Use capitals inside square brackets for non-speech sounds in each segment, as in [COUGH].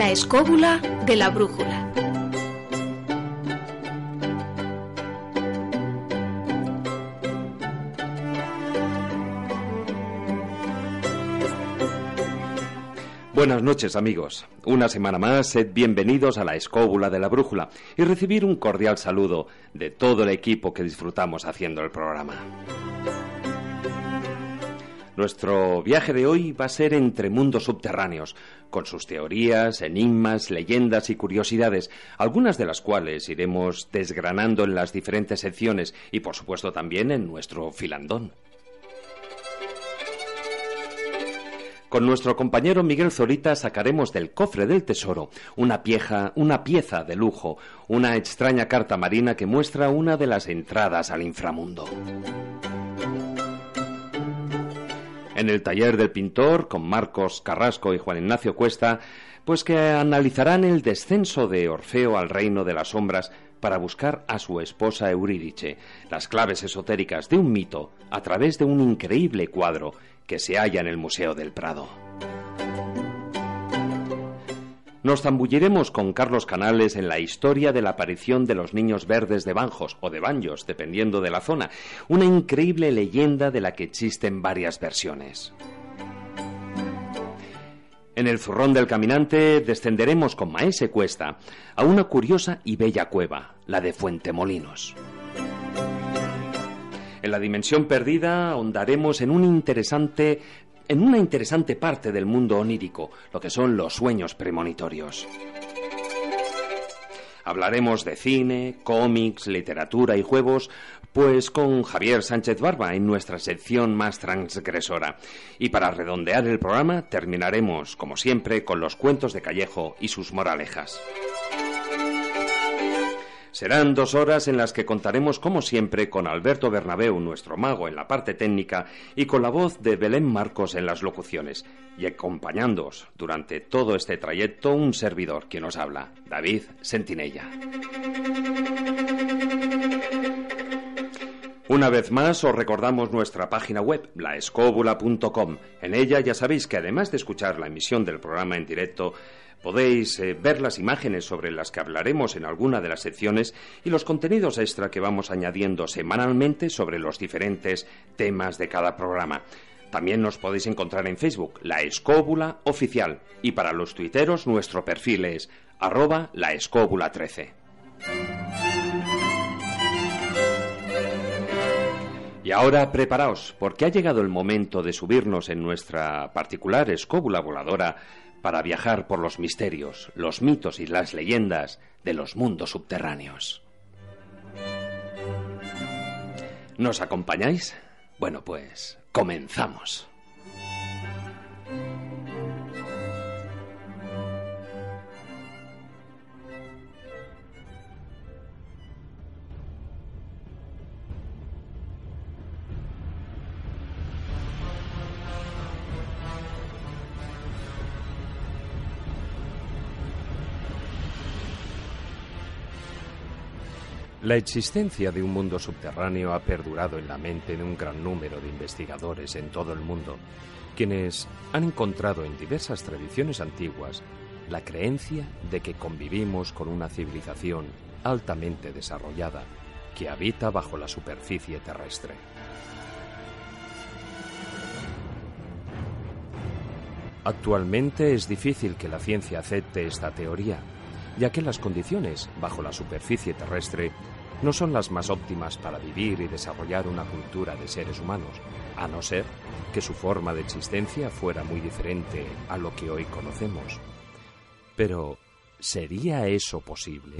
La escóbula de la brújula. Buenas noches amigos. Una semana más, sed bienvenidos a la escóbula de la brújula y recibir un cordial saludo de todo el equipo que disfrutamos haciendo el programa. Nuestro viaje de hoy va a ser entre mundos subterráneos, con sus teorías, enigmas, leyendas y curiosidades, algunas de las cuales iremos desgranando en las diferentes secciones y por supuesto también en nuestro filandón. Con nuestro compañero Miguel Zorita sacaremos del cofre del tesoro una, una pieza de lujo, una extraña carta marina que muestra una de las entradas al inframundo. En el taller del pintor, con Marcos Carrasco y Juan Ignacio Cuesta, pues que analizarán el descenso de Orfeo al reino de las sombras para buscar a su esposa Eurídice, las claves esotéricas de un mito a través de un increíble cuadro que se halla en el Museo del Prado. Nos zambulliremos con Carlos Canales en la historia de la aparición de los niños verdes de Banjos o de Banjos, dependiendo de la zona, una increíble leyenda de la que existen varias versiones. En el zurrón del caminante descenderemos con Maese Cuesta a una curiosa y bella cueva, la de Fuentemolinos. En la dimensión perdida ahondaremos en un interesante en una interesante parte del mundo onírico, lo que son los sueños premonitorios. Hablaremos de cine, cómics, literatura y juegos, pues con Javier Sánchez Barba en nuestra sección más transgresora. Y para redondear el programa terminaremos, como siempre, con los cuentos de Callejo y sus moralejas. Serán dos horas en las que contaremos, como siempre, con Alberto Bernabeu, nuestro mago, en la parte técnica, y con la voz de Belén Marcos en las locuciones, y acompañándoos durante todo este trayecto un servidor que nos habla, David Sentinella. Una vez más os recordamos nuestra página web, laescóbula.com. En ella ya sabéis que además de escuchar la emisión del programa en directo, Podéis eh, ver las imágenes sobre las que hablaremos en alguna de las secciones y los contenidos extra que vamos añadiendo semanalmente sobre los diferentes temas de cada programa. También nos podéis encontrar en Facebook, La Escóbula Oficial, y para los tuiteros nuestro perfil es arroba la escóbula 13. Y ahora preparaos, porque ha llegado el momento de subirnos en nuestra particular escóbula voladora para viajar por los misterios, los mitos y las leyendas de los mundos subterráneos. ¿Nos acompañáis? Bueno, pues comenzamos. La existencia de un mundo subterráneo ha perdurado en la mente de un gran número de investigadores en todo el mundo, quienes han encontrado en diversas tradiciones antiguas la creencia de que convivimos con una civilización altamente desarrollada que habita bajo la superficie terrestre. Actualmente es difícil que la ciencia acepte esta teoría, ya que las condiciones bajo la superficie terrestre no son las más óptimas para vivir y desarrollar una cultura de seres humanos, a no ser que su forma de existencia fuera muy diferente a lo que hoy conocemos. Pero, ¿sería eso posible?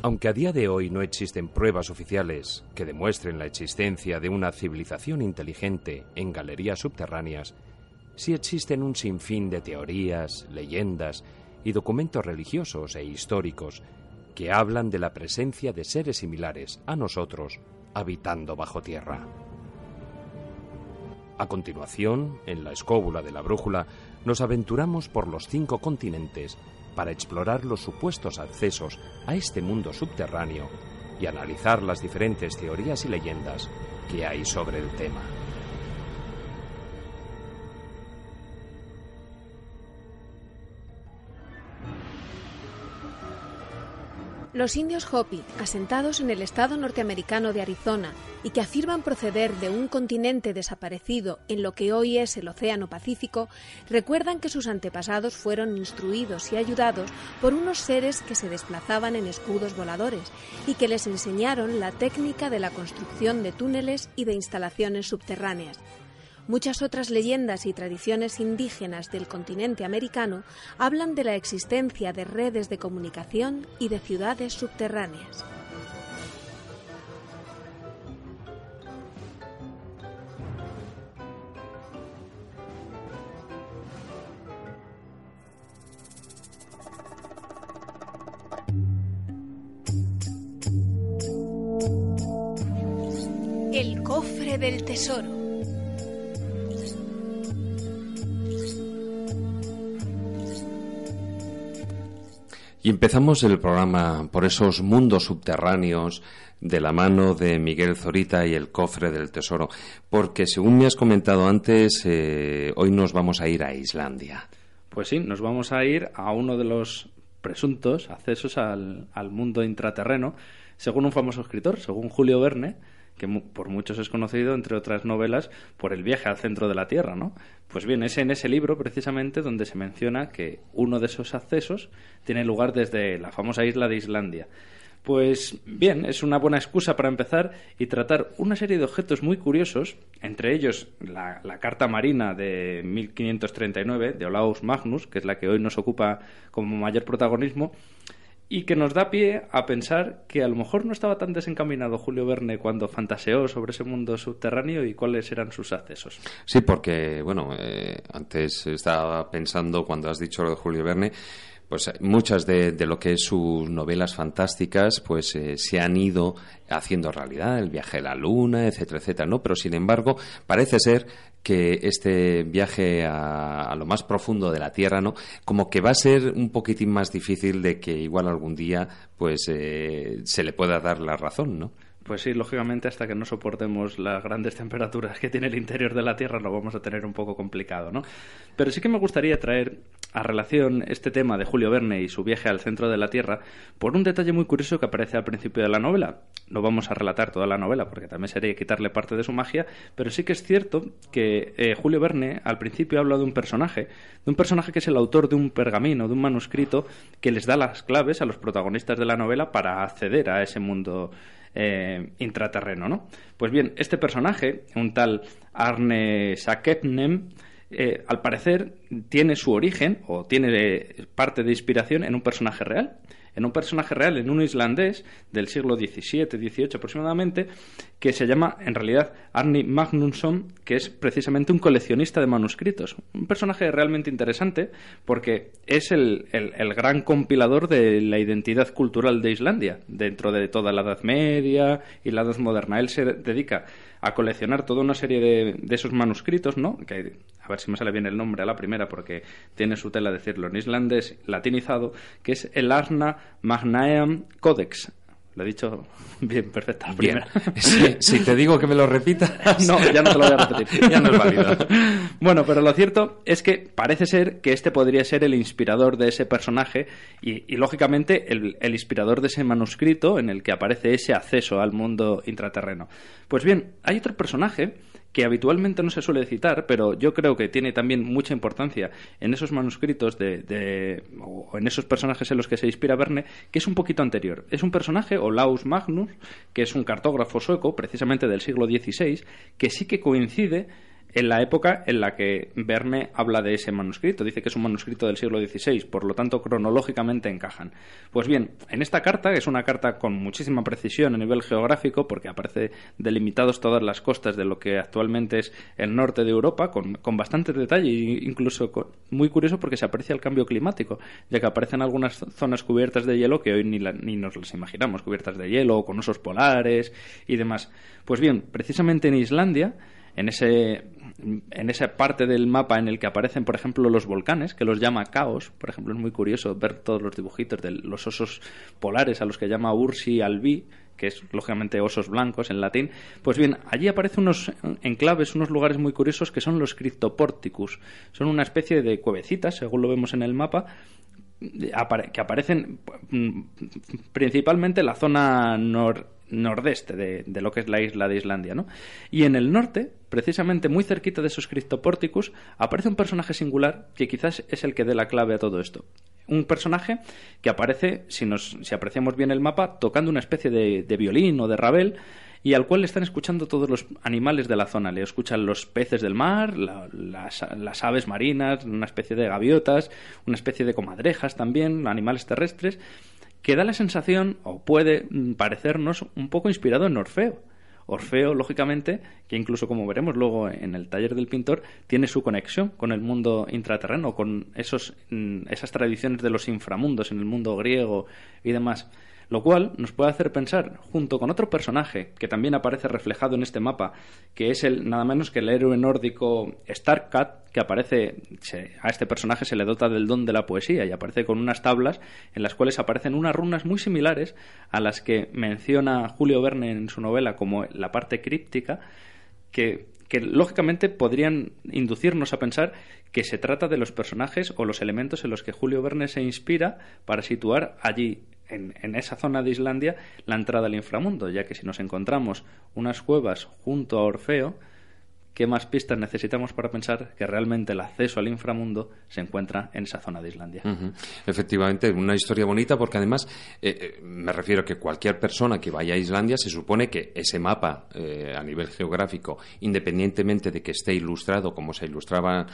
Aunque a día de hoy no existen pruebas oficiales que demuestren la existencia de una civilización inteligente en galerías subterráneas, sí existen un sinfín de teorías, leyendas y documentos religiosos e históricos que hablan de la presencia de seres similares a nosotros habitando bajo tierra. A continuación, en la escóbula de la brújula, nos aventuramos por los cinco continentes para explorar los supuestos accesos a este mundo subterráneo y analizar las diferentes teorías y leyendas que hay sobre el tema. Los indios Hopi, asentados en el estado norteamericano de Arizona y que afirman proceder de un continente desaparecido en lo que hoy es el Océano Pacífico, recuerdan que sus antepasados fueron instruidos y ayudados por unos seres que se desplazaban en escudos voladores y que les enseñaron la técnica de la construcción de túneles y de instalaciones subterráneas. Muchas otras leyendas y tradiciones indígenas del continente americano hablan de la existencia de redes de comunicación y de ciudades subterráneas. El cofre del tesoro. Y empezamos el programa por esos mundos subterráneos de la mano de Miguel Zorita y el cofre del tesoro, porque según me has comentado antes, eh, hoy nos vamos a ir a Islandia. Pues sí, nos vamos a ir a uno de los presuntos accesos al, al mundo intraterreno, según un famoso escritor, según Julio Verne, que por muchos es conocido, entre otras novelas, por el viaje al centro de la Tierra, ¿no? Pues bien, es en ese libro precisamente donde se menciona que uno de esos accesos tiene lugar desde la famosa isla de Islandia. Pues bien, es una buena excusa para empezar y tratar una serie de objetos muy curiosos, entre ellos la, la, carta marina de 1539 de Olaus Magnus, que es la que hoy nos ocupa como mayor protagonismo, y que nos da pie a pensar que a lo mejor no estaba tan desencaminado Julio Verne cuando fantaseó sobre ese mundo subterráneo y cuáles eran sus accesos. Sí, porque, bueno, eh, antes estaba pensando cuando has dicho lo de Julio Verne, pues muchas de, lo que es sus novelas fantásticas pues eh, se han ido haciendo realidad, el viaje a la luna, etcétera, etcétera, ¿no? Pero sin embargo, parece ser que este viaje a, lo más profundo de la Tierra, ¿no? Como que va a ser un poquitín más difícil de que igual algún día pues eh, se le pueda dar la razón, ¿no? Pues sí, lógicamente hasta que no soportemos las grandes temperaturas que tiene el interior de la Tierra lo vamos a tener un poco complicado, ¿no? Pero sí que me gustaría traer a relación este tema de Julio Verne y su viaje al centro de la Tierra por un detalle muy curioso que aparece al principio de la novela. No vamos a relatar toda la novela porque también sería quitarle parte de su magia, pero sí que es cierto que eh, Julio Verne al principio habla de un personaje, de un personaje que es el autor de un pergamino, de un manuscrito que les da las claves a los protagonistas de la novela para acceder a ese mundo eh, intraterreno, ¿no? Pues bien, este personaje, un tal Arne Sakepnem, eh, al parecer tiene su origen o tiene parte de inspiración en un personaje real en un personaje real, en un islandés del siglo XVII, XVIII aproximadamente, que se llama en realidad Arni Magnusson, que es precisamente un coleccionista de manuscritos. Un personaje realmente interesante porque es el, el, gran compilador de la identidad cultural de Islandia, dentro de toda la Edad Media y la Edad Moderna. Él se dedica a coleccionar toda una serie de, de, esos manuscritos, ¿no? Que, a ver si me sale bien el nombre a la primera porque tiene su tela decirlo en islandés latinizado, que es el Arna Magnaeum Codex. Lo he dicho [LAUGHS] bien, perfecto. Bien. [LAUGHS] Si, te digo que me lo repitas. [LAUGHS] no, ya no te lo voy a repetir. ya no es válido. bueno, pero lo cierto es que parece ser que este podría ser el inspirador de ese personaje y, lógicamente, el, el, inspirador de ese manuscrito en el que aparece ese acceso al mundo intraterreno. Pues bien, hay otro personaje que habitualmente no se suele citar, pero yo creo que tiene también mucha importancia en esos manuscritos de, o en esos personajes en los que se inspira Verne, que es un poquito anterior. Es un personaje, Olaus Magnus, que es un cartógrafo sueco, precisamente del siglo XVI, que sí que coincide en la época en la que Verne habla de ese manuscrito. Dice que es un manuscrito del siglo XVI, por lo tanto cronológicamente encajan. Pues bien, en esta carta, que es una carta con muchísima precisión a nivel geográfico, porque aparece delimitados todas las costas de lo que actualmente es el norte de Europa, con, con bastante detalle, incluso muy curioso porque se aprecia el cambio climático, ya que aparecen algunas zonas cubiertas de hielo que hoy ni, ni nos las imaginamos, cubiertas de hielo, con osos polares y demás. Pues bien, precisamente en Islandia, en ese en esa parte del mapa en el que aparecen, por ejemplo, los volcanes, que los llama caos. Por ejemplo, es muy curioso ver todos los dibujitos de los osos polares a los que llama Ursi albi, que es lógicamente osos blancos en latín. Pues bien, allí aparecen unos enclaves, unos lugares muy curiosos que son los Cryptoporticus. Son una especie de cuevecitas, según lo vemos en el mapa, que aparecen mm, principalmente en la zona nordeste de, lo que es la isla de Islandia, ¿no? Y en el norte, precisamente muy cerquita de esos criptopórticos, aparece un personaje singular que quizás es el que dé la clave a todo esto. Un personaje que aparece, si, nos, si apreciamos bien el mapa, tocando una especie de, de violín o de rabel, y al cual le están escuchando todos los animales de la zona. Le escuchan los peces del mar, las, aves marinas, una especie de gaviotas, una especie de comadrejas también, animales terrestres, que da la sensación, o puede parecernos, un poco inspirado en Orfeo. Orfeo, lógicamente, que incluso como veremos luego en el taller del pintor, tiene su conexión con el mundo intraterreno, con esos, mm, esas tradiciones de los inframundos en el mundo griego y demás lo cual nos puede hacer pensar, junto con otro personaje que también aparece reflejado en este mapa, que es el nada menos que el héroe nórdico Starkat, que aparece, a este personaje se le dota del don de la poesía y aparece con unas tablas en las cuales aparecen unas runas muy similares a las que menciona Julio Verne en su novela como la parte críptica, que que lógicamente podrían inducirnos a pensar que se trata de los personajes o los elementos en los que Julio Verne se inspira para situar allí en, esa zona de Islandia la entrada al inframundo, ya que si nos encontramos unas cuevas junto a Orfeo, ¿Qué más pistas necesitamos para pensar que realmente el acceso al inframundo se encuentra en esa zona de Islandia? Efectivamente, una historia bonita porque además eh, eh, me refiero a que cualquier persona que vaya a Islandia se supone que ese mapa eh, a nivel geográfico, independientemente de que esté ilustrado como se ilustraban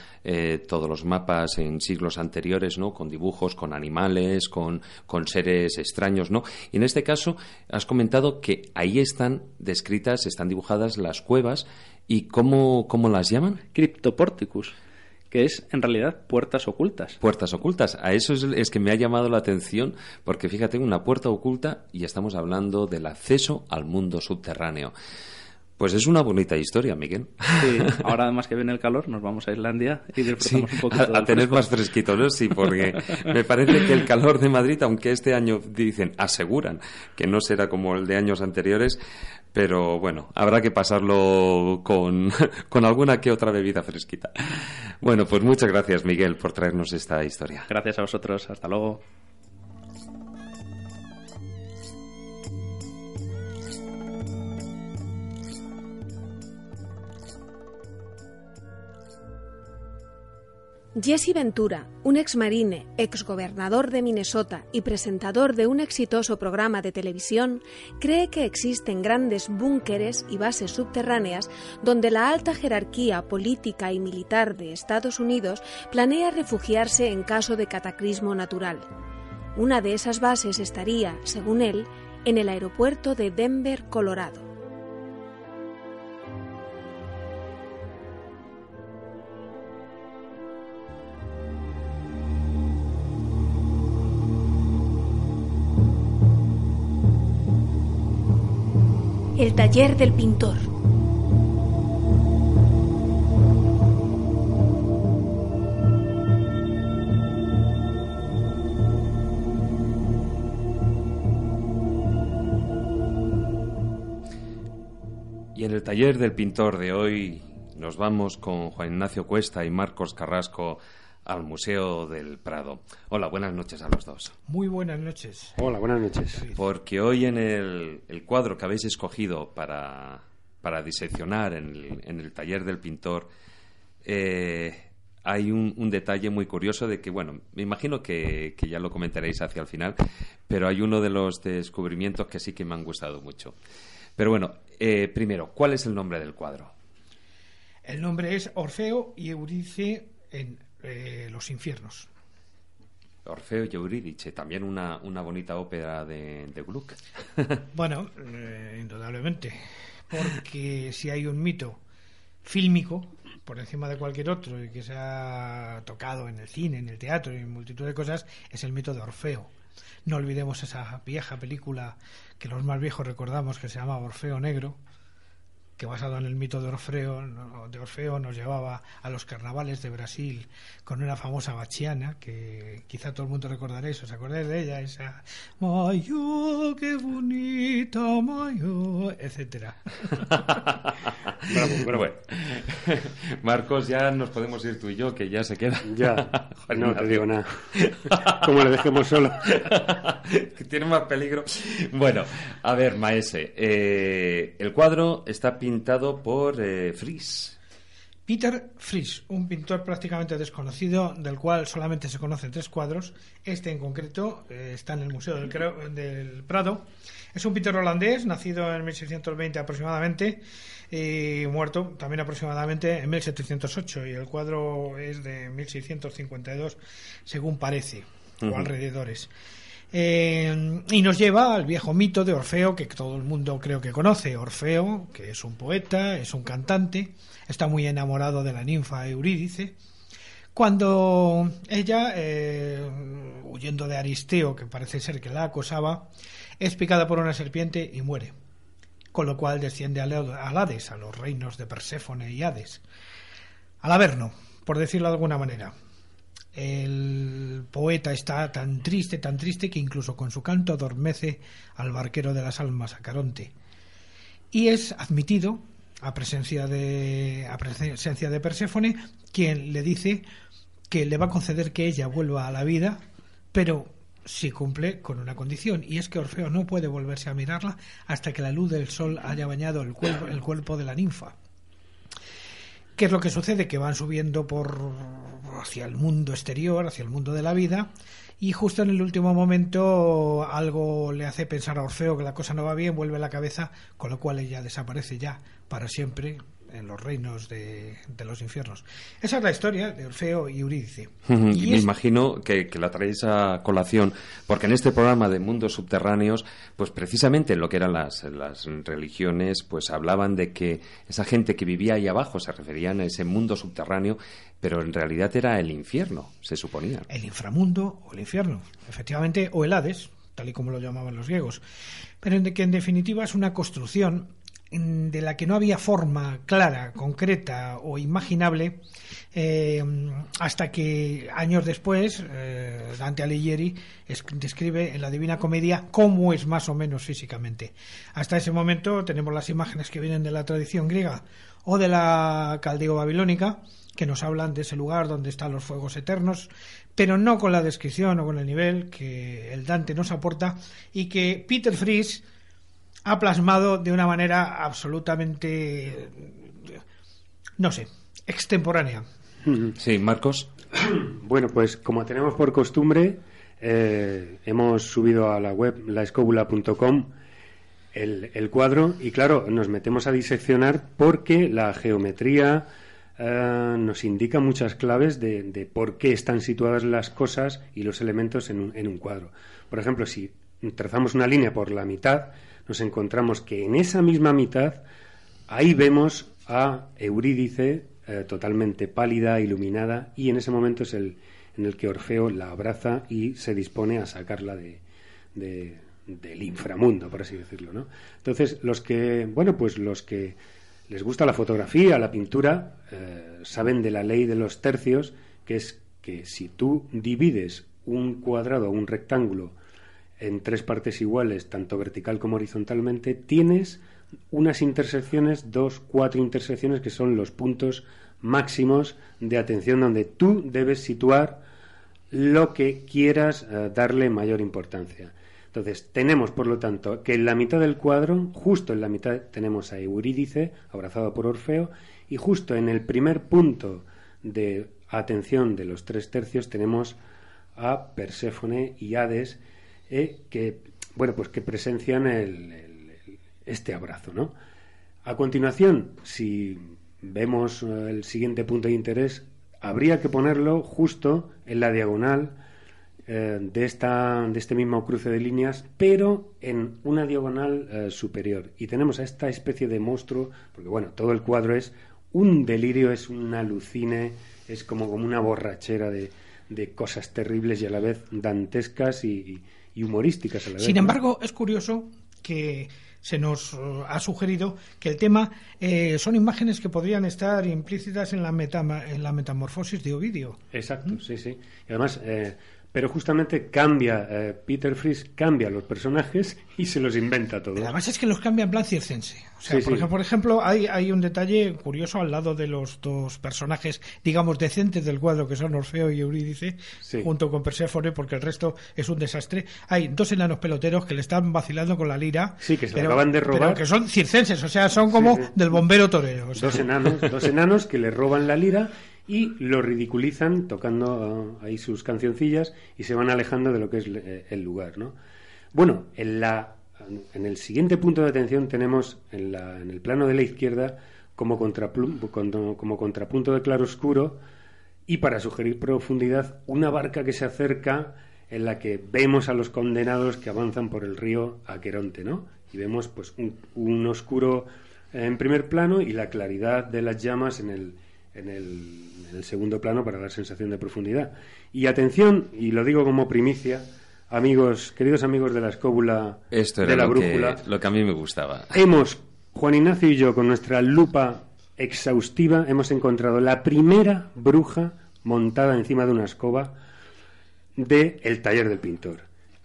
todos los mapas en siglos anteriores, ¿no? Con dibujos, con animales, con, con seres extraños, ¿no? Y en este caso has comentado que ahí están descritas, están dibujadas las cuevas ¿Y cómo, cómo las llaman? Cryptoporticus que es en realidad puertas ocultas. Puertas ocultas. A eso es, que me ha llamado la atención, porque fíjate, una puerta oculta y estamos hablando del acceso al mundo subterráneo. Pues es una bonita historia, Miguel. Sí, ahora además que viene el calor, nos vamos a Islandia y disfrutamos un poco a, a tener más fresquito, ¿no? Sí, porque me parece que el calor de Madrid, aunque este año dicen, aseguran que no será como el de años anteriores, pero bueno, habrá que pasarlo con, [LAUGHS] con alguna que otra bebida fresquita. Bueno, pues muchas gracias, Miguel, por traernos esta historia. Gracias a vosotros. Hasta luego. Jesse Ventura, un exmarine, exgobernador de Minnesota y presentador de un exitoso programa de televisión, cree que existen grandes búnkeres y bases subterráneas donde la alta jerarquía política y militar de Estados Unidos planea refugiarse en caso de cataclismo natural. Una de esas bases estaría, según él, en el aeropuerto de Denver, Colorado. El taller del pintor. Y en el taller del pintor de hoy nos vamos con Juan Ignacio Cuesta y Marcos Carrasco al Museo del Prado. Hola, buenas noches a los dos. Muy buenas noches. Hola, buenas noches. Porque hoy en el, cuadro que habéis escogido para, para diseccionar en el, taller del pintor, eh, hay un, detalle muy curioso de que, bueno, me imagino que, ya lo comentaréis hacia el final, pero hay uno de los descubrimientos que sí que me han gustado mucho. Pero bueno, eh, primero, ¿cuál es el nombre del cuadro? El nombre es Orfeo y Euridice en eh, los infiernos. Orfeo y Eurídice, también una, una bonita ópera de, de Gluck. [LAUGHS] bueno, eh, indudablemente, porque si hay un mito fílmico por encima de cualquier otro y que se ha tocado en el cine, en el teatro y en multitud de cosas, es el mito de Orfeo. No olvidemos esa vieja película que los más viejos recordamos que se llama Orfeo Negro, que basado en el mito de Orfeo, de Orfeo nos llevaba a los carnavales de Brasil con una famosa bachiana que quizá todo el mundo recordaréis, os acordáis de ella, esa Mayo, qué bonita Mayo, etcétera. [LAUGHS] bravo, bravo. [LAUGHS] Marcos, ya nos podemos ir tú y yo, que ya se queda. [LAUGHS] Ya, no te digo nada. Como le dejemos solo. Tiene más peligro. Bueno, a ver, Maese, eh, el cuadro está pintado por eh, Fries. Peter Fries, un pintor prácticamente desconocido, del cual solamente se conocen tres cuadros. Este en concreto eh, está en el Museo del, del, Prado. Es un pintor holandés, nacido en 1620 aproximadamente, y muerto también aproximadamente en 1708. Y el cuadro es de 1652, según parece, o alrededores. Eh, y nos lleva al viejo mito de Orfeo que todo el mundo creo que conoce. Orfeo, que es un poeta, es un cantante, está muy enamorado de la ninfa Eurídice. Cuando ella, eh, huyendo de Aristeo, que parece ser que la acosaba, es picada por una serpiente y muere. Con lo cual desciende al Hades, a los reinos de Perséfone y Hades. Al Averno, por decirlo de alguna manera. El poeta está tan triste, tan triste, que incluso con su canto adormece al barquero de las almas, a Caronte. Y es admitido a presencia de, a presencia de Perséfone, quien le dice que le va a conceder que ella vuelva a la vida, pero si cumple con una condición, y es que Orfeo no puede volverse a mirarla hasta que la luz del sol haya bañado el cuerpo, el cuerpo de la ninfa. ¿Qué es lo que sucede? Que van subiendo por hacia el mundo exterior, hacia el mundo de la vida, y justo en el último momento algo le hace pensar a Orfeo que la cosa no va bien, vuelve la cabeza, con lo cual ella desaparece ya para siempre en los reinos de, los infiernos. Esa es la historia de Orfeo y Eurídice. y me imagino que, la traéis a colación, porque en este programa de mundos subterráneos, pues precisamente en lo que eran las, las religiones, pues hablaban de que esa gente que vivía ahí abajo se referían a ese mundo subterráneo, pero en realidad era el infierno, se suponía. El inframundo o el infierno, efectivamente, o el Hades, tal y como lo llamaban los griegos. Pero en que en definitiva es una construcción de la que no había forma clara, concreta o imaginable, eh, hasta que años después eh, Dante Alighieri describe en la Divina Comedia cómo es más o menos físicamente. Hasta ese momento tenemos las imágenes que vienen de la tradición griega o de la caldeo-babilónica, que nos hablan de ese lugar donde están los fuegos eternos, pero no con la descripción o con el nivel que el Dante nos aporta y que Peter Fries ha plasmado de una manera absolutamente, no sé, extemporánea. Sí, Marcos. [CLEARS THROAT] Bueno, pues como tenemos por costumbre, eh, hemos subido a la web laescóbula.com el, el, cuadro y claro, nos metemos a diseccionar porque la geometría eh, nos indica muchas claves de, de, por qué están situadas las cosas y los elementos en un, en un cuadro. Por ejemplo, si trazamos una línea por la mitad, nos encontramos que en esa misma mitad, ahí vemos a Eurídice eh, totalmente pálida, iluminada, y en ese momento es el en el que Orfeo la abraza y se dispone a sacarla de, del inframundo, por así decirlo, ¿no? Entonces, los que, bueno, pues los que les gusta la fotografía, la pintura, eh, saben de la ley de los tercios, que es que si tú divides un cuadrado un rectángulo en tres partes iguales, tanto vertical como horizontalmente, tienes unas intersecciones, dos, cuatro intersecciones que son los puntos máximos de atención donde tú debes situar lo que quieras eh, darle mayor importancia. Entonces, tenemos, por lo tanto, que en la mitad del cuadro, justo en la mitad, tenemos a Eurídice, abrazado por Orfeo, y justo en el primer punto de atención de los tres tercios tenemos a Perséfone y Hades, eh, que, bueno, pues que presencian este abrazo, ¿no? A continuación, si vemos eh, el siguiente punto de interés, habría que ponerlo justo en la diagonal eh, de, esta, de este mismo cruce de líneas, pero en una diagonal superior. Y tenemos a esta especie de monstruo, porque bueno, todo el cuadro es un delirio, es un alucine, es como, como una borrachera de, de cosas terribles y a la vez dantescas y humorísticas a la vez. Sin embargo, es curioso que se nos uh, ha sugerido que el tema eh, son imágenes que podrían estar implícitas en la, en la metamorfosis de Ovidio. Exacto, ¿Mm? sí, sí. Y además, eh, pero justamente cambia, eh, Peter Fries cambia los personajes y se los inventa todos. Además es que los cambia en plan circense. O sea, por, ejemplo, hay, hay un detalle curioso al lado de los dos personajes, digamos, decentes del cuadro, que son Orfeo y Eurídice, junto con Perséfone, porque el resto es un desastre. Hay dos enanos peloteros que le están vacilando con la lira. Sí, que se acaban de robar. que son circenses, o sea, son como del bombero torero. Dos enanos, dos enanos que le roban la lira y lo ridiculizan tocando ah, ahí sus cancioncillas y se van alejando de lo que es eh, el lugar, ¿no? Bueno, en, la, en el siguiente punto de atención tenemos en, la, en el plano de la izquierda como, contrapunto de claroscuro y para sugerir profundidad una barca que se acerca en la que vemos a los condenados que avanzan por el río Aqueronte, ¿no? Y vemos pues un, un oscuro en primer plano y la claridad de las llamas en el, en el, segundo plano para dar sensación de profundidad. Y atención, y lo digo como primicia, amigos, queridos amigos de la escóbula de la brújula, lo que a mí me gustaba. Hemos, Juan Ignacio y yo, con nuestra lupa exhaustiva, hemos encontrado la primera bruja montada encima de una escoba de El taller del pintor.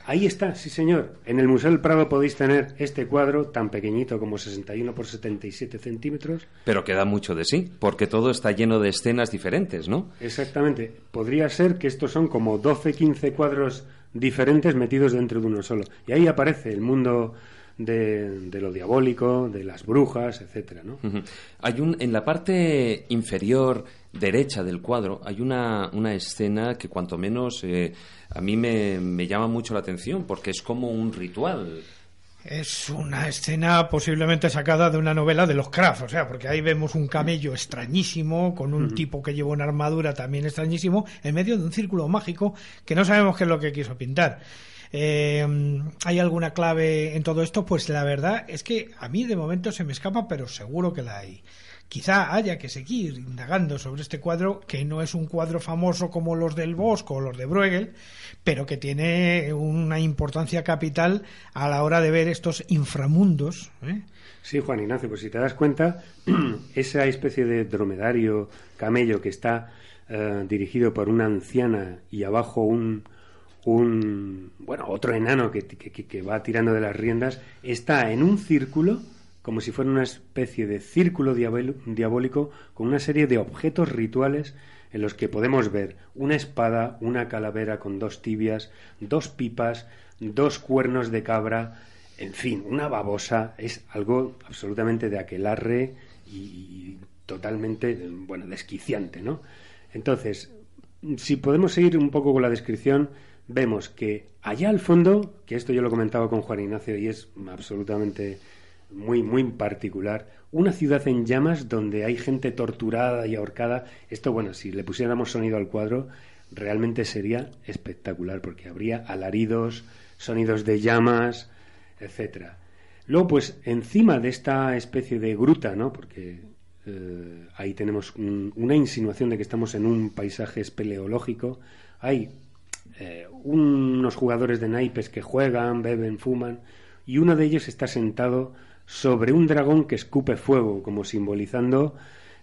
Ahí está, sí señor. En el Museo del Prado podéis tener este cuadro tan pequeñito como 61 por 77 centímetros. Pero queda mucho de sí, porque todo está lleno de escenas diferentes, ¿no? Exactamente. Podría ser que estos son como 12, 15 cuadros diferentes metidos dentro de uno solo. Y ahí aparece el mundo de, lo diabólico, de las brujas, etcétera, ¿no? Hay un en la parte inferior derecha del cuadro hay una, una escena que cuanto menos eh, a mí me, me llama mucho la atención porque es como un ritual. Es una escena posiblemente sacada de una novela de los Kraft, o sea, porque ahí vemos un camello extrañísimo, con un tipo que lleva una armadura también extrañísimo, en medio de un círculo mágico que no sabemos qué es lo que quiso pintar. Eh, ¿Hay alguna clave en todo esto? Pues la verdad es que a mí de momento se me escapa, pero seguro que la hay. Quizá haya que seguir indagando sobre este cuadro, que no es un cuadro famoso como los del Bosco o los de Bruegel, pero que tiene una importancia capital a la hora de ver estos inframundos. ¿eh? Sí, Juan Ignacio, pues si te das cuenta, [CLEARS THROAT] esa especie de dromedario, camello que está eh, dirigido por una anciana y abajo un, un bueno, otro enano que, que va tirando de las riendas, está en un círculo como si fuera una especie de círculo diabólico con una serie de objetos rituales en los que podemos ver una espada, una calavera con dos tibias, dos pipas, dos cuernos de cabra, en fin, una babosa, es algo absolutamente de aquelarre y, totalmente, bueno, desquiciante, ¿no? Entonces, si podemos seguir un poco con la descripción, vemos que allá al fondo, que esto yo lo comentaba con Juan Ignacio y es absolutamente muy, muy particular. Una ciudad en llamas donde hay gente torturada y ahorcada. Esto, bueno, si le pusiéramos sonido al cuadro, realmente sería espectacular, porque habría alaridos, sonidos de llamas, etcétera. Luego, pues, encima de esta especie de gruta, ¿no? Porque eh, ahí tenemos una insinuación de que estamos en un paisaje espeleológico. Hay eh, unos jugadores de naipes que juegan, beben, fuman, y uno de ellos está sentado sobre un dragón que escupe fuego, como simbolizando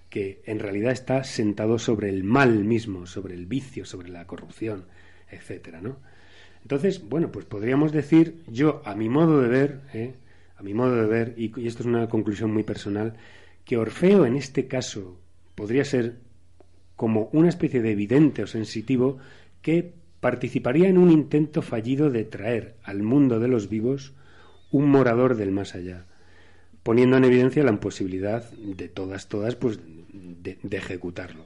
que en realidad está sentado sobre el mal mismo, sobre el vicio, sobre la corrupción, etcétera, ¿no? Entonces, bueno, pues podríamos decir, yo a mi modo de ver, ¿eh? a mi modo de ver, y, y esto es una conclusión muy personal, que Orfeo en este caso podría ser como una especie de evidente o sensitivo que participaría en un intento fallido de traer al mundo de los vivos un morador del más allá poniendo en evidencia la imposibilidad de todas, todas, pues de, ejecutarlo.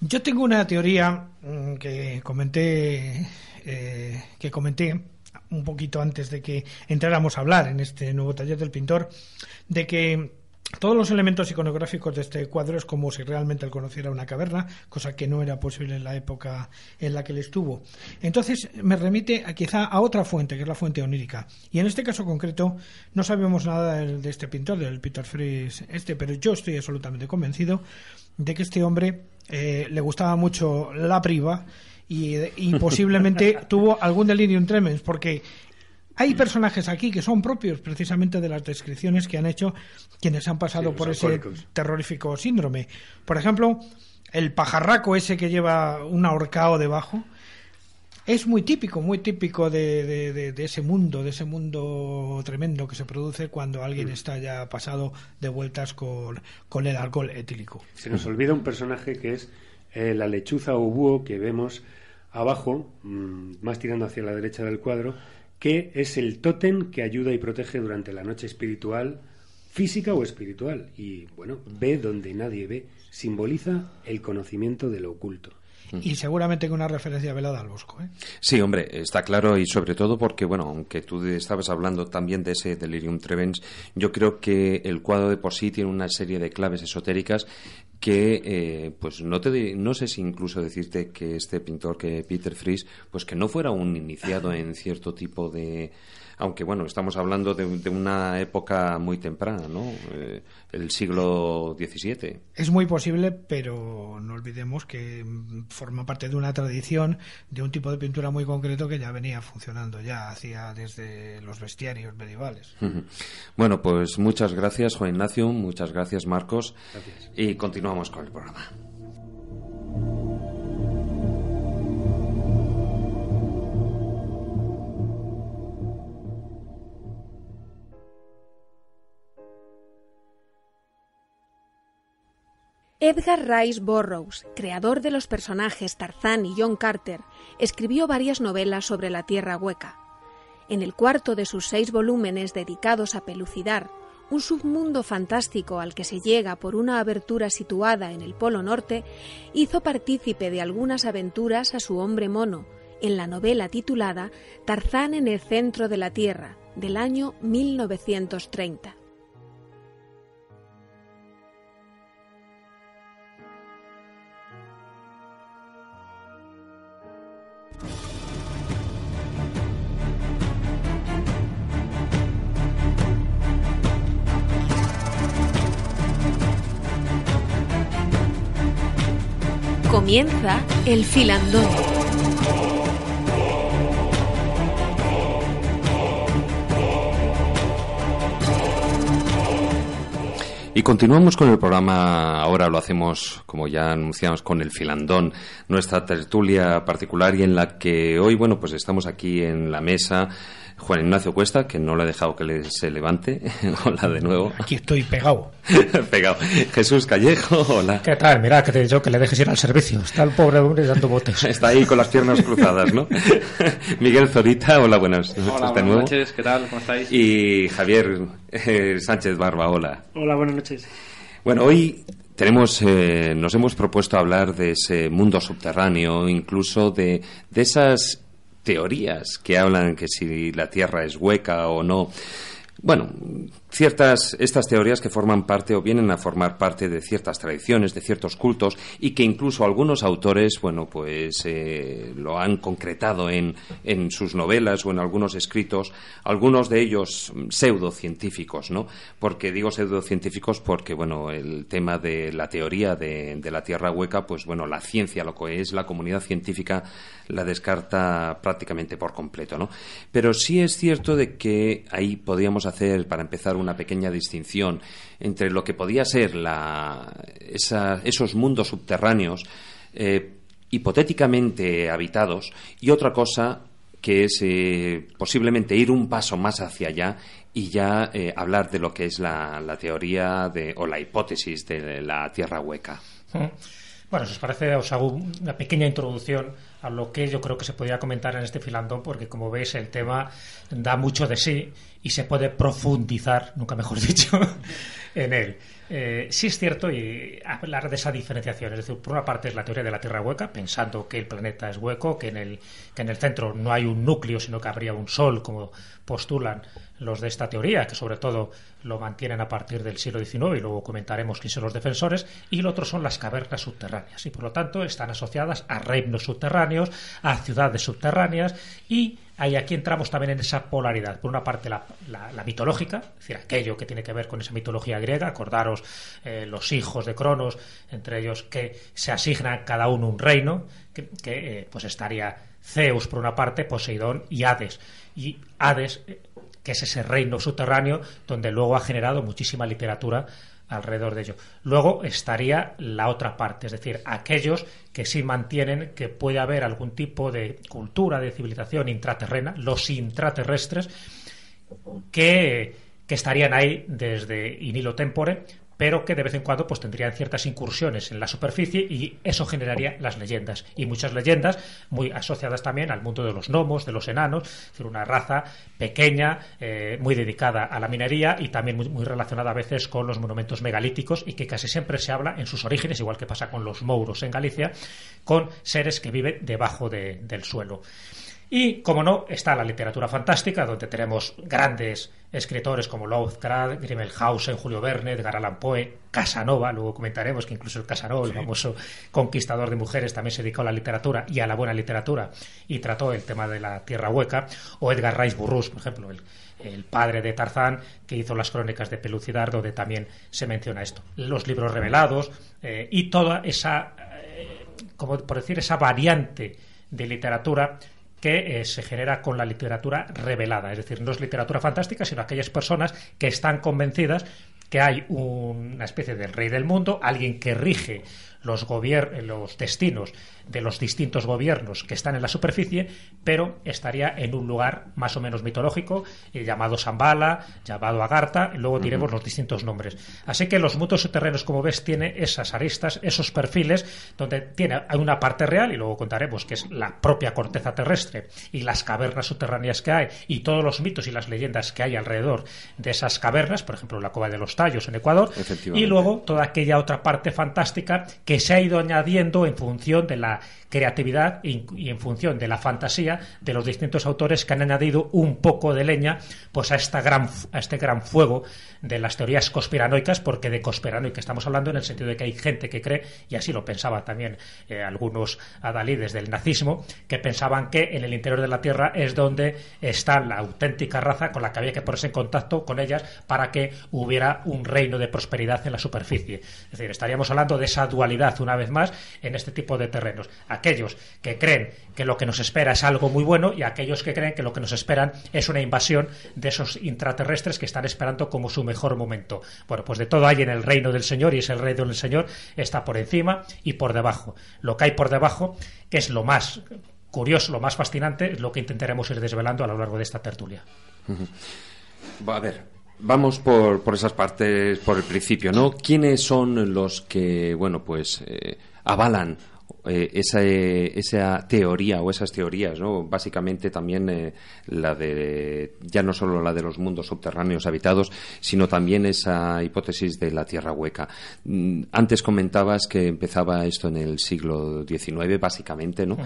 Yo tengo una teoría mm, que comenté, eh, que comenté un poquito antes de que entráramos a hablar en este nuevo taller del pintor, de que todos los elementos iconográficos de este cuadro es como si realmente él conociera una caverna, cosa que no era posible en la época en la que él estuvo. Entonces me remite a, quizá a otra fuente, que es la fuente onírica. Y en este caso concreto no sabemos nada de, este pintor, del Peter Fries este, pero yo estoy absolutamente convencido de que este hombre eh, le gustaba mucho la priva y, y [LAUGHS] posiblemente tuvo algún delirium tremens, porque hay personajes aquí que son propios precisamente de las descripciones que han hecho quienes han pasado por ese terrorífico síndrome. Por ejemplo, el pajarraco ese que lleva un ahorcado debajo. es muy típico, muy típico de, de, ese mundo, de ese mundo tremendo que se produce cuando alguien mm. está ya pasado de vueltas con, con el alcohol etílico. Se nos olvida un personaje que es eh, la lechuza o búho que vemos abajo, mm, más tirando hacia la derecha del cuadro, que es el tótem que ayuda y protege durante la noche espiritual, física o espiritual. Y bueno, ve donde nadie ve, simboliza el conocimiento de lo oculto y seguramente con una referencia velada al Bosco. ¿eh? Sí, hombre, está claro y sobre todo porque, bueno, aunque tú estabas hablando también de ese Delirium Trevens, yo creo que el cuadro de por sí tiene una serie de claves esotéricas que, eh, pues no te no sé si incluso decirte que este pintor, que Peter Fries, pues que no fuera un iniciado en cierto tipo de aunque bueno, estamos hablando de, una época muy temprana, ¿no? Eh, el siglo XVII. Es muy posible, pero no olvidemos que forma parte de una tradición de un tipo de pintura muy concreto que ya venía funcionando ya hacía desde los bestiarios medievales. [LAUGHS] Bueno, pues muchas gracias, Juan Ignacio, muchas gracias, Marcos, y continuamos con el programa. Edgar Rice Burroughs, creador de los personajes Tarzán y John Carter, escribió varias novelas sobre la Tierra Hueca. En el cuarto de sus seis volúmenes dedicados a pelucidar un submundo fantástico al que se llega por una abertura situada en el Polo Norte, hizo partícipe de algunas aventuras a su hombre mono en la novela titulada Tarzán en el centro de la Tierra, del año 1930. Comienza el filandón. Y continuamos con el programa, ahora lo hacemos, como ya anunciamos, con el filandón, nuestra tertulia particular y en la que hoy, bueno, pues estamos aquí en la mesa Juan Ignacio Cuesta, que no le ha dejado que se levante. [LAUGHS] hola de nuevo. Aquí estoy pegado. [LAUGHS] pegado. Jesús Callejo, hola. ¿Qué tal? Mira, que te he dicho que le dejes ir al servicio. Está el pobre hombre dando botes. [LAUGHS] Está ahí con las piernas cruzadas, ¿no? Miguel Zorita, hola, buenas noches hola, buenas noches, ¿qué tal? ¿Cómo estáis? Y Javier eh, Sánchez Barba, hola. Hola, buenas noches. Bueno, hoy tenemos, eh, nos hemos propuesto hablar de ese mundo subterráneo, incluso de, de esas teorías que hablan que si la Tierra es hueca o no. Bueno, ciertas estas teorías que forman parte o vienen a formar parte de ciertas tradiciones, de ciertos cultos y que incluso algunos autores, bueno, pues eh, lo han concretado en, en, sus novelas o en algunos escritos, algunos de ellos pseudocientíficos, ¿no? Porque digo pseudocientíficos porque, bueno, el tema de la teoría de, de la Tierra hueca, pues bueno, la ciencia, lo que es la comunidad científica, la descarta prácticamente por completo, ¿no? Pero sí es cierto de que ahí podríamos hacer, para empezar, una pequeña distinción entre lo que podía ser la, esos mundos subterráneos eh, hipotéticamente habitados y otra cosa que es eh, posiblemente ir un paso más hacia allá y ya eh, hablar de lo que es la, teoría de, o la hipótesis de la Tierra hueca. Bueno, si os parece, os hago una pequeña introducción a lo que yo creo que se podría comentar en este filandón, porque como veis el tema da mucho de sí y se puede profundizar, nunca mejor [LAUGHS] dicho, en él. Eh, sí es cierto y hablar de esa diferenciación, es decir, por una parte es la teoría de la Tierra hueca, pensando que el planeta es hueco, que en el, que en el centro no hay un núcleo, sino que habría un sol, como postulan los de esta teoría, que sobre todo lo mantienen a partir del siglo XIX y luego comentaremos quiénes son los defensores, y el otro son las cavernas subterráneas, y por lo tanto están asociadas a reinos subterráneos, a ciudades subterráneas, y ahí aquí entramos también en esa polaridad. Por una parte la, mitológica, es decir, aquello que tiene que ver con esa mitología griega, acordaros eh, los hijos de Cronos, entre ellos que se asignan cada uno un reino, que, eh, pues estaría Zeus por una parte, Poseidón y Hades. Y Hades, eh, que es ese reino subterráneo donde luego ha generado muchísima literatura alrededor de ello. Luego estaría la otra parte, es decir, aquellos que sí mantienen que puede haber algún tipo de cultura, de civilización intraterrena, los intraterrestres, que, que estarían ahí desde in hilo tempore, pero que de vez en cuando pues tendrían ciertas incursiones en la superficie y eso generaría las leyendas y muchas leyendas muy asociadas también al mundo de los gnomos, de los enanos, es decir, una raza pequeña, eh, muy dedicada a la minería y también muy, relacionada a veces con los monumentos megalíticos y que casi siempre se habla en sus orígenes, igual que pasa con los mouros en Galicia, con seres que viven debajo del suelo. Y, como no, está la literatura fantástica, donde tenemos grandes escritores como Lovecraft, Grimmelhausen, Julio Verne, Edgar Allan Poe, Casanova, luego comentaremos que incluso el Casanova, el famoso conquistador de mujeres, también se dedicó a la literatura y a la buena literatura y trató el tema de la tierra hueca, o Edgar Rice Burroughs, por ejemplo, el, padre de Tarzán, que hizo las crónicas de Pelucidar, donde también se menciona esto. Los libros revelados eh, y toda esa, eh, como por decir, esa variante de literatura que eh, se genera con la literatura revelada. Es decir, no es literatura fantástica, sino aquellas personas que están convencidas que hay una especie de rey del mundo, alguien que rige los, los destinos de los distintos gobiernos que están en la superficie, pero estaría en un lugar más o menos mitológico, eh, llamado Zambala, llamado Agartha, y luego diremos los distintos nombres. Así que los mundos subterráneos, como ves, tiene esas aristas, esos perfiles, donde tiene una parte real, y luego contaremos que es la propia corteza terrestre y las cavernas subterráneas que hay, y todos los mitos y las leyendas que hay alrededor de esas cavernas, por ejemplo, la Cueva de los Tallos en Ecuador, y luego toda aquella otra parte fantástica que se ha ido añadiendo en función de la creatividad y, en función de la fantasía de los distintos autores que han añadido un poco de leña pues a esta gran a este gran fuego de las teorías conspiranoicas porque de conspiranoica estamos hablando en el sentido de que hay gente que cree y así lo pensaba también eh, algunos adalides del nazismo que pensaban que en el interior de la tierra es donde está la auténtica raza con la que había que ponerse en contacto con ellas para que hubiera un reino de prosperidad en la superficie. Es decir estaríamos hablando de esa dualidad una vez más en este tipo de terrenos aquellos que creen que lo que nos espera es algo muy bueno y aquellos que creen que lo que nos esperan es una invasión de esos intraterrestres que están esperando como su mejor momento. Bueno, pues de todo hay en el reino del Señor y es el reino del Señor está por encima y por debajo. Lo que hay por debajo, que es lo más curioso, lo más fascinante, es lo que intentaremos ir desvelando a lo largo de esta tertulia. A ver, Vamos por, por, esas partes, por el principio, ¿no? ¿Quiénes son los que, bueno, pues eh, avalan eh, esa, esa, teoría o esas teorías, ¿no? Básicamente también eh, la de, ya no solo la de los mundos subterráneos habitados, sino también esa hipótesis de la tierra hueca. Mm, antes comentabas que empezaba esto en el siglo XIX, básicamente, ¿no?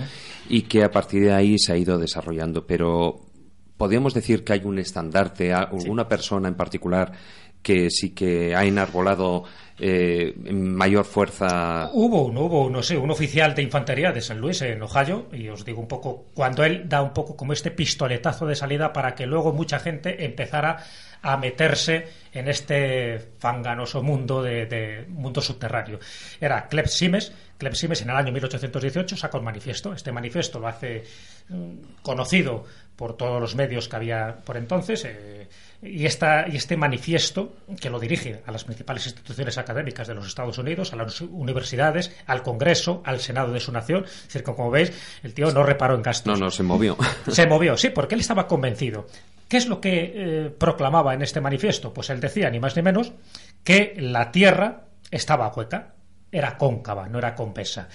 Y que a partir de ahí se ha ido desarrollando, pero podríamos decir que hay un estandarte, alguna persona en particular que sí que ha enarbolado eh, mayor fuerza. Hubo uno, hubo no sé, un oficial de infantería de San Luis en Ohio, y os digo un poco, cuando él da un poco como este pistoletazo de salida para que luego mucha gente empezara a meterse en este fanganoso mundo de, mundo subterráneo. Era Kleb Simes. Kleb Simes en el año 1818 saca un manifiesto. Este manifiesto lo hace mm, conocido por todos los medios que había por entonces. Eh, y, esta, y este manifiesto, que lo dirige a las principales instituciones académicas de los Estados Unidos, a las universidades, al Congreso, al Senado de su nación, es decir, como veis, el tío no reparó en gastos. No, no, se movió. [LAUGHS] Se movió, sí, porque él estaba convencido. ¿Qué es lo que eh, proclamaba en este manifiesto? Pues él decía, ni más ni menos, que la Tierra estaba hueca, era cóncava, no era convesa.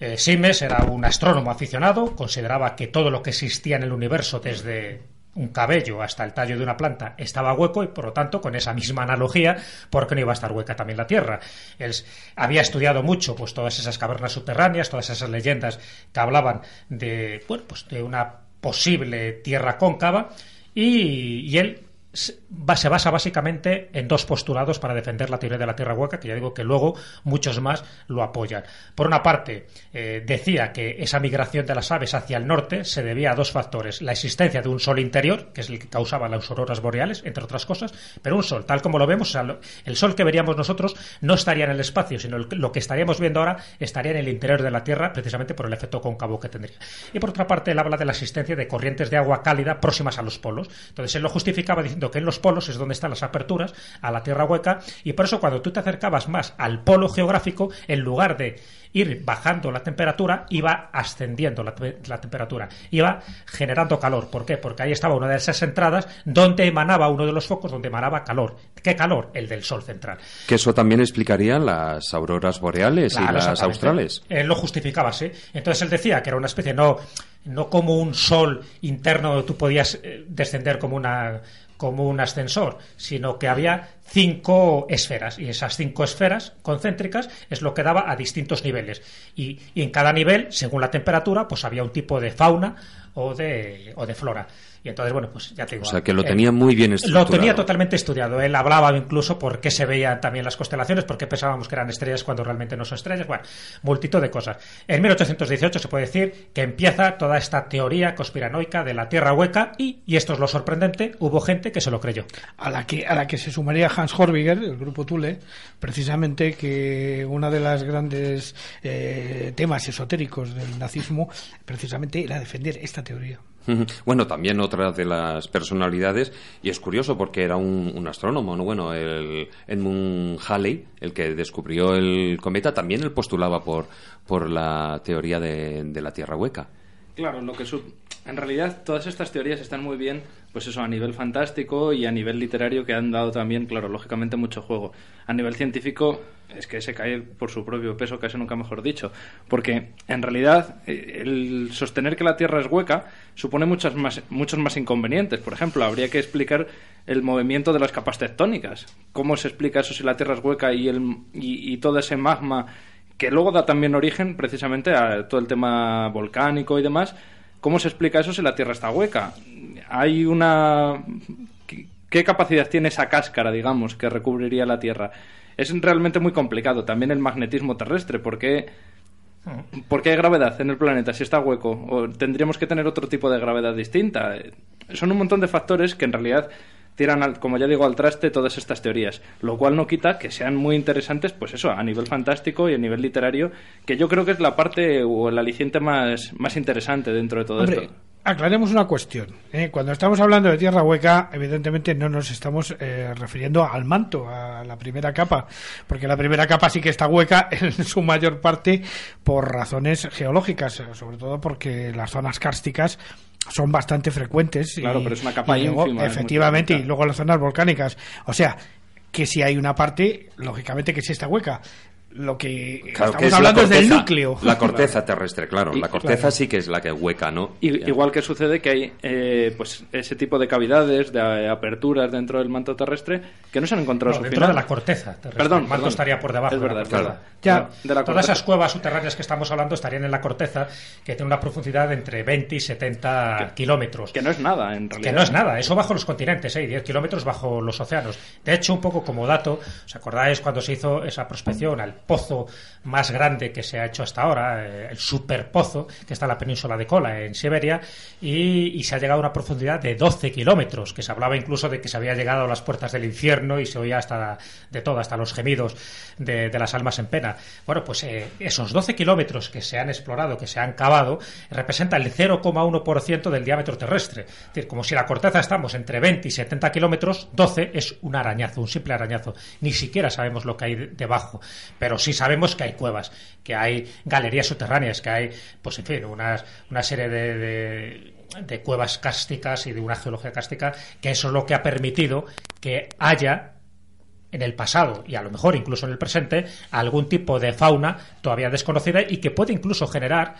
Eh, Simes era un astrónomo aficionado, consideraba que todo lo que existía en el universo, desde un cabello hasta el tallo de una planta estaba hueco y por lo tanto con esa misma analogía ¿por qué no iba a estar hueca también la Tierra? Él había estudiado mucho pues todas esas cavernas subterráneas, todas esas leyendas que hablaban de bueno, pues de una posible Tierra cóncava y, y él se basa básicamente en dos postulados para defender la teoría de la Tierra hueca, que ya digo que luego muchos más lo apoyan. Por una parte, eh, decía que esa migración de las aves hacia el norte se debía a dos factores. La existencia de un sol interior, que es el que causaba las auroras boreales, entre otras cosas, pero un sol, tal como lo vemos, el sol que veríamos nosotros no estaría en el espacio, sino lo que estaríamos viendo ahora estaría en el interior de la Tierra, precisamente por el efecto cóncavo que tendría. Y por otra parte, él habla de la existencia de corrientes de agua cálida próximas a los polos. Entonces, él lo justificaba diciendo que en los los polos es donde están las aperturas a la Tierra hueca y por eso cuando tú te acercabas más al polo geográfico, en lugar de ir bajando la temperatura, iba ascendiendo la, la, temperatura, iba generando calor. ¿Por qué? Porque ahí estaba una de esas entradas donde emanaba uno de los focos, donde emanaba calor. ¿Qué calor? El del Sol central. Que eso también explicaría las auroras boreales y las australes. Él lo justificaba, sí. Entonces él decía que era una especie, no, no como un Sol interno donde tú podías eh, descender como una como un ascensor, sino que había cinco esferas y esas cinco esferas concéntricas es lo que daba a distintos niveles y, y en cada nivel, según la temperatura, pues había un tipo de fauna o de, o de flora. Y entonces, bueno, pues ya te digo. O sea, que lo tenía muy bien estudiado. Lo tenía totalmente estudiado. Él hablaba incluso por qué se veían también las constelaciones, por qué pensábamos que eran estrellas cuando realmente no son estrellas. Bueno, multitud de cosas. En 1818 se puede decir que empieza toda esta teoría conspiranoica de la Tierra hueca y, y esto es lo sorprendente, hubo gente que se lo creyó. A la que, a la que se sumaría Hans Horbiger, el grupo Thule, precisamente que uno de los grandes eh, temas esotéricos del nazismo precisamente era defender esta teoría. Bueno, también otra de las personalidades, y es curioso porque era un, astrónomo, ¿no? Bueno, el Edmund Halley, el que descubrió el cometa, también él postulaba por, por la teoría de, de la Tierra hueca. Claro, lo que en realidad todas estas teorías están muy bien, pues eso, a nivel fantástico y a nivel literario que han dado también, claro, lógicamente mucho juego. A nivel científico es que se cae por su propio peso, casi nunca mejor dicho, porque en realidad eh, el sostener que la Tierra es hueca supone muchas más, muchos más inconvenientes. Por ejemplo, habría que explicar el movimiento de las capas tectónicas. ¿Cómo se explica eso si la Tierra es hueca y, el, y todo ese magma que luego da también origen precisamente a todo el tema volcánico y demás? ¿Cómo se explica eso si la Tierra está hueca? Hay una... ¿Qué capacidad tiene esa cáscara, digamos, que recubriría la Tierra? Es realmente muy complicado. También el magnetismo terrestre, ¿por qué, hay gravedad en el planeta si está hueco? ¿O tendríamos que tener otro tipo de gravedad distinta? Son un montón de factores que en realidad tiran, como ya digo, al traste todas estas teorías, lo cual no quita que sean muy interesantes, pues eso, a nivel fantástico y a nivel literario, que yo creo que es la parte o el aliciente más, más interesante dentro de todo esto. Aclaremos una cuestión. ¿eh? Cuando estamos hablando de tierra hueca, evidentemente no nos estamos eh, refiriendo al manto, a la primera capa, porque la primera capa sí que está hueca [LAUGHS] en su mayor parte por razones geológicas, sobre todo porque las zonas kársticas son bastante frecuentes. Claro, pero es una capa Efectivamente, y luego las zonas volcánicas. O sea, que si hay una parte, lógicamente que sí está hueca lo que estamos hablando es, del núcleo. La corteza terrestre, claro. la corteza sí que es la que hueca, ¿no? igual que sucede que hay eh, pues ese tipo de cavidades, de aperturas dentro del manto terrestre que no se han encontrado dentro de la corteza terrestre. Perdón, el manto estaría por debajo. Es verdad, de Ya, todas esas cuevas subterráneas que estamos hablando estarían en la corteza, que tiene una profundidad de entre 20 y 70 kilómetros. Que no es nada, en realidad. Que no es nada, eso bajo los continentes, ¿eh? 10 kilómetros bajo los océanos. De hecho, un poco como dato, ¿os acordáis cuando se hizo esa prospección al pozo más grande que se ha hecho hasta ahora, eh, el superpozo, que está en la península de Kola, en Siberia, y, se ha llegado a una profundidad de 12 kilómetros, que se hablaba incluso de que se había llegado a las puertas del infierno y se oía hasta de todo, hasta los gemidos de, las almas en pena. Bueno, pues eh, esos 12 kilómetros que se han explorado, que se han cavado, representan el 0,1% del diámetro terrestre. Es decir, como si la corteza estamos entre 20 y 70 kilómetros, 12 es un arañazo, un simple arañazo. Ni siquiera sabemos lo que hay debajo, sí sabemos que hay cuevas, que hay galerías subterráneas, que hay, pues en fin, una serie de, de cuevas cásticas y de una geología cástica, que eso es lo que ha permitido que haya en el pasado y a lo mejor incluso en el presente algún tipo de fauna todavía desconocida y que puede incluso generar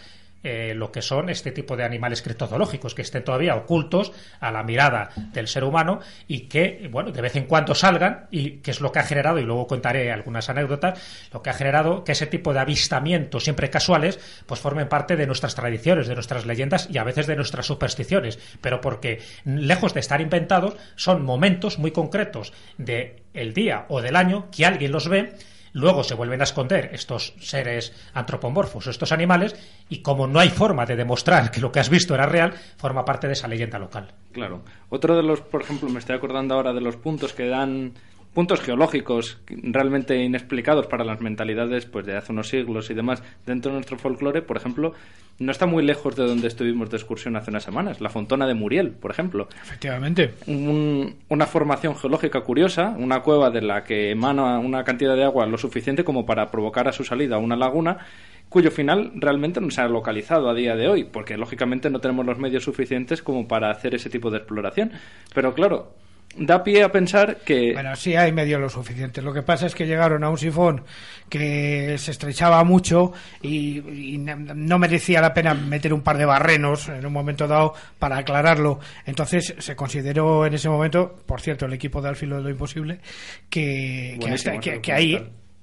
eh, lo que son este tipo de animales criptozoológicos que estén todavía ocultos a la mirada del ser humano y que, bueno, de vez en cuando salgan y que es lo que ha generado, y luego contaré algunas anécdotas, lo que ha generado que ese tipo de avistamientos siempre casuales pues formen parte de nuestras tradiciones, de nuestras leyendas y a veces de nuestras supersticiones, pero porque lejos de estar inventados son momentos muy concretos de el día o del año que alguien los ve Luego se vuelven a esconder estos seres antropomorfos, estos animales, y como no hay forma de demostrar que lo que has visto era real, forma parte de esa leyenda local. Claro. Otro de los, por ejemplo, me estoy acordando ahora de los puntos que dan puntos geológicos realmente inexplicados para las mentalidades pues de hace unos siglos y demás dentro de nuestro folclore, por ejemplo, no está muy lejos de donde estuvimos de excursión hace unas semanas, la Fontona de Muriel, por ejemplo. Efectivamente. una formación geológica curiosa, una cueva de la que emana una cantidad de agua lo suficiente como para provocar a su salida una laguna cuyo final realmente no se ha localizado a día de hoy, porque lógicamente no tenemos los medios suficientes como para hacer ese tipo de exploración. Pero claro, da pie a pensar que... Bueno, sí hay medios lo suficiente. Lo que pasa es que llegaron a un sifón que se estrechaba mucho y, no merecía la pena meter un par de barrenos en un momento dado para aclararlo. Entonces se consideró en ese momento, por cierto, el equipo de Alfilo de lo Imposible, que, que ahí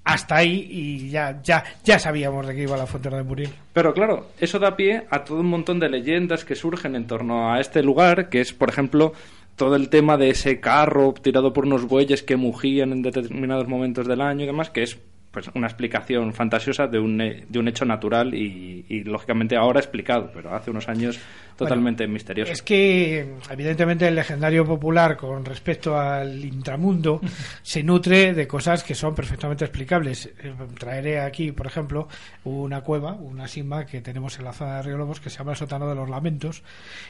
hasta ahí y ya, ya, ya sabíamos de qué iba la Fontana de Muriel. Pero claro, eso da pie a todo un montón de leyendas que surgen en torno a este lugar, que es, por ejemplo, todo el tema de ese carro tirado por unos bueyes que mugían en determinados momentos del año y demás, que es pues una explicación fantasiosa de un, de un hecho natural y, y, lógicamente ahora explicado, pero hace unos años totalmente misterioso. Es que, evidentemente, el legendario popular con respecto al intramundo [LAUGHS] se nutre de cosas que son perfectamente explicables. Eh, traeré aquí, por ejemplo, una cueva, una sima que tenemos en la zona de Río Lobos que se llama el sótano de los lamentos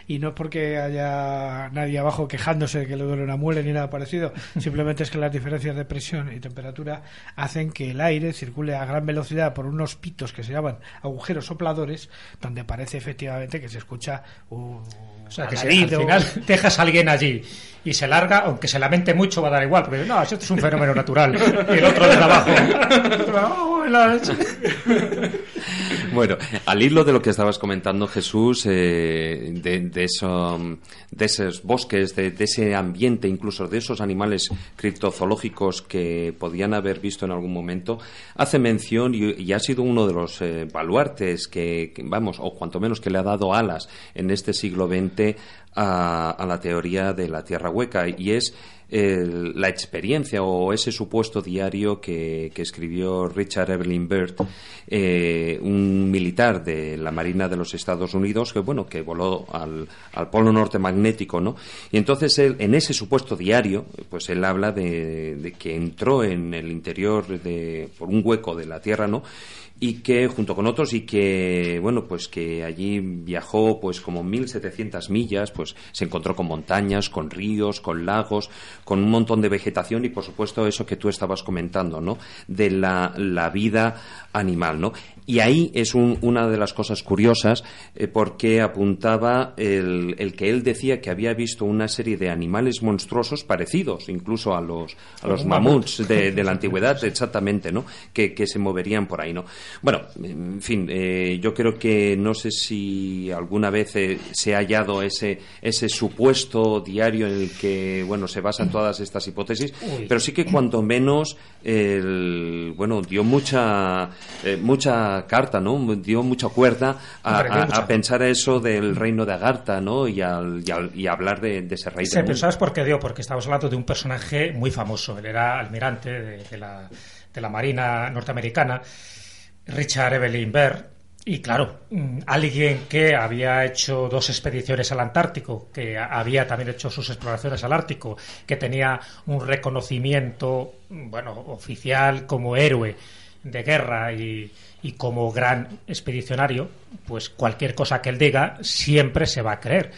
y no es porque haya nadie abajo quejándose de que le duele una muela ni nada parecido, [LAUGHS] simplemente es que las diferencias de presión y temperatura hacen que el aire circule a gran velocidad por unos pitos que se llaman agujeros sopladores, donde parece efectivamente que se escucha o sea, que al final [LAUGHS] dejas a alguien allí y se larga, aunque se lamente mucho, va a dar igual, porque no, esto es un fenómeno natural. Y el otro de abajo. [LAUGHS] [LAUGHS] bueno, al hilo de lo que estabas comentando, Jesús, eh, de, eso, de esos bosques, de, ese ambiente, incluso de esos animales criptozoológicos que podían haber visto en algún momento, hace mención y, ha sido uno de los eh, baluartes que, vamos, o cuanto menos que le ha dado alas en este siglo XX a, la teoría de la tierra hueca y es la experiencia o ese supuesto diario que, escribió Richard Evelyn Byrd, eh, un militar de la Marina de los Estados Unidos que bueno que voló al, polo norte magnético, ¿no? Y entonces él, en ese supuesto diario, pues él habla de, de que entró en el interior de por un hueco de la Tierra, ¿no? Y que junto con otros y que bueno pues que allí viajó pues como 1700 millas pues se encontró con montañas con ríos con lagos con un montón de vegetación y por supuesto eso que tú estabas comentando no de la, la vida animal no y ahí es una de las cosas curiosas eh, porque apuntaba el, el, que él decía que había visto una serie de animales monstruosos parecidos incluso a los, a los mamuts de, de, la [LAUGHS] antigüedad, exactamente, ¿no? Que, que, se moverían por ahí, ¿no? Bueno, en fin, eh, yo creo que no sé si alguna vez eh, se ha hallado ese, ese supuesto diario en el que, bueno, se basan todas estas hipótesis, pero sí que cuanto menos, el, bueno, dio mucha, mucha carta, ¿no? Dio mucha cuerda a, pensar eso del reino de Agartha, ¿no? Y, al, y, hablar de, ese rey. Sí, pero ¿sabes por qué dio? Porque estamos hablando de un personaje muy famoso. Él era almirante de, la, de la Marina norteamericana, Richard Evelyn Baird, y claro, mm, alguien que había hecho dos expediciones al Antártico, que había también hecho sus exploraciones al Ártico, que tenía un reconocimiento, bueno, oficial como héroe de guerra y, y como gran expedicionario, pues cualquier cosa que él diga siempre se va a creer.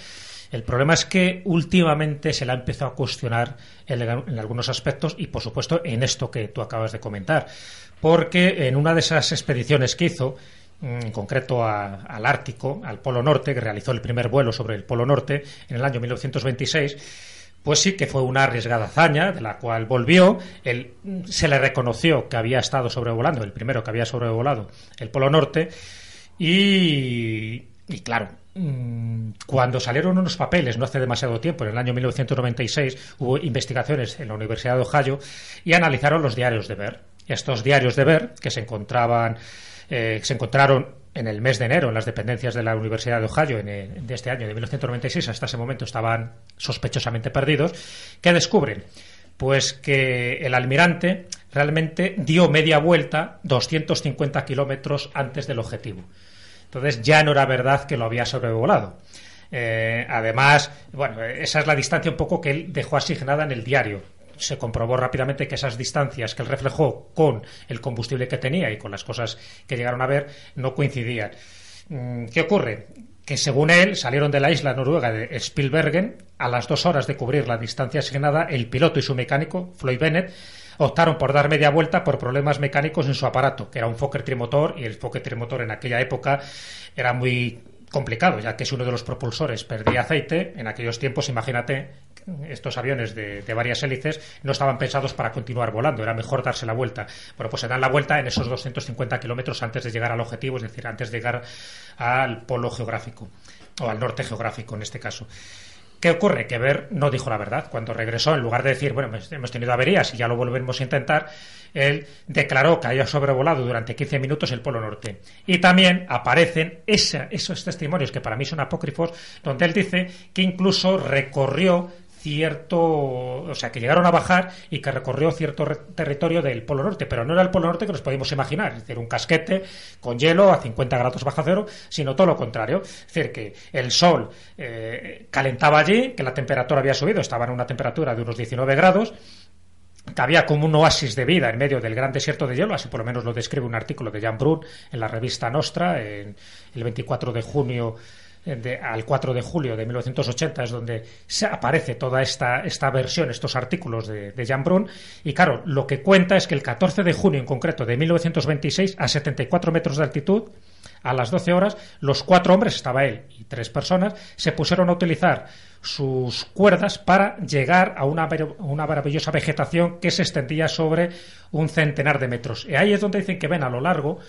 El problema es que últimamente se le ha empezado a cuestionar en, algunos aspectos y, por supuesto, en esto que tú acabas de comentar. Porque en una de esas expediciones que hizo, mm, en concreto al Ártico, al Polo Norte, que realizó el primer vuelo sobre el Polo Norte en el año 1926, pues sí que fue una arriesgada hazaña, de la cual volvió. Él, se le reconoció que había estado sobrevolando, el primero que había sobrevolado el Polo Norte. Y, y claro, mm, cuando salieron unos papeles, no hace demasiado tiempo, en el año 1996, hubo investigaciones en la Universidad de Ohio y analizaron los diarios de Ver. Estos diarios de Ver, que se encontraban, eh, se encontraron en el mes de enero en las dependencias de la Universidad de Ohio en, de este año, de 1996, hasta ese momento estaban sospechosamente perdidos, ¿qué descubren? Pues que el almirante realmente dio media vuelta 250 kilómetros antes del objetivo. Entonces ya no era verdad que lo había sobrevolado. Eh, además, bueno, esa es la distancia un poco que él dejó asignada en el diario se comprobó rápidamente que esas distancias que él reflejó con el combustible que tenía y con las cosas que llegaron a ver no coincidían. Mm, ¿Qué ocurre? que según él salieron de la isla noruega de Spielbergen a las dos horas de cubrir la distancia asignada, el piloto y su mecánico, Floyd Bennett, optaron por dar media vuelta por problemas mecánicos en su aparato, que era un Fokker trimotor, y el Fokker trimotor en aquella época era muy complicado, ya que es uno de los propulsores, perdía aceite. En aquellos tiempos, imagínate, estos aviones de, varias hélices no estaban pensados para continuar volando, era mejor darse la vuelta. Bueno, pues se dan la vuelta en esos 250 kilómetros antes de llegar al objetivo, es decir, antes de llegar al polo geográfico, o al norte geográfico en este caso. ¿Qué ocurre? Que Ver no dijo la verdad. Cuando regresó, en lugar de decir, bueno, pues hemos tenido averías y ya lo volvemos a intentar, él declaró que había sobrevolado durante 15 minutos el Polo Norte. Y también aparecen esos testimonios que para mí son apócrifos, donde él dice que incluso recorrió cierto, o sea, que llegaron a bajar y que recorrió cierto territorio del Polo Norte, pero no era el Polo Norte que nos podíamos imaginar, es decir, un casquete con hielo a 50 grados bajo cero, sino todo lo contrario, es decir, que el sol eh, calentaba allí, que la temperatura había subido, estaba en una temperatura de unos 19 grados, que había como un oasis de vida en medio del gran desierto de hielo, así por lo menos lo describe un artículo de Jan Brun en la revista Nostra, en el 24 de junio al 4 de julio de 1980 es donde se aparece toda esta, esta versión, estos artículos de, de Jan Brun. Y claro, lo que cuenta es que el 14 de junio en concreto de 1926, a 74 metros de altitud, a las 12 horas, los cuatro hombres, estaba él y tres personas, se pusieron a utilizar sus cuerdas para llegar a una, una, maravillosa vegetación que se extendía sobre un centenar de metros. Y ahí es donde dicen que ven a lo largo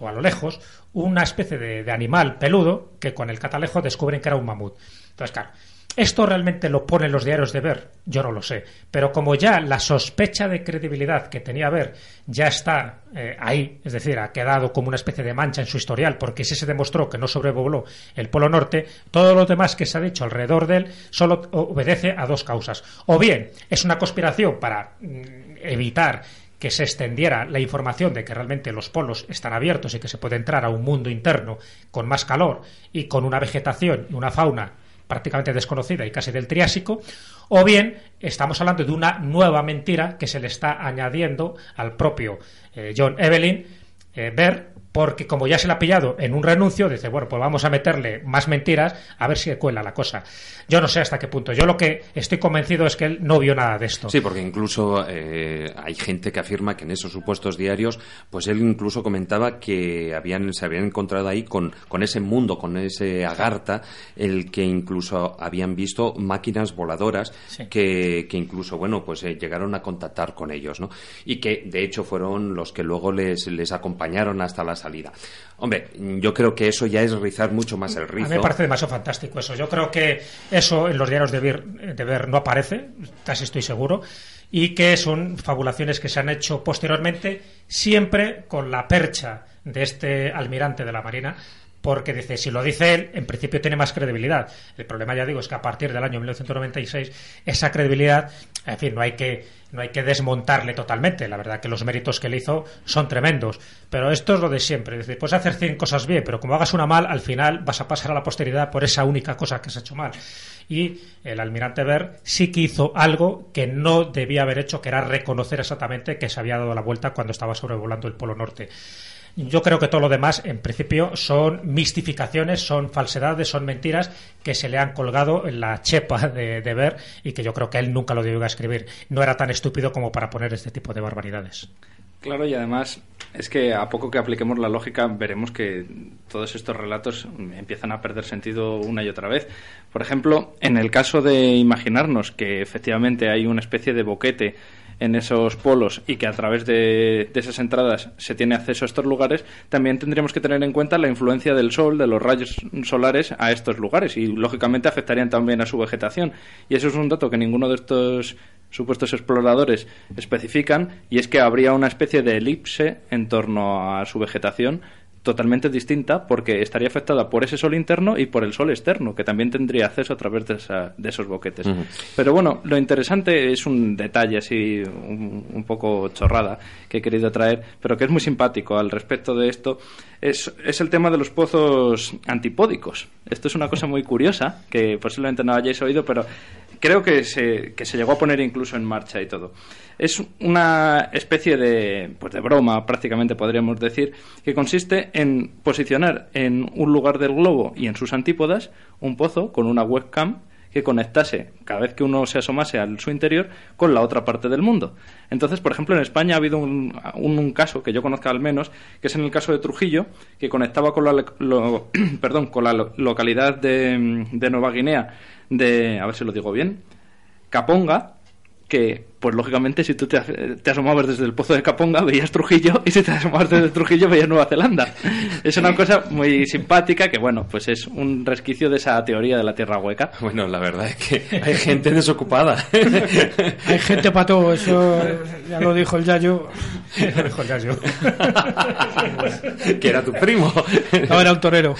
o a lo lejos una especie de, animal peludo que con el catalejo descubren que era un mamut. Entonces, claro, ¿Esto realmente lo ponen los diarios de Ver? Yo no lo sé. Pero como ya la sospecha de credibilidad que tenía Ver ya está eh, ahí, es decir, ha quedado como una especie de mancha en su historial, porque si se demostró que no sobrevoló el Polo Norte, todo lo demás que se ha dicho alrededor de él solo obedece a dos causas. O bien es una conspiración para mm, evitar que se extendiera la información de que realmente los polos están abiertos y que se puede entrar a un mundo interno con más calor y con una vegetación y una fauna prácticamente desconocida y casi del Triásico, o bien estamos hablando de una nueva mentira que se le está añadiendo al propio eh, John Evelyn eh, Ver porque como ya se le ha pillado en un renuncio, dice, bueno, pues vamos a meterle más mentiras a ver si cuela la cosa. Yo no sé hasta qué punto. Yo lo que estoy convencido es que él no vio nada de esto. Sí, porque incluso eh, hay gente que afirma que en esos supuestos diarios, pues él incluso comentaba que habían, se habían encontrado ahí con, con ese mundo, con ese agarta, el que incluso habían visto máquinas voladoras que, que, incluso, bueno, pues eh, llegaron a contactar con ellos, ¿no? Y que, de hecho, fueron los que luego les, les acompañaron hasta la salida. Hombre, yo creo que eso ya es rizar mucho más el rizo. A mí me parece demasiado fantástico eso. Yo creo que eso en los diarios de ver, de ver no aparece, casi estoy seguro, y que son fabulaciones que se han hecho posteriormente, siempre con la percha de este almirante de la Marina, porque dice, si lo dice él, en principio tiene más credibilidad. El problema, ya digo, es que a partir del año 1996 esa credibilidad, en fin, no hay que no hay que desmontarle totalmente. La verdad que los méritos que él hizo son tremendos. Pero esto es lo de siempre. Es decir, puedes hacer 100 cosas bien, pero como hagas una mal, al final vas a pasar a la posteridad por esa única cosa que has hecho mal. Y el almirante Ver sí que hizo algo que no debía haber hecho, que era reconocer exactamente que se había dado la vuelta cuando estaba sobrevolando el Polo Norte. Yo creo que todo lo demás, en principio, son mistificaciones, son falsedades, son mentiras que se le han colgado en la chepa de, ver y que yo creo que él nunca lo debió escribir. No era tan estúpido como para poner este tipo de barbaridades. Claro, y además es que a poco que apliquemos la lógica veremos que todos estos relatos empiezan a perder sentido una y otra vez. Por ejemplo, en el caso de imaginarnos que efectivamente hay una especie de boquete en esos polos y que a través de, esas entradas se tiene acceso a estos lugares, también tendríamos que tener en cuenta la influencia del sol, de los rayos solares a estos lugares y lógicamente afectarían también a su vegetación. Y eso es un dato que ninguno de estos supuestos exploradores especifican y es que habría una especie de elipse en torno a su vegetación totalmente distinta porque estaría afectada por ese sol interno y por el sol externo, que también tendría acceso a través de, de esos boquetes. Pero bueno, lo interesante es un detalle así, un, poco chorrada que he querido traer, pero que es muy simpático al respecto de esto, es, es el tema de los pozos antipódicos. Esto es una cosa muy curiosa, que posiblemente no hayáis oído, pero creo que se, que se llegó a poner incluso en marcha y todo. Es una especie de, pues de broma, prácticamente podríamos decir, que consiste en posicionar en un lugar del globo y en sus antípodas un pozo con una webcam que conectase cada vez que uno se asomase al su interior con la otra parte del mundo. Entonces, por ejemplo, en España ha habido un, un, caso que yo conozca al menos, que es en el caso de Trujillo, que conectaba con la, [CLEARS THROAT] perdón, con la localidad de, de Nueva Guinea de, a ver si lo digo bien, Caponga, que pues lógicamente si tú te, asomabas desde el pozo de Caponga veías Trujillo y si te asomabas desde Trujillo veías Nueva Zelanda. Es una cosa muy simpática que bueno, pues es un resquicio de esa teoría de la tierra hueca. Bueno, la verdad es que hay gente desocupada. [LAUGHS] hay gente para todo, eso ya lo dijo el Yayo. lo dijo el Yayo. [LAUGHS] que era tu primo. No, era un torero.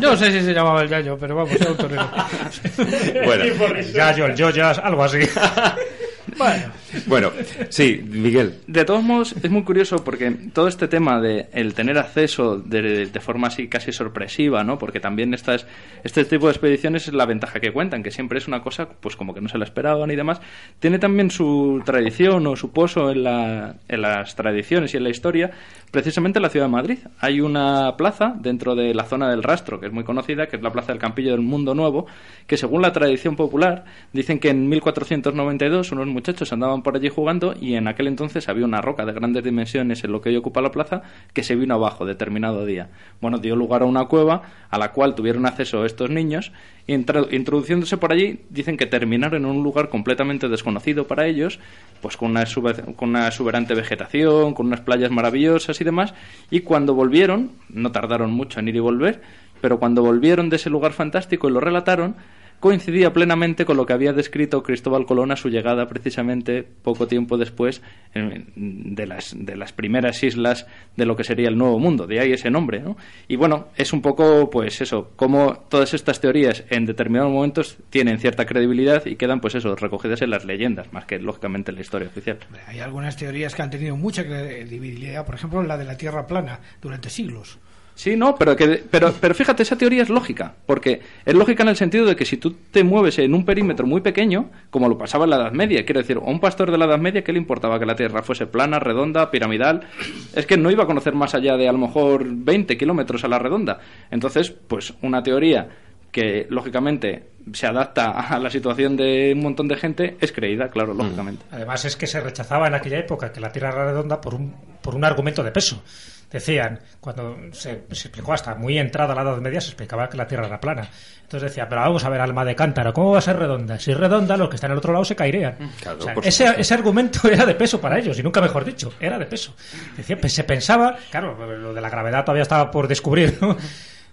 No sé si se llamaba el Yayo, pero vamos, era un torero. Bueno, el [LAUGHS] Yayo, el Yoyas, algo así. Bueno. Bueno, sí, Miguel. De todos modos, es muy curioso porque todo este tema de el tener acceso de, forma así casi sorpresiva, ¿no? Porque también estas, este tipo de expediciones es la ventaja que cuentan, que siempre es una cosa, pues como que no se la esperaban y demás. Tiene también su tradición o su pozo en, en las tradiciones y en la historia, precisamente en la ciudad de Madrid. Hay una plaza dentro de la zona del rastro, que es muy conocida, que es la Plaza del Campillo del Mundo Nuevo, que según la tradición popular, dicen que en 1492 unos muchachos andaban por allí jugando y en aquel entonces había una roca de grandes dimensiones en lo que hoy ocupa la plaza que se vino abajo determinado día. Bueno, dio lugar a una cueva a la cual tuvieron acceso estos niños y introduciéndose por allí dicen que terminaron en un lugar completamente desconocido para ellos, pues con una, con una exuberante vegetación, con unas playas maravillosas y demás, y cuando volvieron, no tardaron mucho en ir y volver, pero cuando volvieron de ese lugar fantástico y lo relataron, coincidía plenamente con lo que había descrito Cristóbal Colón a su llegada precisamente poco tiempo después de, las, de las primeras islas de lo que sería el Nuevo Mundo, de ahí ese nombre. ¿no? Y bueno, es un poco pues eso, como todas estas teorías en determinados momentos tienen cierta credibilidad y quedan pues eso, recogidas en las leyendas, más que lógicamente en la historia oficial. Hay algunas teorías que han tenido mucha credibilidad, por ejemplo la de la Tierra plana durante siglos. Sí, no, pero, que, pero, pero fíjate, esa teoría es lógica, porque es lógica en el sentido de que si tú te mueves en un perímetro muy pequeño, como lo pasaba en la Edad Media, quiero decir, a un pastor de la Edad Media, ¿qué le importaba que la Tierra fuese plana, redonda, piramidal? Es que no iba a conocer más allá de a lo mejor 20 kilómetros a la redonda. Entonces, pues una teoría que lógicamente se adapta a la situación de un montón de gente es creída, claro, mm. lógicamente. Además es que se rechazaba en aquella época que la Tierra era redonda por un, por un argumento de peso decían, cuando se, explicó hasta muy entrada la Edad Media, se explicaba que la Tierra era plana. Entonces decía, pero vamos a ver, alma de cántaro, ¿cómo va a ser redonda? Si es redonda, los que están al otro lado se caerían. Mm, ese, ese, argumento [LAUGHS] era de peso para ellos, y nunca mejor dicho, era de peso. Decía, se pensaba, claro, lo de la gravedad todavía estaba por descubrir, ¿no?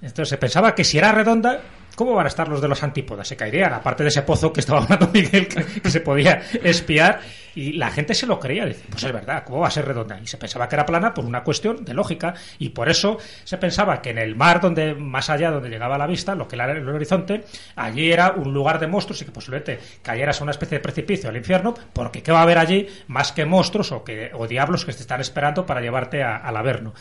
Entonces se pensaba que si era redonda, ¿cómo van a estar los de los antípodas? Se caerían, aparte de ese pozo que estaba hablando Miguel, que se podía espiar y la gente se lo creía, dice, pues es verdad, ¿cómo va a ser redonda? Y se pensaba que era plana por una cuestión de lógica y por eso se pensaba que en el mar donde más allá donde llegaba la vista, lo que era el horizonte, allí era un lugar de monstruos y que posiblemente cayeras a una especie de precipicio al infierno, porque ¿qué va a haber allí más que monstruos o que o diablos que te están esperando para llevarte al averno?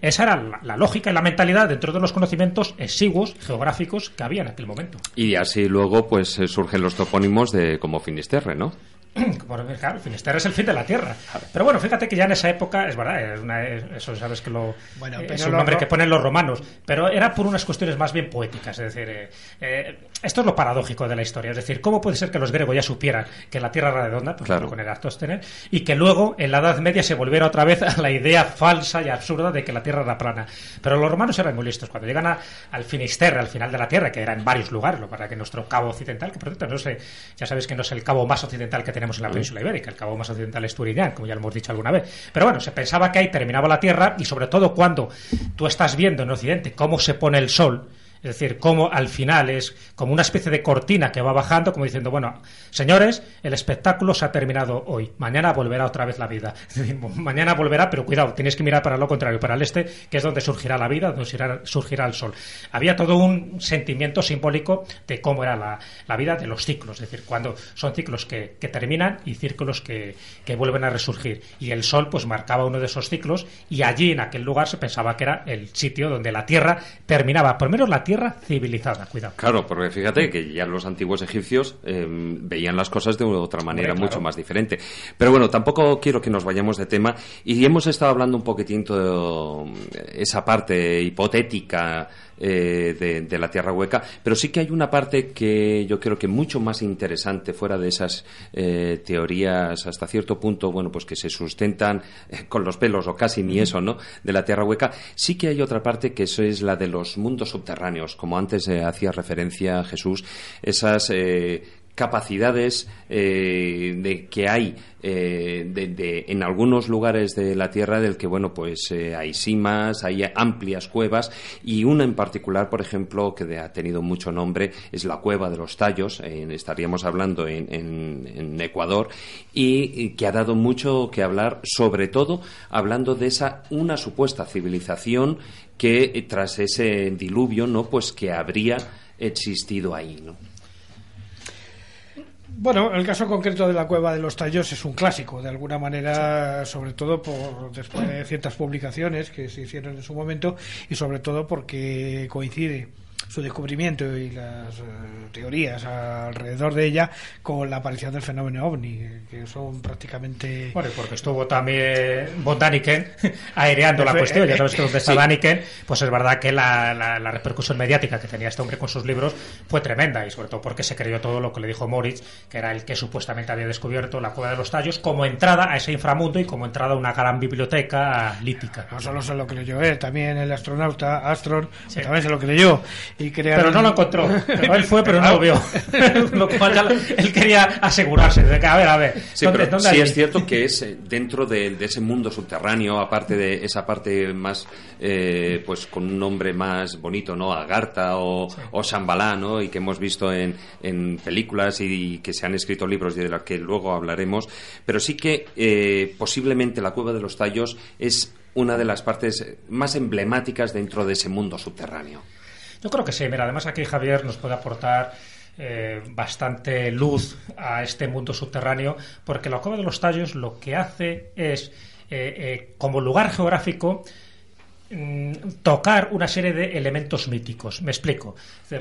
Esa era la, lógica y la mentalidad dentro de los conocimientos exiguos geográficos que había en aquel momento. Y así luego pues eh, surgen los topónimos de como Finisterre, ¿no? [CLEARS THROAT] claro, Finisterre es el fin de la tierra. Pero bueno, fíjate que ya en esa época, es verdad, eso sabes que lo, es un nombre que ponen los romanos, pero era por unas cuestiones más bien poéticas. Es decir, eh, eh, esto es lo paradójico de la historia. Es decir, ¿cómo puede ser que los griegos ya supieran que la tierra era redonda, por ejemplo, con Eratóstenes, y que luego en la Edad Media se volviera otra vez [LAUGHS] a la idea falsa y absurda de que la tierra era plana? Pero los romanos eran muy listos. Cuando llegan al Finisterre, al final de la tierra, que era en varios lugares, lo para que nuestro cabo occidental, que por cierto, no sé, ya sabéis que no es el cabo más occidental que tenemos en la península ibérica. El cabo más occidental es Turinán, como ya lo hemos dicho alguna vez. Pero bueno, se pensaba que ahí terminaba la Tierra y sobre todo cuando tú estás viendo en Occidente cómo se pone el sol, es decir, cómo al final es como una especie de cortina que va bajando, como diciendo, bueno, señores, el espectáculo se ha terminado hoy. Mañana volverá otra vez la vida. [LAUGHS] mañana volverá, pero cuidado, tienes que mirar para lo contrario, para el este, que es donde surgirá la vida, donde surgirá, el sol. Había todo un sentimiento simbólico de cómo era la, vida de los ciclos, es decir, cuando son ciclos que, terminan y círculos que, que, vuelven a resurgir. Y el sol, pues marcaba uno de esos ciclos, y allí en aquel lugar se pensaba que era el sitio donde la Tierra terminaba, por menos la Tierra tierra civilizada. Cuidado. Claro, porque fíjate que ya los antiguos egipcios em, veían las cosas de otra manera mucho más diferente. Pero bueno, tampoco quiero que nos vayamos de tema y hemos estado hablando un poquitín de esa parte hipotética eh, de, la Tierra Hueca, pero sí que hay una parte que yo creo que mucho más interesante fuera de esas eh, teorías hasta cierto punto, bueno, pues que se sustentan eh, con los pelos o casi ni eso, ¿no? De la Tierra Hueca, sí que hay otra parte que eso es la de los mundos subterráneos, como antes hacía referencia Jesús, esas capacidades eh, de que hay eh, de, en algunos lugares de la Tierra del que bueno pues eh, hay simas, hay amplias cuevas y una en particular, por ejemplo, que ha tenido mucho nombre es la cueva de los Tallos. estaríamos hablando en, en, Ecuador y, que ha dado mucho que hablar, sobre todo hablando de esa una supuesta civilización que tras ese diluvio no pues que habría existido ahí, ¿no? Bueno, el caso concreto de la cueva de los tallos es un clásico, de alguna manera, sobre todo por después de ciertas publicaciones que se hicieron en su momento y sobre todo porque coincide su descubrimiento y las eh, teorías alrededor de ella con la aparición del fenómeno ovni, que son prácticamente... Bueno, porque estuvo también Von Daniken [LAUGHS] aireando la cuestión, ya sabes que donde [LAUGHS] está Daniken, pues es verdad que la, la, repercusión mediática que tenía este hombre con sus libros fue tremenda, y sobre todo porque se creyó todo lo que le dijo Moritz, que era el que supuestamente había descubierto la cueva de los tallos, como entrada a ese inframundo y como entrada a una gran biblioteca lítica. No solo se lo creyó él, también el astronauta Astron, también se lo creyó pero no lo encontró. él fue, pero no lo vio. [LAUGHS] lo cual él quería asegurarse de que, a ver, a ver. Sí, es cierto que es dentro de, ese mundo subterráneo, aparte de esa parte más, eh, pues con un nombre más bonito, ¿no? Agartha o, o Shambhala, ¿no? Y que hemos visto en, en películas y, que se han escrito libros y de los que luego hablaremos. Pero sí que eh, posiblemente la Cueva de los Tallos es una de las partes más emblemáticas dentro de ese mundo subterráneo. Yo creo que sí. Mira, además aquí Javier nos puede aportar eh, bastante luz a este mundo subterráneo, porque la Cueva de los Tallos lo que hace es, eh, eh, como lugar geográfico, tocar una serie de elementos míticos. Me explico.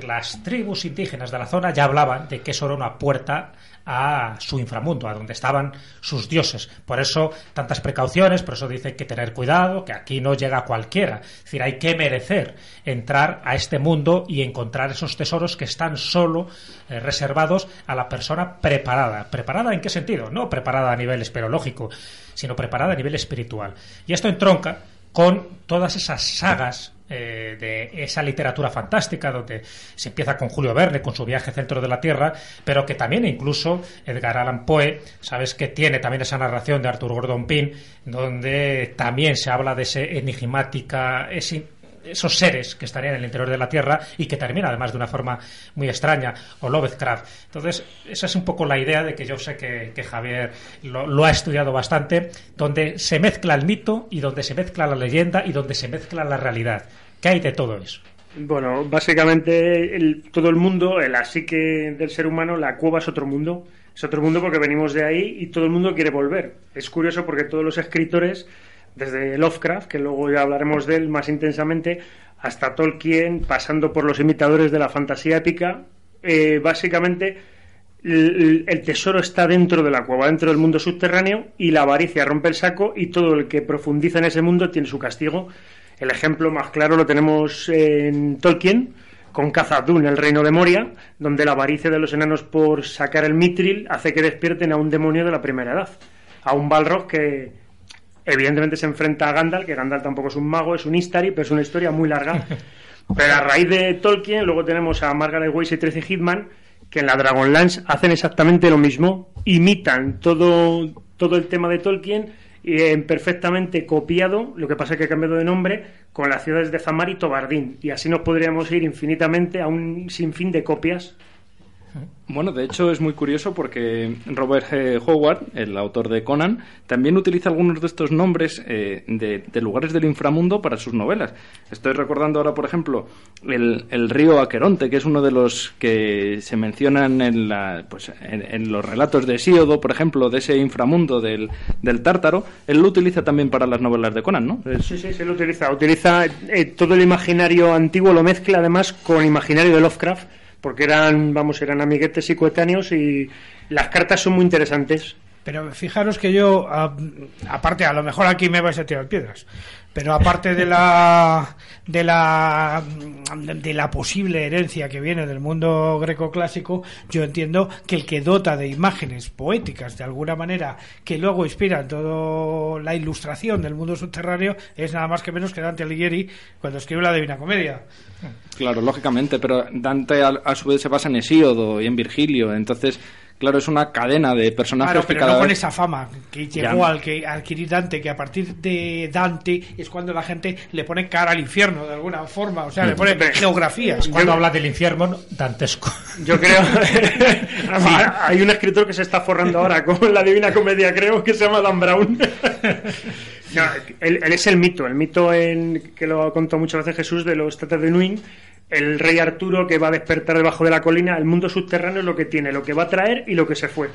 las tribus indígenas de la zona ya hablaban de que eso era una puerta a su inframundo, a donde estaban sus dioses. Por eso tantas precauciones, por eso dice que tener cuidado, que aquí no llega cualquiera. Es decir, hay que merecer entrar a este mundo y encontrar esos tesoros que están solo eh, reservados a la persona preparada. ¿Preparada en qué sentido? No preparada a nivel esperológico, sino preparada a nivel espiritual. Y esto entronca con todas esas sagas eh, de esa literatura fantástica, donde se empieza con Julio Verne, con su viaje centro de la Tierra, pero que también incluso Edgar Allan Poe, sabes que tiene también esa narración de Arthur Gordon Pym, donde también se habla de ese enigmática, esos seres que estarían en el interior de la Tierra y que termina además de una forma muy extraña, o Lovecraft. Entonces, esa es un poco la idea de que yo sé que, Javier lo, ha estudiado bastante, donde se mezcla el mito y donde se mezcla la leyenda y donde se mezcla la realidad. ¿Qué hay de todo eso? Bueno, básicamente todo el mundo, la psique del ser humano, la cueva es otro mundo. Es otro mundo porque venimos de ahí y todo el mundo quiere volver. Es curioso porque todos los escritores desde Lovecraft, que luego ya hablaremos de él más intensamente, hasta Tolkien, pasando por los imitadores de la fantasía épica, eh, básicamente el, tesoro está dentro de la cueva, dentro del mundo subterráneo, y la avaricia rompe el saco y todo el que profundiza en ese mundo tiene su castigo. El ejemplo más claro lo tenemos en Tolkien, con Khazad-dûm, el reino de Moria, donde la avaricia de los enanos por sacar el mitril hace que despierten a un demonio de la primera edad, a un Balrog que, Evidentemente se enfrenta a Gandalf, que Gandalf tampoco es un mago, es un Istari, pero es una historia muy larga. [LAUGHS] Pero a raíz de Tolkien, luego tenemos a Margaret Weiss y 13 Hitman, que en la Dragonlance hacen exactamente lo mismo, imitan todo, todo el tema de Tolkien y en perfectamente copiado, lo que pasa es que ha cambiado de nombre, con las ciudades de Zamar y Tobardín. Y así nos podríamos ir infinitamente a un sinfín de copias Bueno, de hecho es muy curioso porque Robert. Howard, el autor de Conan, también utiliza algunos de estos nombres eh, de, lugares del inframundo para sus novelas. Estoy recordando ahora, por ejemplo, el, río Aqueronte, que es uno de los que se mencionan en, la, pues, en, los relatos de Síodo, por ejemplo, de ese inframundo del, del, Tártaro. Él lo utiliza también para las novelas de Conan, ¿no? Sí, sí, sí, lo utiliza. Utiliza eh, todo el imaginario antiguo, lo mezcla además con imaginario de Lovecraft porque eran, vamos, eran amiguetes y coetáneos y las cartas son muy interesantes. Pero fijaros que yo, aparte, a lo mejor aquí me vais a tirar piedras, pero aparte de la de la de la posible herencia que viene del mundo greco clásico, yo entiendo que el que dota de imágenes poéticas de alguna manera que luego inspiran toda la ilustración del mundo subterráneo es nada más que menos que Dante Alighieri cuando escribe la Divina Comedia. Claro, lógicamente, pero Dante a, su vez se basa en Hesíodo y en Virgilio, entonces Claro, es una cadena de personajes claro, pero no con esa fama que llegó al que adquirir Dante, que a partir de Dante es cuando la gente le pone cara al infierno de alguna forma, o sea, le pone geografías. Cuando habla del infierno, dantesco. Yo creo. [LAUGHS] Hay un escritor que se está forrando ahora con la Divina Comedia, creo, que se llama Dan Brown. [LAUGHS] No, él, es el mito, el mito en, que lo ha contado muchas veces Jesús de los Tatas de Nuin, el rey Arturo que va a despertar debajo de la colina, el mundo subterráneo es lo que tiene, lo que va a traer y lo que se fue.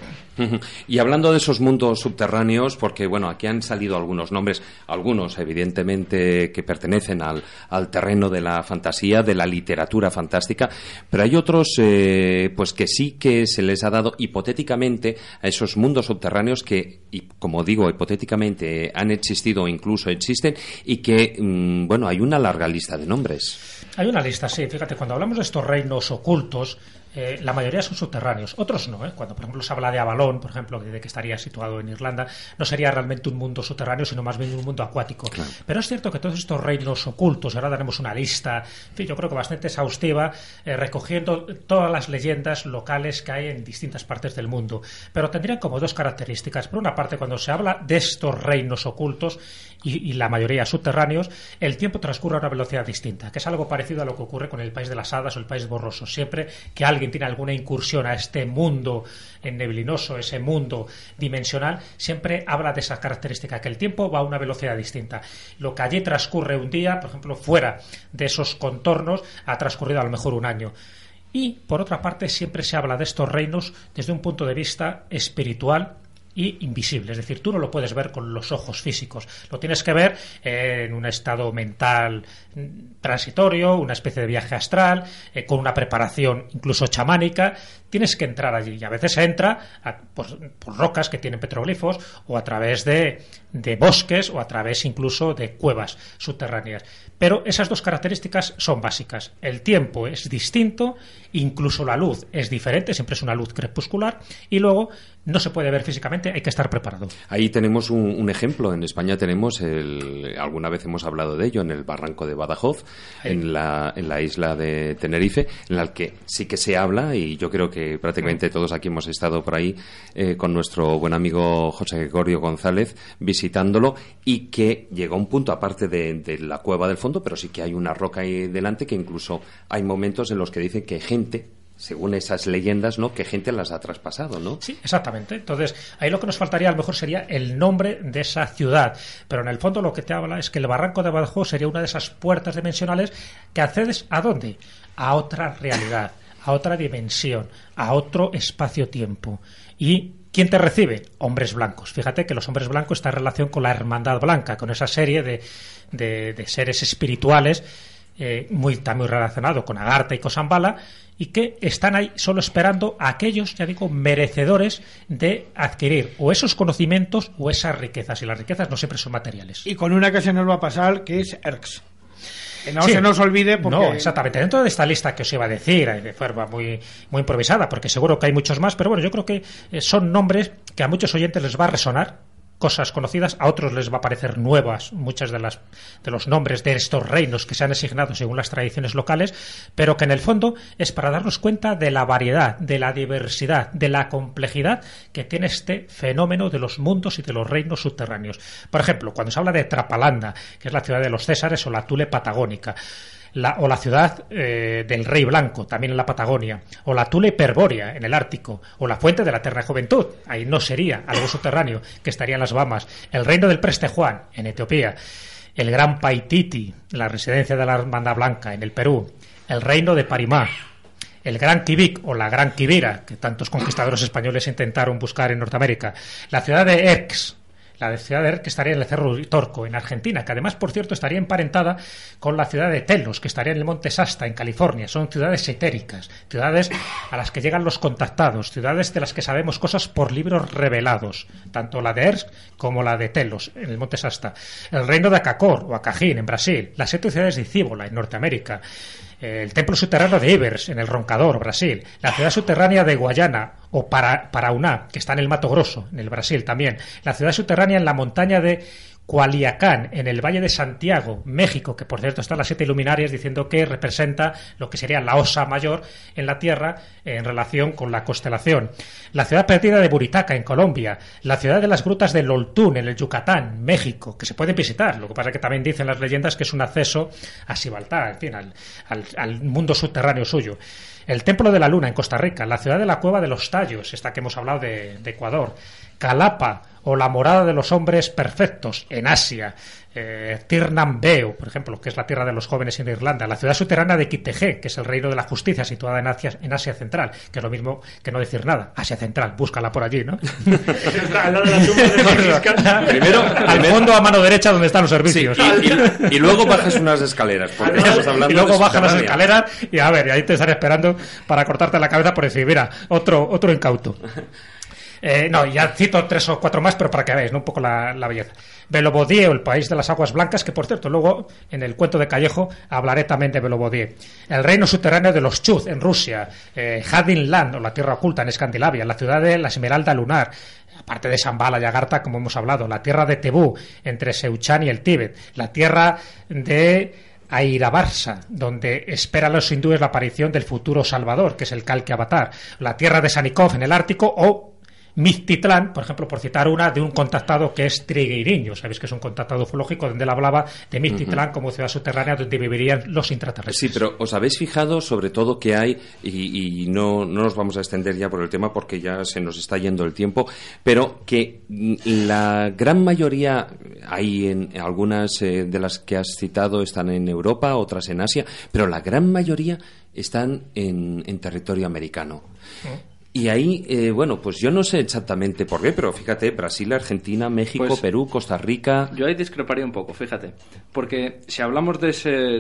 Y hablando de esos mundos subterráneos, porque bueno, aquí han salido algunos nombres, algunos evidentemente que pertenecen al, al terreno de la fantasía, de la literatura fantástica, pero hay otros eh, pues que sí que se les ha dado hipotéticamente a esos mundos subterráneos que, y como digo, hipotéticamente han existido o incluso existen y que, mm, bueno, hay una larga lista de nombres. Hay una lista, sí. Fíjate, cuando hablamos de estos reinos ocultos, eh, la mayoría son subterráneos, otros no. ¿eh? Cuando, por ejemplo, se habla de Avalón, por ejemplo, de que estaría situado en Irlanda, no sería realmente un mundo subterráneo, sino más bien un mundo acuático. Pero es cierto que todos estos reinos ocultos, ahora daremos una lista, yo creo que bastante exhaustiva, eh, recogiendo todas las leyendas locales que hay en distintas partes del mundo. Pero tendrían como dos características. Por una parte, cuando se habla de estos reinos ocultos, y, la mayoría subterráneos, el tiempo transcurre a una velocidad distinta, que es algo parecido a lo que ocurre con el país de las hadas o el país borroso. Siempre que alguien tiene alguna incursión a este mundo neblinoso, ese mundo dimensional, siempre habla de esa característica, que el tiempo va a una velocidad distinta. Lo que allí transcurre un día, por ejemplo, fuera de esos contornos, ha transcurrido a lo mejor un año. Y, por otra parte, siempre se habla de estos reinos desde un punto de vista espiritual y invisible. Es decir, tú no lo puedes ver con los ojos físicos. Lo tienes que ver en un estado mental transitorio, una especie de viaje astral, eh, con una preparación incluso chamánica. Tienes que entrar allí y a veces se entra por, rocas que tienen petroglifos o a través de, de bosques o a través incluso de cuevas subterráneas. Pero esas dos características son básicas. El tiempo es distinto, incluso la luz es diferente, siempre es una luz crepuscular, y luego no se puede ver físicamente, hay que estar preparado. Ahí tenemos un, ejemplo. En España tenemos, el, alguna vez hemos hablado de ello, en el barranco de Badajoz, en la, en la isla de Tenerife, en la que sí que se habla, y yo creo que prácticamente todos aquí hemos estado por ahí eh, con nuestro buen amigo José Gregorio González visitándolo, y que llegó a un punto, aparte de, de la cueva del fondo, pero sí que hay una roca ahí delante que incluso hay momentos en los que dicen que gente según esas leyendas, ¿no? Que gente las ha traspasado, ¿no? Sí, exactamente. Entonces, ahí lo que nos faltaría a lo mejor sería el nombre de esa ciudad. Pero en el fondo lo que te habla es que el barranco de Badajoz sería una de esas puertas dimensionales que accedes a dónde? A otra realidad, a otra dimensión, a otro espacio-tiempo. Y ¿Quién te recibe? Hombres blancos. Fíjate que los hombres blancos están en relación con la hermandad blanca, con esa serie de, de, seres espirituales eh, muy, está muy relacionado con Agartha y Cosambala y que están ahí solo esperando a aquellos, ya digo, merecedores de adquirir o esos conocimientos o esas riquezas. Y las riquezas no siempre son materiales. Y con una que se nos va a pasar, que es ERX. Que no se nos olvide porque... No, exactamente. Dentro de esta lista que os iba a decir, de forma muy, muy improvisada, porque seguro que hay muchos más, pero bueno, yo creo que eh, son nombres que a muchos oyentes les va a resonar cosas conocidas, a otros les va a parecer nuevas muchas de las de los nombres de estos reinos que se han asignado según las tradiciones locales, pero que en el fondo es para darnos cuenta de la variedad, de la diversidad, de la complejidad que tiene este fenómeno de los mundos y de los reinos subterráneos. Por ejemplo, cuando se habla de Trapalanda, que es la ciudad de los Césares o la Tule patagónica, o la ciudad eh, del Rey Blanco, también en la Patagonia, o la Tula Hiperbórea en el Ártico, o la Fuente de la Eterna Juventud, ahí no sería algo subterráneo, que estaría en las Bahamas, el Reino del Preste Juan en Etiopía, el Gran Paititi, la residencia de la Hermandad Blanca en el Perú, el Reino de Parimá, el Gran Quibik o la Gran Quibira, que tantos conquistadores españoles intentaron buscar en Norteamérica, la ciudad de Erx, la ciudad de que estaría en el Cerro Torco, en Argentina, que además, por cierto, estaría emparentada con la ciudad de Telos, que estaría en el Monte Sasta, en California. Son ciudades etéricas, ciudades a las que llegan los contactados, ciudades de las que sabemos cosas por libros revelados, tanto la de Ersk como la de Telos, en el Monte Sasta. El reino de Acacor o Acajín, en Brasil. Las siete ciudades de Cíbola, en Norteamérica el templo subterráneo de Ivers, en el Roncador, Brasil, la ciudad subterránea de Guayana o para, Parauná, que está en el Mato Grosso, en el Brasil también, la ciudad subterránea en la montaña de Cualiacán, en el Valle de Santiago, México, que por cierto están las siete luminarias diciendo que representa lo que sería la osa mayor en la Tierra en relación con la constelación. La ciudad perdida de Buritaca, en Colombia. La ciudad de las grutas de Loltún, en el Yucatán, México, que se puede visitar. Lo que pasa es que también dicen las leyendas que es un acceso a Sibaltá, en fin, al, mundo subterráneo suyo. El Templo de la Luna, en Costa Rica. La ciudad de la Cueva de los Tallos, esta que hemos hablado de Ecuador. Calapa o la morada de los hombres perfectos en Asia, eh, Tirnambeo, por ejemplo, que es la tierra de los jóvenes en Irlanda, la ciudad subterránea de Kitege, que es el reino de la justicia situada en Asia, en Asia Central, que es lo mismo que no decir nada, Asia Central, búscala por allí, ¿no? [LAUGHS] primero, al fondo a mano derecha donde están los servicios. y, luego bajas unas escaleras, porque y luego bajas las escaleras y a ver, y ahí te estaré esperando para cortarte la cabeza por decir, mira, otro, otro incauto. [LAUGHS] Eh, no, ya cito tres o cuatro más, pero para que veáis ¿no? un poco la, belleza. Belobodie, o el país de las aguas blancas, que por cierto, luego en el cuento de Callejo hablaré también de Belobodie. El reino subterráneo de los Chuz en Rusia. Eh, Hadinland, o la tierra oculta en Escandinavia. La ciudad de la Esmeralda Lunar aparte de Shambhala y Agartha, como hemos hablado, la tierra de Tebú, entre Seuchan y el Tíbet, la tierra de Airabarsa, donde esperan los hindúes la aparición del futuro Salvador, que es el Kalki Avatar, la tierra de Sanikov en el Ártico o Miztitlán, por ejemplo, por citar una, de un contactado que es Trigueiriño. Sabéis que es un contactado ufológico donde él hablaba de Miztitlán como ciudad subterránea donde vivirían los intraterrestres. Sí, pero os habéis fijado sobre todo que hay, y, no, no nos vamos a extender ya por el tema porque ya se nos está yendo el tiempo, pero que la gran mayoría, hay en algunas eh, de las que has citado están en Europa, otras en Asia, pero la gran mayoría están en, territorio americano. ¿Eh? Y ahí, eh, bueno, pues yo no sé exactamente por qué, pero fíjate, Brasil, Argentina, México, pues Perú, Costa Rica. Yo ahí discreparía un poco, fíjate. Porque si hablamos de,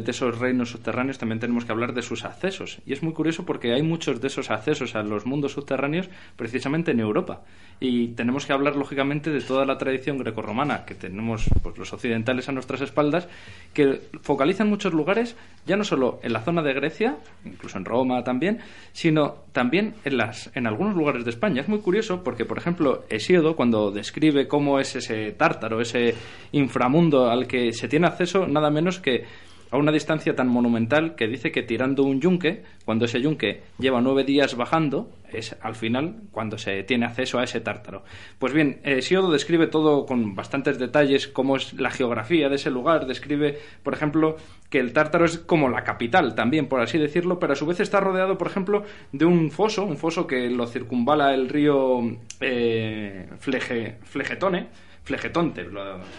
de esos reinos subterráneos, también tenemos que hablar de sus accesos. Y es muy curioso porque hay muchos de esos accesos a los mundos subterráneos precisamente en Europa. Y tenemos que hablar, lógicamente, de toda la tradición grecorromana que tenemos pues, los occidentales a nuestras espaldas, que focalizan muchos lugares, ya no solo en la zona de Grecia, incluso en Roma también, sino también en, las, en algunos lugares de España. Es muy curioso porque, por ejemplo, Hesíodo, cuando describe cómo es ese tártaro, ese inframundo al que se tiene acceso, nada menos que a una distancia tan monumental que dice que tirando un yunque, cuando ese yunque lleva nueve días bajando, es al final cuando se tiene acceso a ese tártaro. Pues bien, Siodo describe todo con bastantes detalles, cómo es la geografía de ese lugar, describe, por ejemplo, que el tártaro es como la capital también, por así decirlo, pero a su vez está rodeado, por ejemplo, de un foso, un foso que lo circunvala el río eh, Flegetone, Flegetonte,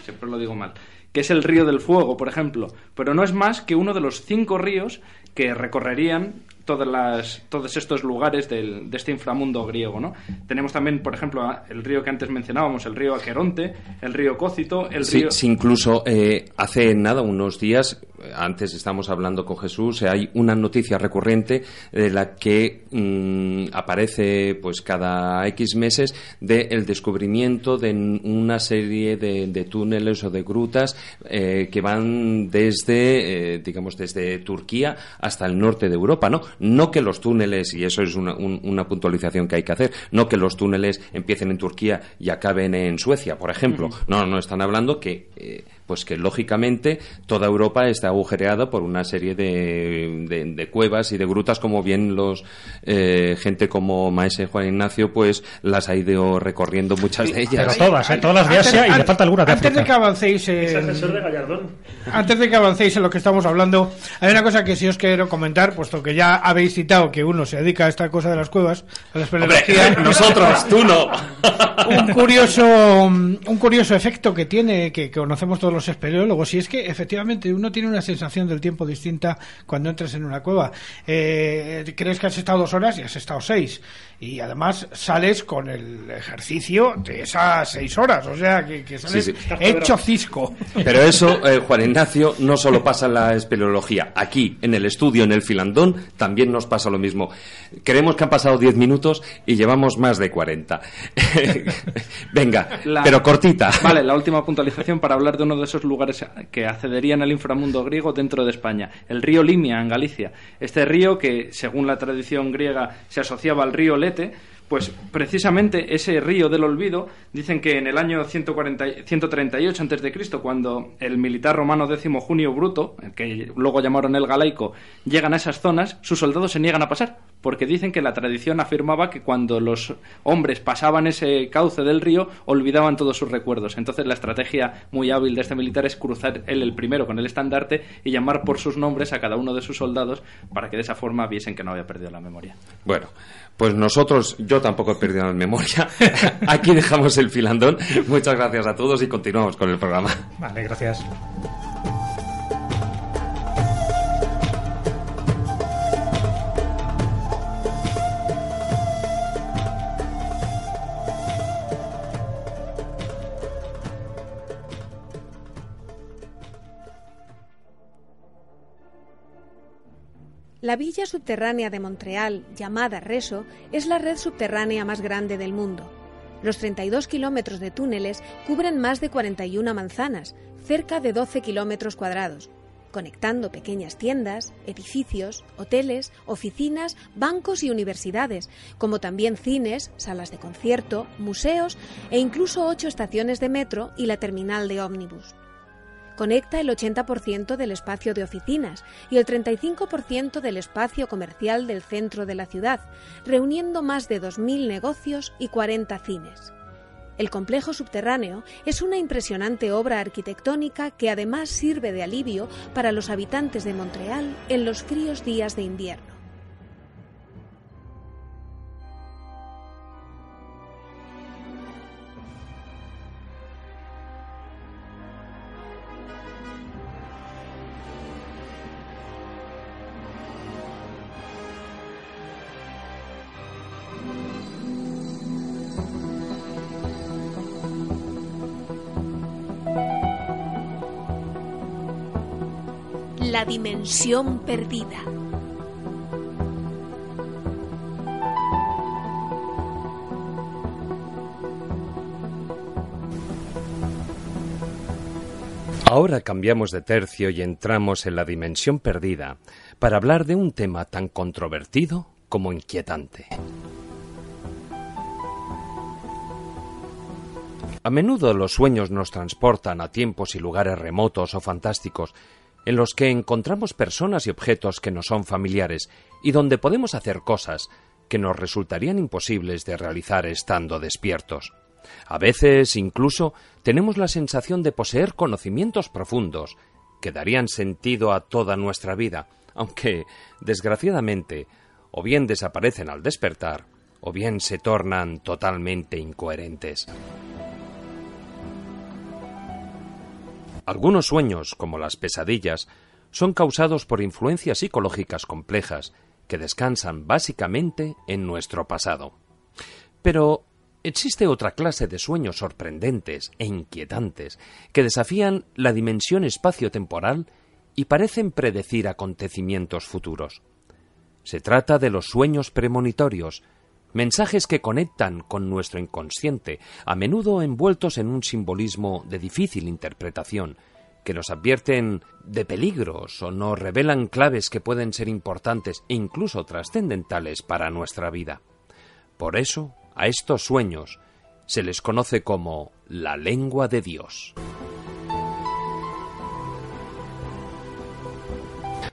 siempre lo digo mal que es el río del fuego, por ejemplo, pero no es más que uno de los cinco ríos que recorrerían todas las, todos estos lugares del, de este inframundo griego. ¿no? Tenemos también, por ejemplo, el río que antes mencionábamos, el río Aqueronte, el río Cócito, el río... Sí, incluso eh, hace nada, unos días, antes estamos hablando con Jesús, hay una noticia recurrente de la que mm, aparece pues cada X meses del descubrimiento de una serie de, túneles o de grutas eh, que van desde, eh, digamos, desde Turquía hasta el norte de Europa, ¿no? No que los túneles, y eso es una, puntualización que hay que hacer, no que los túneles empiecen en Turquía y acaben en Suecia, por ejemplo. No, no están hablando que... Eh, pues que lógicamente toda Europa está agujereada por una serie de, de, cuevas y de grutas, como bien los eh, gente como Maese Juan Ignacio, pues las ha ido recorriendo muchas de ellas. Pero todas, ¿eh? todas las de Asia y le falta alguna de Antes de que avancéis en, Antes de que avancéis en lo que estamos hablando, hay una cosa que sí os quiero comentar, puesto que ya habéis citado que uno se dedica a esta cosa de las cuevas, a la espeleología. [LAUGHS] nosotros, tú no. un curioso, un curioso efecto que tiene, que conocemos todos los los espeleólogos, y es que efectivamente uno tiene una sensación del tiempo distinta cuando entras en una cueva. Eh, crees que has estado dos horas y has estado seis, y además sales con el ejercicio de esas seis horas, o sea que, sales hecho cisco. Pero eso, eh, Juan Ignacio, no solo pasa en la espeleología. Aquí, en el estudio, en el filandón, también nos pasa lo mismo. Creemos que han pasado diez minutos y llevamos más de cuarenta. [LAUGHS] Venga, pero cortita. Vale, la última puntualización para hablar de uno de esos lugares que accederían al inframundo griego dentro de España. El río Limia, en Galicia. Este río que, según la tradición griega, se asociaba al río Pues precisamente ese río del olvido, dicen que en el año 140, 138 a.C., cuando el militar romano décimo Junio Bruto, que luego llamaron el Galaico, llegan a esas zonas, sus soldados se niegan a pasar, porque dicen que la tradición afirmaba que cuando los hombres pasaban ese cauce del río, olvidaban todos sus recuerdos. Entonces la estrategia muy hábil de este militar es cruzar él el primero con el estandarte y llamar por sus nombres a cada uno de sus soldados para que de esa forma viesen que no había perdido la memoria. Bueno, pues nosotros, yo tampoco he perdido la memoria. [LAUGHS] Aquí dejamos el filandón. Muchas gracias a todos y continuamos con el programa. Vale, gracias. La villa subterránea de Montreal, llamada Reso, es la red subterránea más grande del mundo. Los 32 kilómetros de túneles cubren más de 41 manzanas, cerca de 12 kilómetros cuadrados, conectando pequeñas tiendas, edificios, hoteles, oficinas, bancos y universidades, como también cines, salas de concierto, museos e incluso ocho estaciones de metro y la terminal de ómnibus conecta el 80% del espacio de oficinas y el 35% del espacio comercial del centro de la ciudad, reuniendo más de 2.000 negocios y 40 cines. El complejo subterráneo es una impresionante obra arquitectónica que además sirve de alivio para los habitantes de Montreal en los fríos días de invierno. Dimensión perdida. Ahora cambiamos de tercio y entramos en la dimensión perdida para hablar de un tema tan controvertido como inquietante. A menudo los sueños nos transportan a tiempos y lugares remotos o fantásticos en los que encontramos personas y objetos que nos son familiares y donde podemos hacer cosas que nos resultarían imposibles de realizar estando despiertos. A veces incluso tenemos la sensación de poseer conocimientos profundos que darían sentido a toda nuestra vida, aunque, desgraciadamente, o bien desaparecen al despertar, o bien se tornan totalmente incoherentes. Algunos sueños, como las pesadillas, son causados por influencias psicológicas complejas que descansan básicamente en nuestro pasado. Pero existe otra clase de sueños sorprendentes e inquietantes que desafían la dimensión espacio-temporal y parecen predecir acontecimientos futuros. Se trata de los sueños premonitorios, Mensajes que conectan con nuestro inconsciente, a menudo envueltos en un simbolismo de difícil interpretación, que nos advierten de peligros o nos revelan claves que pueden ser importantes e incluso trascendentales para nuestra vida. Por eso, a estos sueños se les conoce como la lengua de Dios.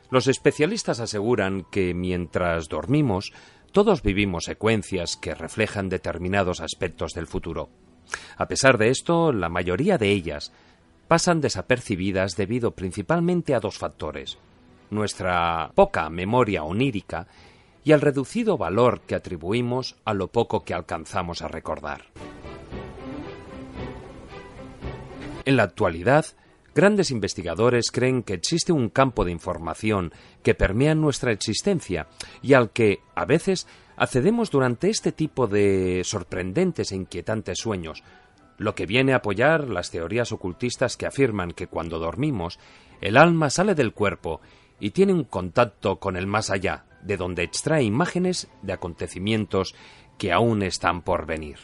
Los especialistas aseguran que mientras dormimos, todos vivimos secuencias que reflejan determinados aspectos del futuro. A pesar de esto, la mayoría de ellas pasan desapercibidas debido principalmente a dos factores nuestra poca memoria onírica y al reducido valor que atribuimos a lo poco que alcanzamos a recordar. En la actualidad, grandes investigadores creen que existe un campo de información que permea nuestra existencia y al que, a veces, accedemos durante este tipo de sorprendentes e inquietantes sueños, lo que viene a apoyar las teorías ocultistas que afirman que cuando dormimos, el alma sale del cuerpo y tiene un contacto con el más allá, de donde extrae imágenes de acontecimientos que aún están por venir.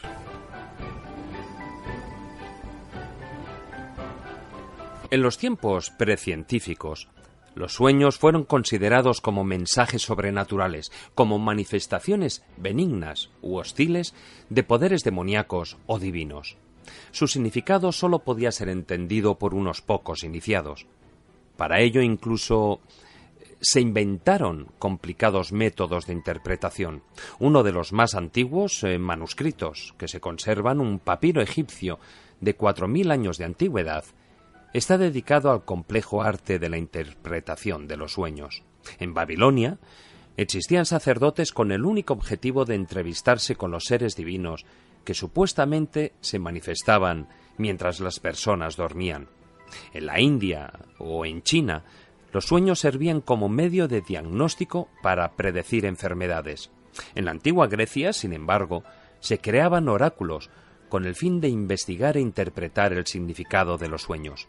En los tiempos precientíficos, los sueños fueron considerados como mensajes sobrenaturales, como manifestaciones benignas u hostiles de poderes demoníacos o divinos. Su significado sólo podía ser entendido por unos pocos iniciados. Para ello incluso se inventaron complicados métodos de interpretación. Uno de los más antiguos eh, manuscritos que se conservan, un papiro egipcio de cuatro mil años de antigüedad, está dedicado al complejo arte de la interpretación de los sueños. En Babilonia existían sacerdotes con el único objetivo de entrevistarse con los seres divinos que supuestamente se manifestaban mientras las personas dormían. En la India o en China, los sueños servían como medio de diagnóstico para predecir enfermedades. En la antigua Grecia, sin embargo, se creaban oráculos con el fin de investigar e interpretar el significado de los sueños.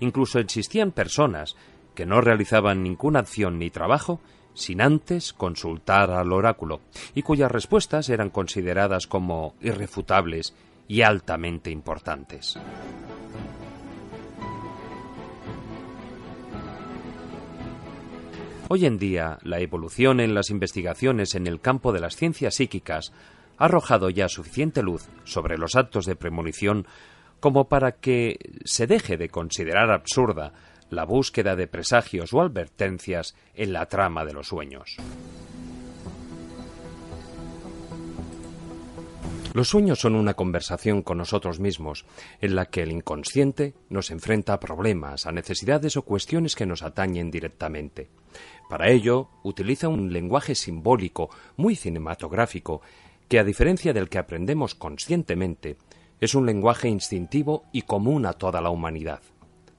Incluso existían personas que no realizaban ninguna acción ni trabajo sin antes consultar al oráculo, y cuyas respuestas eran consideradas como irrefutables y altamente importantes. Hoy en día, la evolución en las investigaciones en el campo de las ciencias psíquicas ha arrojado ya suficiente luz sobre los actos de premonición como para que se deje de considerar absurda la búsqueda de presagios o advertencias en la trama de los sueños. Los sueños son una conversación con nosotros mismos, en la que el inconsciente nos enfrenta a problemas, a necesidades o cuestiones que nos atañen directamente. Para ello, utiliza un lenguaje simbólico muy cinematográfico, que a diferencia del que aprendemos conscientemente, es un lenguaje instintivo y común a toda la humanidad.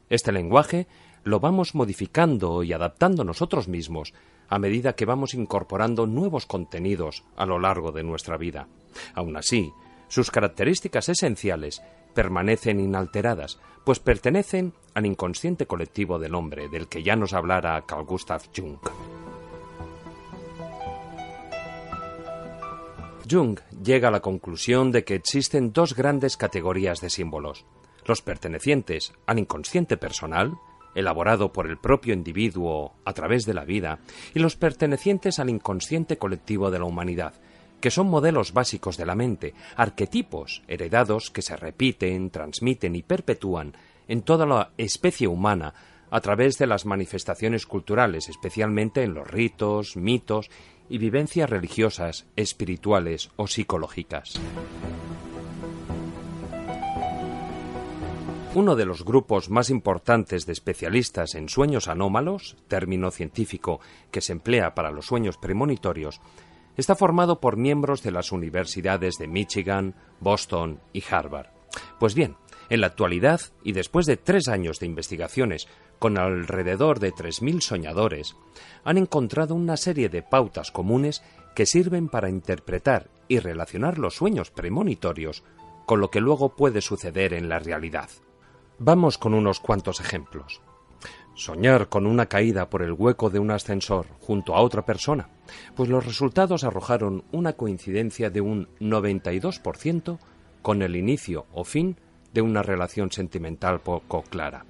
Este lenguaje lo vamos modificando y adaptando nosotros mismos a medida que vamos incorporando nuevos contenidos a lo largo de nuestra vida. Aun así, sus características esenciales permanecen inalteradas, pues pertenecen al inconsciente colectivo del hombre, del que ya nos hablara Carl Gustav Jung. Jung llega a la conclusión de que existen dos grandes categorías de símbolos, los pertenecientes al inconsciente personal, elaborado por el propio individuo a través de la vida, y los pertenecientes al inconsciente colectivo de la humanidad, que son modelos básicos de la mente, arquetipos heredados que se repiten, transmiten y perpetúan en toda la especie humana a través de las manifestaciones culturales, especialmente en los ritos, mitos y vivencias religiosas, espirituales o psicológicas. Uno de los grupos más importantes de especialistas en sueños anómalos, término científico que se emplea para los sueños premonitorios, está formado por miembros de las universidades de Michigan, Boston y Harvard. Pues bien, en la actualidad, y después de tres años de investigaciones con alrededor de 3.000 soñadores, han encontrado una serie de pautas comunes que sirven para interpretar y relacionar los sueños premonitorios con lo que luego puede suceder en la realidad. Vamos con unos cuantos ejemplos. Soñar con una caída por el hueco de un ascensor junto a otra persona, pues los resultados arrojaron una coincidencia de un 92% con el inicio o fin de una relación sentimental poco clara.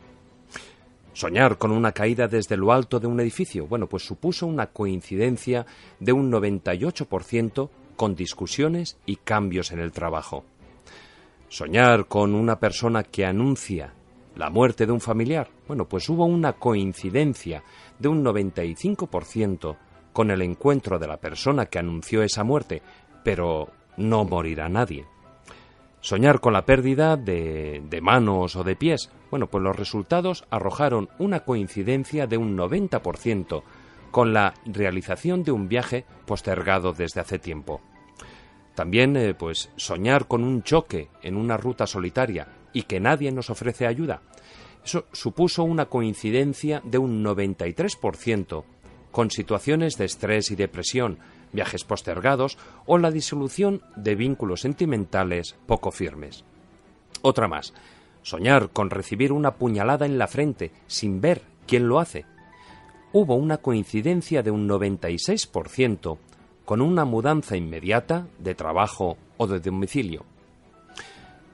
Soñar con una caída desde lo alto de un edificio, bueno, pues supuso una coincidencia de un 98% con discusiones y cambios en el trabajo. Soñar con una persona que anuncia la muerte de un familiar. Bueno, pues hubo una coincidencia de un 95% con el encuentro de la persona que anunció esa muerte, pero no morirá nadie. Soñar con la pérdida de, manos o de pies. Bueno, pues los resultados arrojaron una coincidencia de un 90% con la realización de un viaje postergado desde hace tiempo. También, eh, pues, soñar con un choque en una ruta solitaria y que nadie nos ofrece ayuda. Eso supuso una coincidencia de un 93% con situaciones de estrés y depresión, viajes postergados o la disolución de vínculos sentimentales poco firmes. Otra más, soñar con recibir una puñalada en la frente sin ver quién lo hace. Hubo una coincidencia de un 96% con una mudanza inmediata de trabajo o de domicilio.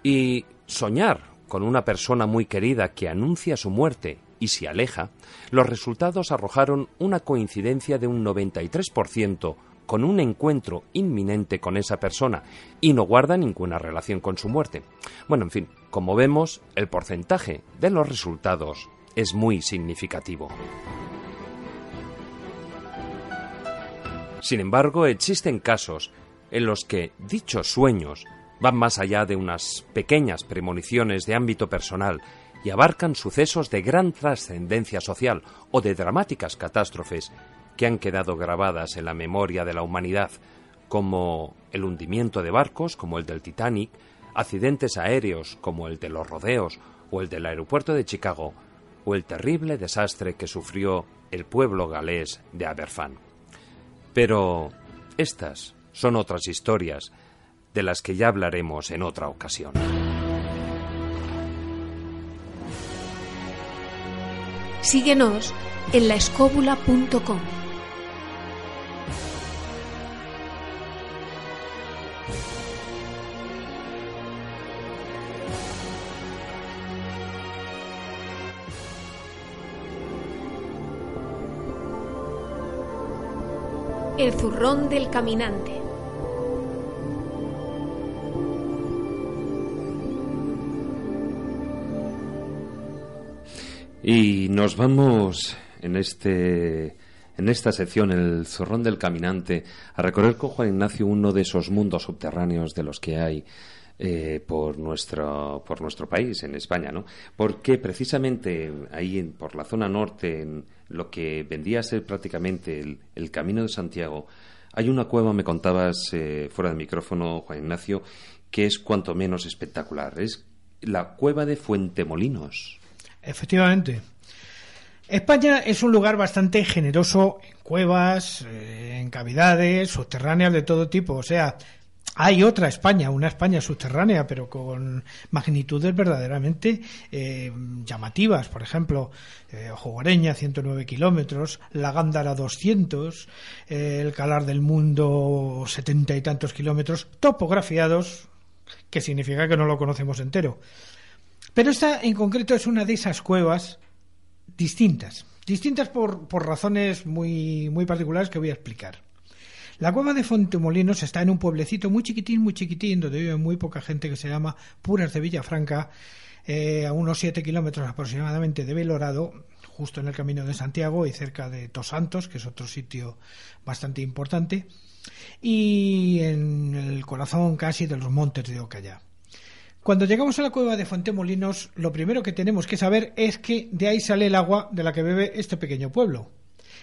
Y soñar con una persona muy querida que anuncia su muerte y se aleja, los resultados arrojaron una coincidencia de un 93% con un encuentro inminente con esa persona y no guarda ninguna relación con su muerte. Bueno, en fin, como vemos, el porcentaje de los resultados es muy significativo. Sin embargo, existen casos en los que dichos sueños van más allá de unas pequeñas premoniciones de ámbito personal y abarcan sucesos de gran trascendencia social o de dramáticas catástrofes que han quedado grabadas en la memoria de la humanidad, como el hundimiento de barcos como el del Titanic, accidentes aéreos como el de los rodeos o el del aeropuerto de Chicago, o el terrible desastre que sufrió el pueblo galés de Aberfan. Pero estas son otras historias de las que ya hablaremos en otra ocasión. Síguenos en laescóbula.com. El zurrón del caminante. Y nos vamos en este en esta sección, el zorrón del caminante, a recorrer con Juan Ignacio uno de esos mundos subterráneos de los que hay eh, por nuestro por nuestro país, en España, ¿no? Porque precisamente ahí en, por la zona norte, en lo que vendría a ser prácticamente el, el Camino de Santiago, hay una cueva, me contabas eh, fuera del micrófono, Juan Ignacio, que es cuanto menos espectacular. Es la cueva de Fuentemolinos. Efectivamente. España es un lugar bastante generoso en cuevas, eh, en cavidades, subterráneas de todo tipo. O sea, hay otra España, una España subterránea, pero con magnitudes verdaderamente eh, llamativas. Por ejemplo, eh, Jogoreña, 109 kilómetros, La Gándara, 200, eh, el Calar del Mundo, setenta y tantos kilómetros, topografiados, que significa que no lo conocemos entero. Pero esta en concreto es una de esas cuevas distintas, distintas por, por razones muy, muy particulares que voy a explicar. La cueva de Fontemolinos está en un pueblecito muy chiquitín, muy chiquitín, donde vive muy poca gente que se llama Puras de Villafranca, eh, a unos 7 kilómetros aproximadamente de Belorado, justo en el camino de Santiago y cerca de Tosantos, que es otro sitio bastante importante, y en el corazón casi de los montes de Ocayá. Cuando llegamos a la cueva de Fuentemolinos, lo primero que tenemos que saber es que de ahí sale el agua de la que bebe este pequeño pueblo.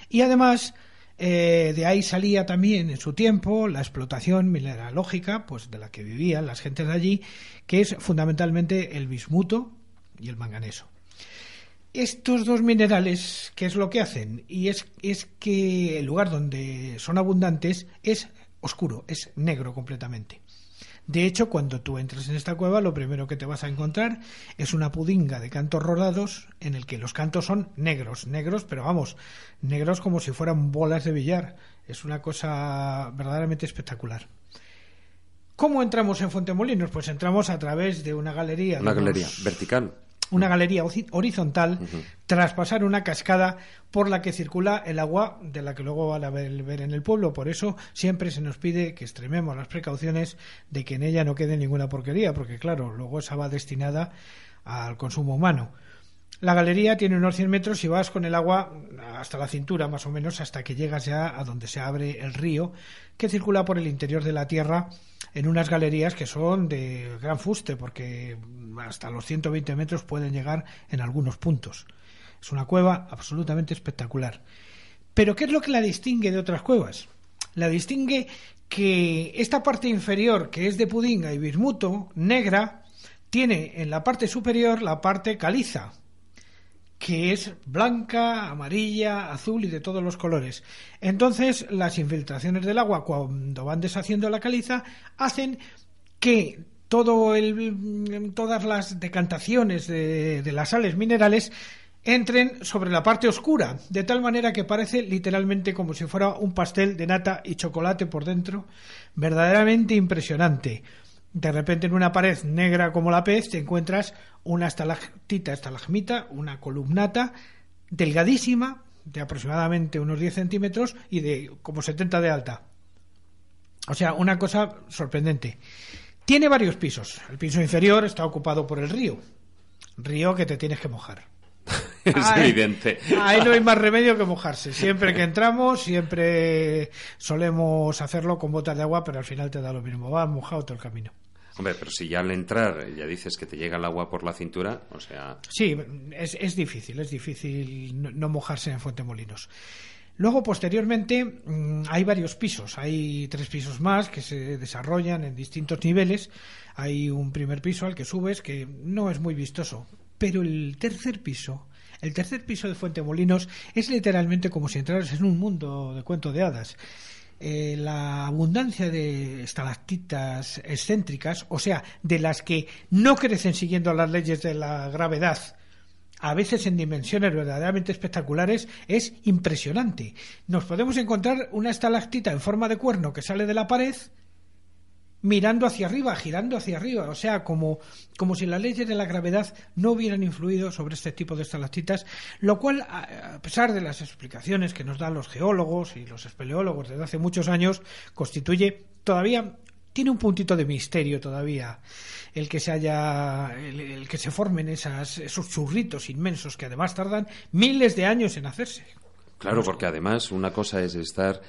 Y además, eh, de ahí salía también en su tiempo la explotación mineralógica, pues de la que vivían las gentes de allí, que es fundamentalmente el bismuto y el manganeso. Estos dos minerales, ¿qué es lo que hacen? Y es, es que el lugar donde son abundantes es oscuro, es negro completamente. De hecho, cuando tú entras en esta cueva, lo primero que te vas a encontrar es una pudinga de cantos rodados en el que los cantos son negros, negros, pero vamos, negros como si fueran bolas de billar. Es una cosa verdaderamente espectacular. ¿Cómo entramos en Fuentemolinos? Pues entramos a través de una galería. Una galería vertical. Una galería horizontal tras pasar una cascada por la que circula el agua de la que luego van a ver en el pueblo. Por eso siempre se nos pide que extrememos las precauciones de que en ella no quede ninguna porquería, porque claro, luego esa va destinada al consumo humano. La galería tiene unos 100 metros y vas con el agua hasta la cintura, más o menos, hasta que llegas ya a donde se abre el río, que circula por el interior de la tierra en unas galerías que son de gran fuste, porque hasta los 120 metros pueden llegar en algunos puntos. Es una cueva absolutamente espectacular. Pero ¿qué es lo que la distingue de otras cuevas? La distingue que esta parte inferior, que es de pudinga y bismuto, negra, tiene en la parte superior la parte caliza, que es blanca, amarilla, azul y de todos los colores. Entonces, las infiltraciones del agua cuando van deshaciendo la caliza hacen que todo el, todas las decantaciones de, de las sales minerales entren sobre la parte oscura, de tal manera que parece literalmente como si fuera un pastel de nata y chocolate por dentro, verdaderamente impresionante. De repente en una pared negra como la pez te encuentras una estalactita, estalagmita, una columnata delgadísima, de aproximadamente unos 10 centímetros y de como 70 de alta. O sea, una cosa sorprendente. Tiene varios pisos. El piso inferior está ocupado por el río. Río que te tienes que mojar. [LAUGHS] es evidente. Ahí no hay más remedio que mojarse. Siempre que entramos, siempre solemos hacerlo con botas de agua, pero al final te da lo mismo. Vas mojado todo el camino. Hombre, pero si ya al entrar ya dices que te llega el agua por la cintura, o sea... Sí, es, es difícil, es difícil no, mojarse en Fuentemolinos. Luego, posteriormente, mm, hay varios pisos. Hay tres pisos más que se desarrollan en distintos niveles. Hay un primer piso al que subes que no es muy vistoso. Pero el tercer piso, el tercer piso de Fuentemolinos es literalmente como si entraras en un mundo de cuento de hadas. Eh, la abundancia de estalactitas excéntricas, o sea, de las que no crecen siguiendo las leyes de la gravedad, a veces en dimensiones verdaderamente espectaculares, es impresionante. Nos podemos encontrar una estalactita en forma de cuerno que sale de la pared mirando hacia arriba, girando hacia arriba, o sea, como, como si las leyes de la gravedad no hubieran influido sobre este tipo de estalactitas, lo cual, a pesar de las explicaciones que nos dan los geólogos y los espeleólogos desde hace muchos años, constituye todavía tiene un puntito de misterio todavía el que se haya el, el que se formen esas, esos churritos inmensos que además tardan miles de años en hacerse. Claro, porque además una cosa es estar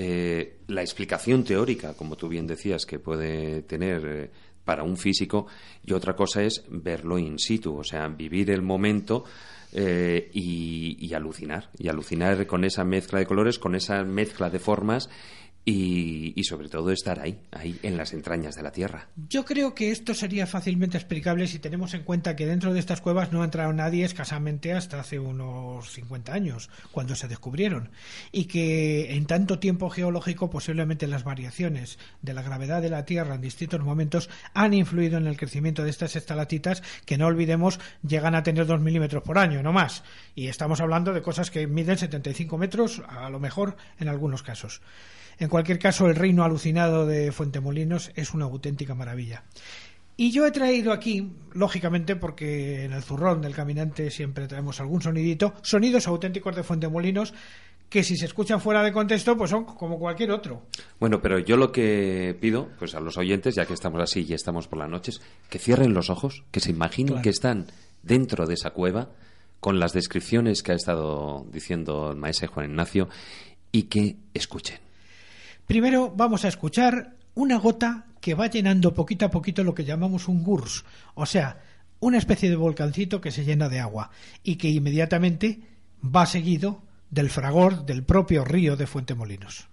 eh, la explicación teórica, como tú bien decías, que puede tener eh, para un físico, y otra cosa es verlo in situ, o sea, vivir el momento eh, y, y alucinar, y alucinar con esa mezcla de colores, con esa mezcla de formas y, y, sobre todo estar ahí, ahí en las entrañas de la Tierra. Yo creo que esto sería fácilmente explicable si tenemos en cuenta que dentro de estas cuevas no ha entrado nadie escasamente hasta hace unos 50 años, cuando se descubrieron, y que en tanto tiempo geológico posiblemente las variaciones de la gravedad de la Tierra en distintos momentos han influido en el crecimiento de estas estalactitas que no olvidemos llegan a tener 2 milímetros por año, no más, y estamos hablando de cosas que miden 75 metros, a lo mejor en algunos casos. En cualquier caso, el reino alucinado de Fuentemolinos es una auténtica maravilla. Y yo he traído aquí, lógicamente, porque en el zurrón del caminante siempre traemos algún sonidito, sonidos auténticos de Fuentemolinos que si se escuchan fuera de contexto, pues son como cualquier otro. Bueno, pero yo lo que pido, pues a los oyentes, ya que estamos así y estamos por las noches, que cierren los ojos, que se imaginen claro. que están dentro de esa cueva, con las descripciones que ha estado diciendo el maestro Juan Ignacio, y que escuchen. Primero vamos a escuchar una gota que va llenando poquito a poquito lo que llamamos un gurs, o sea, una especie de volcancito que se llena de agua y que inmediatamente va seguido del fragor del propio río de Fuentemolinos.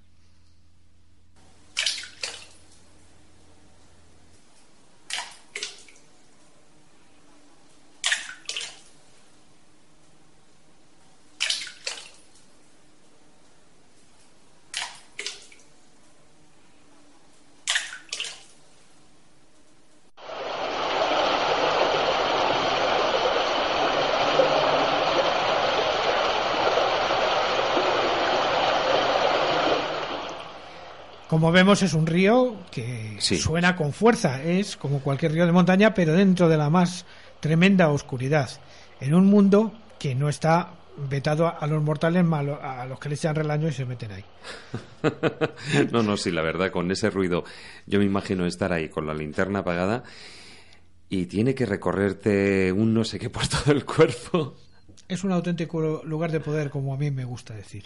Como vemos es un río que sí. suena con fuerza, es como cualquier río de montaña, pero dentro de la más tremenda oscuridad, en un mundo que no está vetado a los mortales malos, a los que les echan relaño y se meten ahí. [LAUGHS] no, no, sí, la verdad, con ese ruido, yo me imagino estar ahí con la linterna apagada y tiene que recorrerte un no sé qué por [LAUGHS] todo el cuerpo. Es un auténtico lugar de poder, como a mí me gusta decir.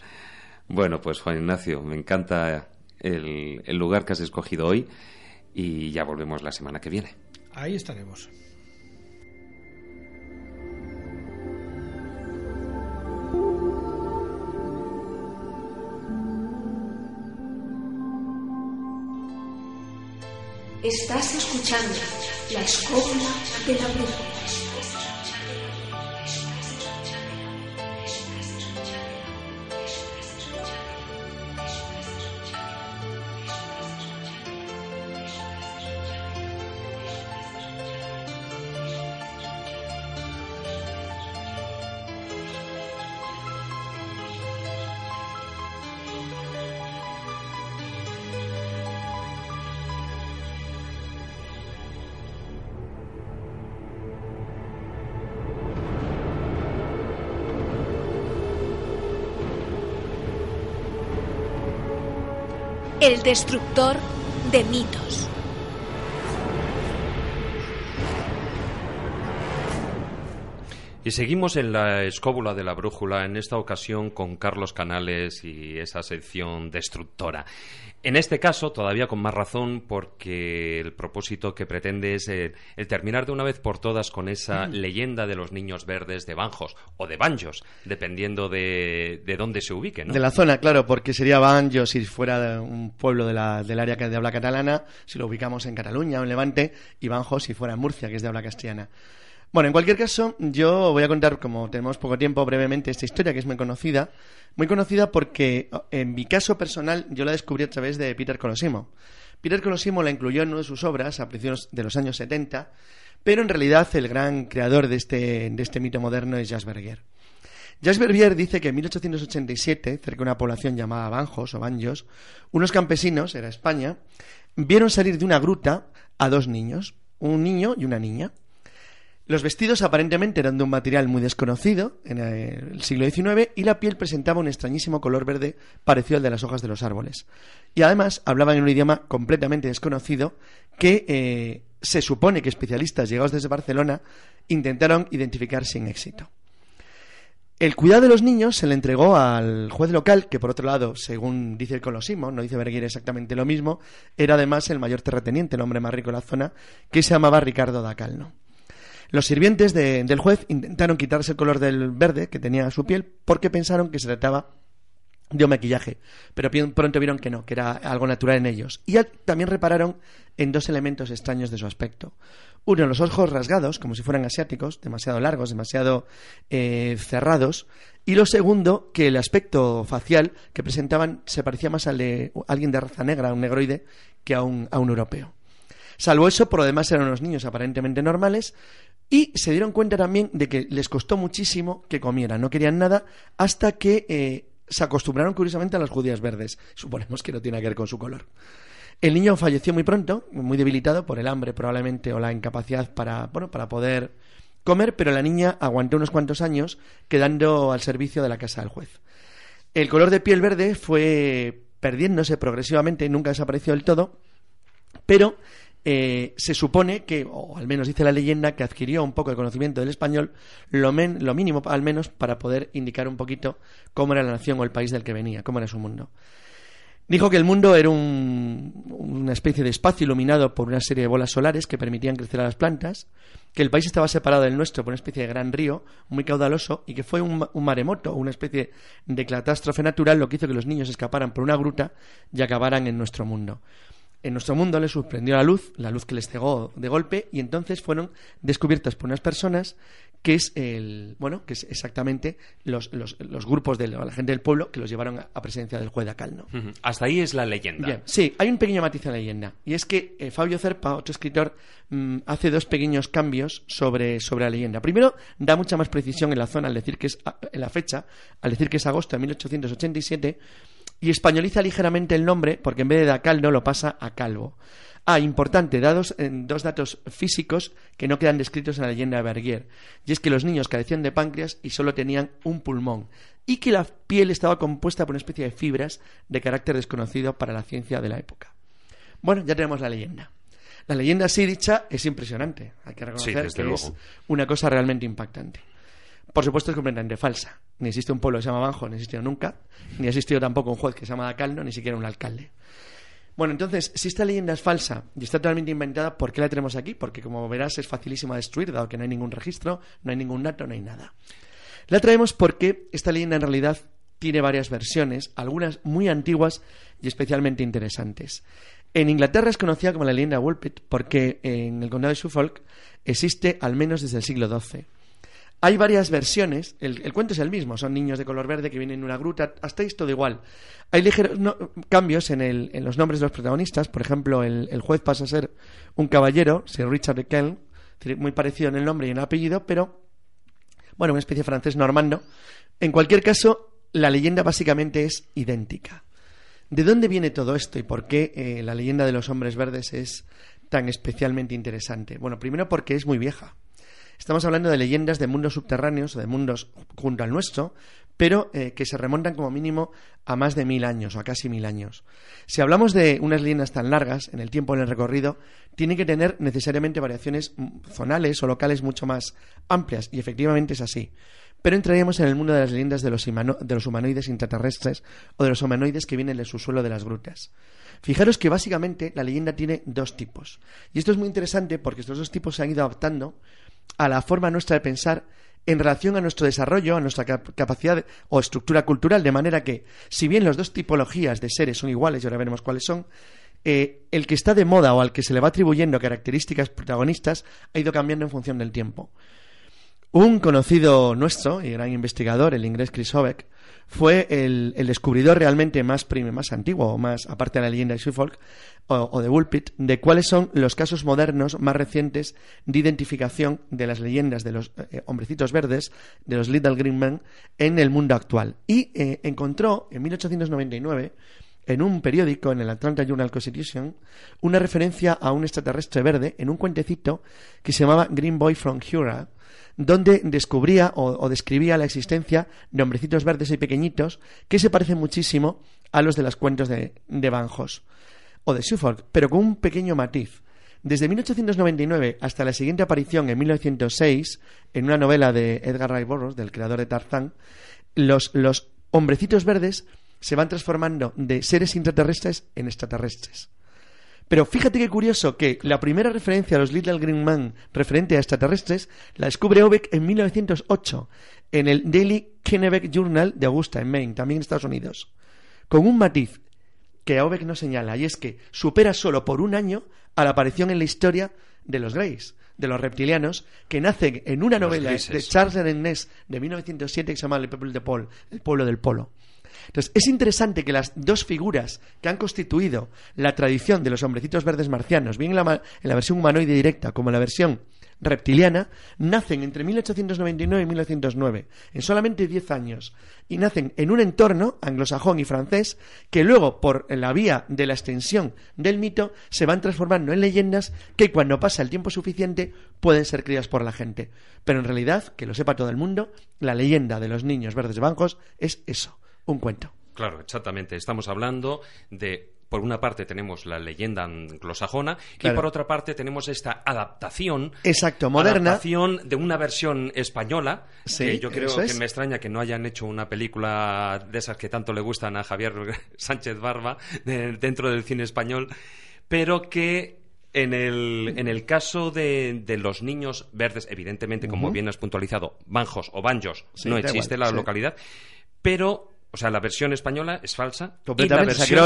Bueno, pues Juan Ignacio, me encanta el, el lugar que has escogido hoy y ya volvemos la semana que viene. Ahí estaremos. Estás escuchando la escóbula de la brújula. Destructor de mitos. Y seguimos en la escóbula de la brújula, en esta ocasión con Carlos Canales y esa sección destructora. En este caso, todavía con más razón, porque el propósito que pretende es el, terminar de una vez por todas con esa leyenda de los niños verdes de Banjos o de Banjos, dependiendo de, de dónde se ubique. ¿no? De la zona, claro, porque sería Banjos si fuera un pueblo de la, del área de habla catalana, si lo ubicamos en Cataluña o en Levante, y Banjos si fuera en Murcia, que es de habla castellana. Bueno, en cualquier caso, yo voy a contar, como tenemos poco tiempo, brevemente esta historia que es muy conocida. Muy conocida porque, en mi caso personal, yo la descubrí a través de Peter Colosimo. Peter Colosimo la incluyó en una de sus obras a principios de los años 70, pero en realidad el gran creador de este, de este mito moderno es Jas Berger. Jas Berger dice que en 1887, cerca de una población llamada Banjos o Banjos, unos campesinos, era España, vieron salir de una gruta a dos niños, un niño y una niña. Los vestidos aparentemente eran de un material muy desconocido en el siglo XIX y la piel presentaba un extrañísimo color verde parecido al de las hojas de los árboles. Y además hablaban en un idioma completamente desconocido que eh, se supone que especialistas llegados desde Barcelona intentaron identificar sin éxito. El cuidado de los niños se le entregó al juez local, que por otro lado, según dice el Colosimo, no dice Berguir exactamente lo mismo, era además el mayor terrateniente, el hombre más rico de la zona, que se llamaba Ricardo da Calno. Los sirvientes del juez intentaron quitarse el color del verde que tenía su piel porque pensaron que se trataba de un maquillaje, pero pronto vieron que no, que era algo natural en ellos. Y también repararon en dos elementos extraños de su aspecto. Uno, los ojos rasgados, como si fueran asiáticos, demasiado largos, demasiado eh, cerrados. Y lo segundo, que el aspecto facial que presentaban se parecía más al de alguien de raza negra, un negroide, que a un, a un europeo. Salvo eso, por lo demás eran unos niños aparentemente normales, y se dieron cuenta también de que les costó muchísimo que comieran, no querían nada hasta que eh, se acostumbraron curiosamente a las judías verdes. Suponemos que no tiene que ver con su color. El niño falleció muy pronto, muy debilitado por el hambre probablemente o la incapacidad para, bueno, para poder comer, pero la niña aguantó unos cuantos años quedando al servicio de la casa del juez. El color de piel verde fue perdiéndose progresivamente, nunca desapareció del todo, pero eh, se supone que, o al menos dice la leyenda, que adquirió un poco el conocimiento del español, lo, lo, mínimo al menos para poder indicar un poquito cómo era la nación o el país del que venía, cómo era su mundo. Dijo que el mundo era un, una especie de espacio iluminado por una serie de bolas solares que permitían crecer a las plantas, que el país estaba separado del nuestro por una especie de gran río muy caudaloso y que fue un, un maremoto, una especie de catástrofe natural lo que hizo que los niños escaparan por una gruta y acabaran en nuestro mundo. En nuestro mundo les sorprendió la luz, la luz que les cegó de golpe, y entonces fueron descubiertas por unas personas que es el bueno que es exactamente los, los, grupos de la gente del pueblo que los llevaron a, presencia del juez de Acalno. Hasta ahí es la leyenda. Sí, hay un pequeño matiz en la leyenda. Y es que eh, Fabio Cerpa, otro escritor, mm, hace dos pequeños cambios sobre, sobre la leyenda. Primero, da mucha más precisión en la zona al decir que es en la fecha, al decir que es agosto de 1887 y españoliza ligeramente el nombre porque en vez de da caldo lo pasa a calvo. Ah, importante, dados en dos datos físicos que no quedan descritos en la leyenda de Bergier, y es que los niños carecían de páncreas y solo tenían un pulmón, y que la piel estaba compuesta por una especie de fibras de carácter desconocido para la ciencia de la época. Bueno, ya tenemos la leyenda. La leyenda así dicha es impresionante. Hay que reconocer que es una cosa realmente impactante. Por supuesto es completamente falsa. Ni existe un pueblo que se llama Banjo, ni existió nunca. Ni ha existido tampoco un juez que se llama Calno, ni siquiera un alcalde. Bueno, entonces, si esta leyenda es falsa y está totalmente inventada, ¿por qué la tenemos aquí? Porque, como verás, es facilísimo destruir, dado que no hay ningún registro, no hay ningún dato, no hay nada. La traemos porque esta leyenda en realidad tiene varias versiones, algunas muy antiguas y especialmente interesantes. En Inglaterra es conocida como la leyenda Woolpit porque en el condado de Suffolk existe al menos desde el siglo XII. Hay varias versiones, el, cuento es el mismo, son niños de color verde que vienen en una gruta, hasta esto todo igual. Hay ligeros cambios en, los nombres de los protagonistas, por ejemplo, el, juez pasa a ser un caballero, Sir Richard de Kelm, muy parecido en el nombre y en el apellido, pero, bueno, una especie de francés normando. En cualquier caso, la leyenda básicamente es idéntica. ¿De dónde viene todo esto y por qué eh, la leyenda de los hombres verdes es tan especialmente interesante? Bueno, primero porque es muy vieja. Estamos hablando de leyendas de mundos subterráneos o de mundos junto al nuestro, pero eh, que se remontan como mínimo a más de mil años o a casi mil años. Si hablamos de unas leyendas tan largas en el tiempo en el recorrido, tienen que tener necesariamente variaciones zonales o locales mucho más amplias, y efectivamente es así. Pero entraríamos en el mundo de las leyendas de los, de los humanoides intraterrestres o de los humanoides que vienen del subsuelo de las grutas. Fijaros que básicamente la leyenda tiene dos tipos. Y esto es muy interesante porque estos dos tipos se han ido adaptando a la forma nuestra de pensar en relación a nuestro desarrollo, a nuestra capacidad o estructura cultural, de manera que, si bien las dos tipologías de seres son iguales, y ahora veremos cuáles son, eh, el que está de moda o al que se le va atribuyendo características protagonistas ha ido cambiando en función del tiempo. Un conocido nuestro y gran investigador, el inglés Chris Hobeck, fue el, descubridor realmente más, más antiguo, más aparte de la leyenda de Suffolk o, de Woolpit, de cuáles son los casos modernos más recientes de identificación de las leyendas de los eh, hombrecitos verdes, de los Little Green Men, en el mundo actual. Y eh, encontró en 1899 en un periódico, en el Atlanta Journal Constitution, una referencia a un extraterrestre verde en un cuentecito que se llamaba Green Boy from Hura, donde descubría o, describía la existencia de hombrecitos verdes y pequeñitos que se parecen muchísimo a los de los cuentos de, de Banjos o de Suffolk, pero con un pequeño matiz. Desde 1899 hasta la siguiente aparición en 1906, en una novela de Edgar Rice Burroughs, del creador de Tarzán, los, los hombrecitos verdes se van transformando de seres intraterrestres en extraterrestres. Pero fíjate qué curioso que la primera referencia a los Little Green Man referente a extraterrestres la descubre Obeck en 1908 en el Daily Kennebec Journal de Augusta, en Maine, también en Estados Unidos, con un matiz que Obeck no señala, y es que supera solo por un año a la aparición en la historia de los Greys, de los reptilianos, que nacen en una novela de Charles Ernest de 1907 que se llama El People de Paul, El pueblo del polo. Entonces, es interesante que las dos figuras que han constituido la tradición de los hombrecitos verdes marcianos, bien en la, en la versión humanoide directa como en la versión reptiliana, nacen entre 1899 y 1909, en solamente 10 años, y nacen en un entorno anglosajón y francés que luego, por la vía de la extensión del mito, se van transformando en leyendas que cuando pasa el tiempo suficiente pueden ser criadas por la gente. Pero en realidad, que lo sepa todo el mundo, la leyenda de los niños verdes bancos es eso, un cuento. Claro, exactamente. Estamos hablando de por una parte tenemos la leyenda anglosajona y por otra parte tenemos esta adaptación exacto moderna. adaptación de una versión española sí, que yo creo que me extraña que no hayan hecho una película de esas que tanto le gustan a Javier [LAUGHS] Sánchez Barba dentro del cine español pero que en el, en el caso de, de los niños verdes, evidentemente, como bien has puntualizado, banjos o banjos, no existe la localidad, pero o sea, la versión española es falsa. Completamente. Y la versión,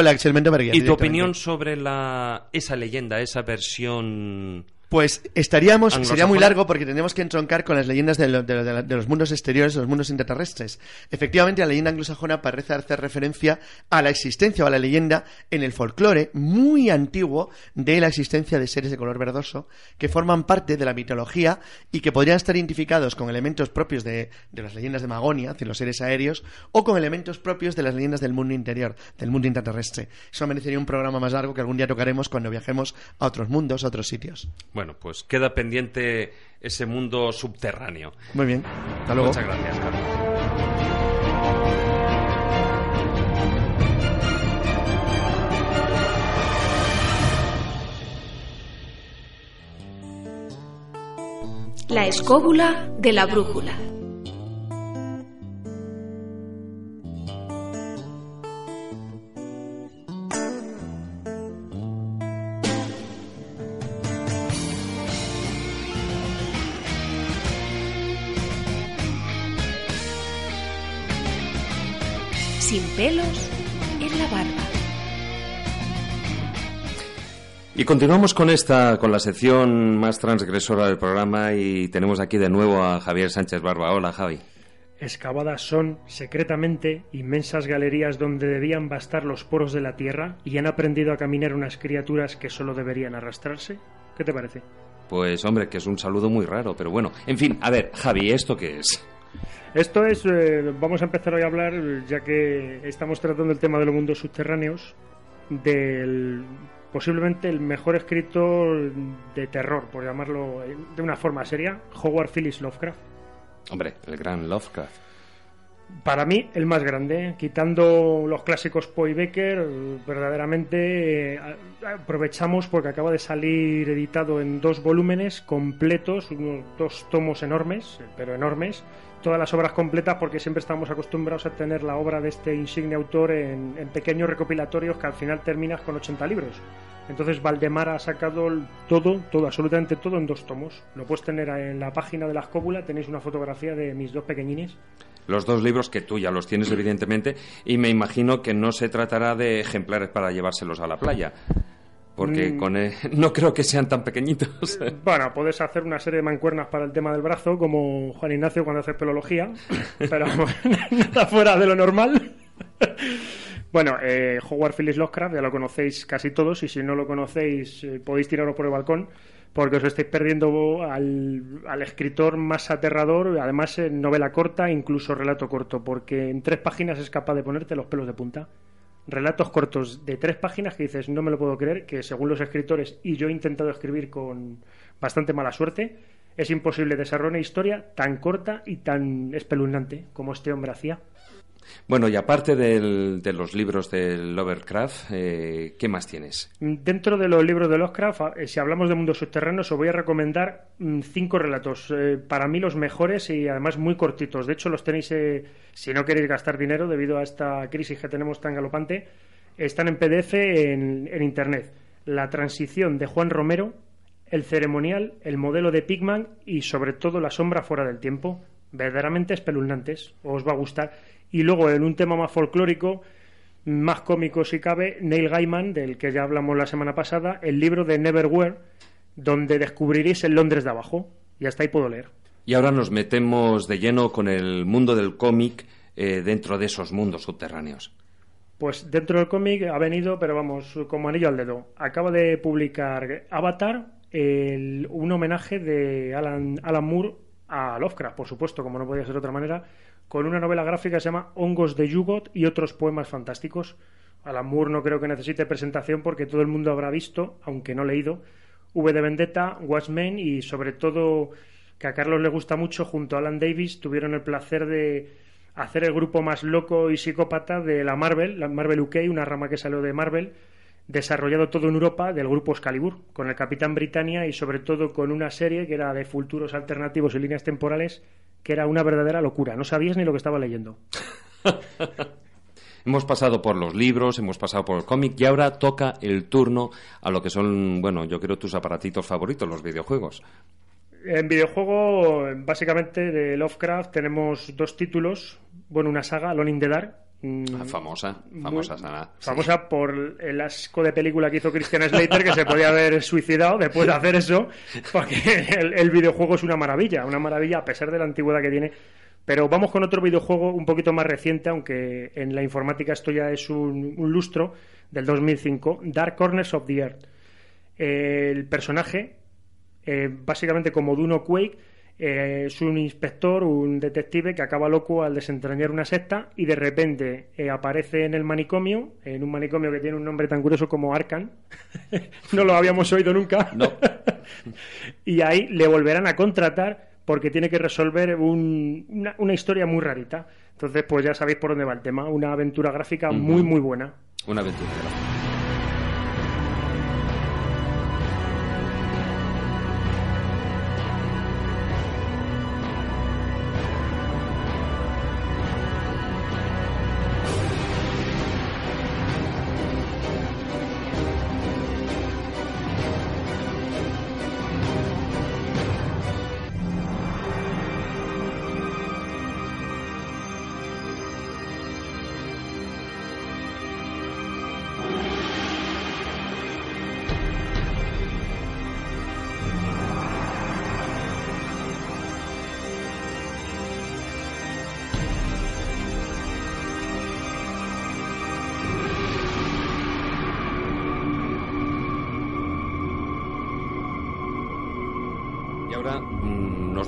¿Y tu opinión sobre la, esa leyenda, esa versión pues estaríamos, sería muy largo porque tendríamos que entroncar con las leyendas de, los mundos exteriores, de los mundos interterrestres. Efectivamente, la leyenda anglosajona parece hacer referencia a la existencia o a la leyenda en el folclore muy antiguo de la existencia de seres de color verdoso que forman parte de la mitología y que podrían estar identificados con elementos propios de, las leyendas de Magonia, de los seres aéreos, o con elementos propios de las leyendas del mundo interior, del mundo interterrestre. Eso merecería un programa más largo que algún día tocaremos cuando viajemos a otros mundos, a otros sitios. Bueno, bueno, pues queda pendiente ese mundo subterráneo. Muy bien. Hasta luego. Muchas gracias, Carlos. La escóbula de la brújula. Y continuamos con esta, con la sección más transgresora del programa y tenemos aquí de nuevo a Javier Sánchez Barba. Hola, Javi. Excavadas son, secretamente, inmensas galerías donde debían bastar los poros de la tierra y han aprendido a caminar unas criaturas que solo deberían arrastrarse. ¿Qué te parece? Pues hombre, que es un saludo muy raro, pero bueno. En fin, a ver, Javi, ¿esto qué es? Esto es, eh, vamos a empezar hoy a hablar, ya que estamos tratando el tema de los mundos subterráneos, del posiblemente el mejor escritor de terror, por llamarlo de una forma seria, Howard Phillips Lovecraft. Hombre, el gran Lovecraft. Para mí, el más grande, quitando los clásicos Poe Becker, verdaderamente eh, aprovechamos porque acaba de salir editado en dos volúmenes completos, unos dos tomos enormes, pero enormes, todas las obras completas porque siempre estamos acostumbrados a tener la obra de este insigne autor en, pequeños recopilatorios que al final terminas con 80 libros. Entonces Valdemar ha sacado todo, todo, absolutamente todo en dos tomos. Lo puedes tener en la página de la escóbula, tenéis una fotografía de mis dos pequeñines. Los dos libros que tú ya los tienes, evidentemente, y me imagino que no se tratará de ejemplares para llevárselos a la playa. Porque Mm. con el- [LAUGHS] no creo que sean tan pequeñitos. Bueno, puedes hacer una serie de mancuernas para el tema del brazo, como Juan Ignacio cuando hace pelología, [LAUGHS] pero [LAUGHS] nada fuera de lo normal. Bueno, eh, Howard Phillips Lovecraft ya lo conocéis casi todos y si no lo conocéis eh, podéis tiraros por el balcón porque os estáis perdiendo al, al escritor más aterrador, además en novela corta, incluso relato corto, porque en tres páginas es capaz de ponerte los pelos de punta. Relatos cortos de tres páginas que dices, no me lo puedo creer, que según los escritores, y yo he intentado escribir con bastante mala suerte, es imposible desarrollar una historia tan corta y tan espeluznante como este hombre hacía. Bueno, y aparte de los libros de Lovecraft, eh, ¿qué más tienes? Dentro de los libros de Lovecraft, eh, si hablamos de mundos subterráneos, os voy a recomendar mm, cinco relatos. eh, para mí los mejores y además muy cortitos. De hecho, los tenéis, eh, si no queréis gastar dinero debido a esta crisis que tenemos tan galopante, están en PDF en, en Internet. La transición de Juan Romero, el ceremonial, el modelo de Pigman y sobre todo la sombra fuera del tiempo. Verdaderamente espeluznantes. Os va a gustar. Y luego, en un tema más folclórico, más cómico si cabe, Neil Gaiman, del que ya hablamos la semana pasada, el libro de Neverwhere, donde descubriréis el Londres de abajo. Y hasta ahí puedo leer. Y ahora nos metemos de lleno con el mundo del cómic eh, dentro de esos mundos subterráneos. Pues dentro del cómic ha venido, pero vamos, como anillo al dedo. Acaba de publicar Avatar, el- un homenaje de Alan, Alan Moore a Lovecraft, por supuesto, como no podía ser de otra manera, con una novela gráfica que se llama Hongos de Yugot y otros poemas fantásticos. Alan Moore no creo que necesite presentación porque todo el mundo habrá visto, aunque no leído, V de Vendetta, Watchmen y sobre todo que a Carlos le gusta mucho, junto a Alan Davis, tuvieron el placer de hacer el grupo más loco y psicópata de la Marvel, la Marvel UK, una rama que salió de Marvel, desarrollado todo en Europa del grupo Excalibur, con el Capitán Britannia y sobre todo con una serie que era de futuros alternativos y líneas temporales, que era una verdadera locura. No sabías ni lo que estaba leyendo. [LAUGHS] Hemos pasado por los libros, hemos pasado por el cómic y ahora toca el turno a lo que son, bueno, yo creo tus aparatitos favoritos, los videojuegos. En videojuego, básicamente de Lovecraft, tenemos dos títulos. Bueno, una saga, Alone in the Dark. Mm, Ah, famosa, famosa sana. Sí. famosa por el asco de película que hizo Christian Slater, que se podía haber suicidado después de hacer eso, porque el, el videojuego es una maravilla, una maravilla a pesar de la antigüedad que tiene. Pero vamos con otro videojuego un poquito más reciente, aunque en la informática esto ya es un, un lustro, del 2005, Dark Corners of the Earth. El personaje, eh, básicamente como Duno Quake, eh, es un inspector, un detective que acaba loco al desentrañar una secta y de repente eh, aparece en el manicomio, en un manicomio que tiene un nombre tan curioso como Arcan. [LAUGHS] no lo habíamos oído nunca. No. [LAUGHS] y ahí le volverán a contratar porque tiene que resolver un- una, una historia muy rarita. Entonces, pues ya sabéis por dónde va el tema. Una aventura gráfica muy, muy buena. Una aventura. ahora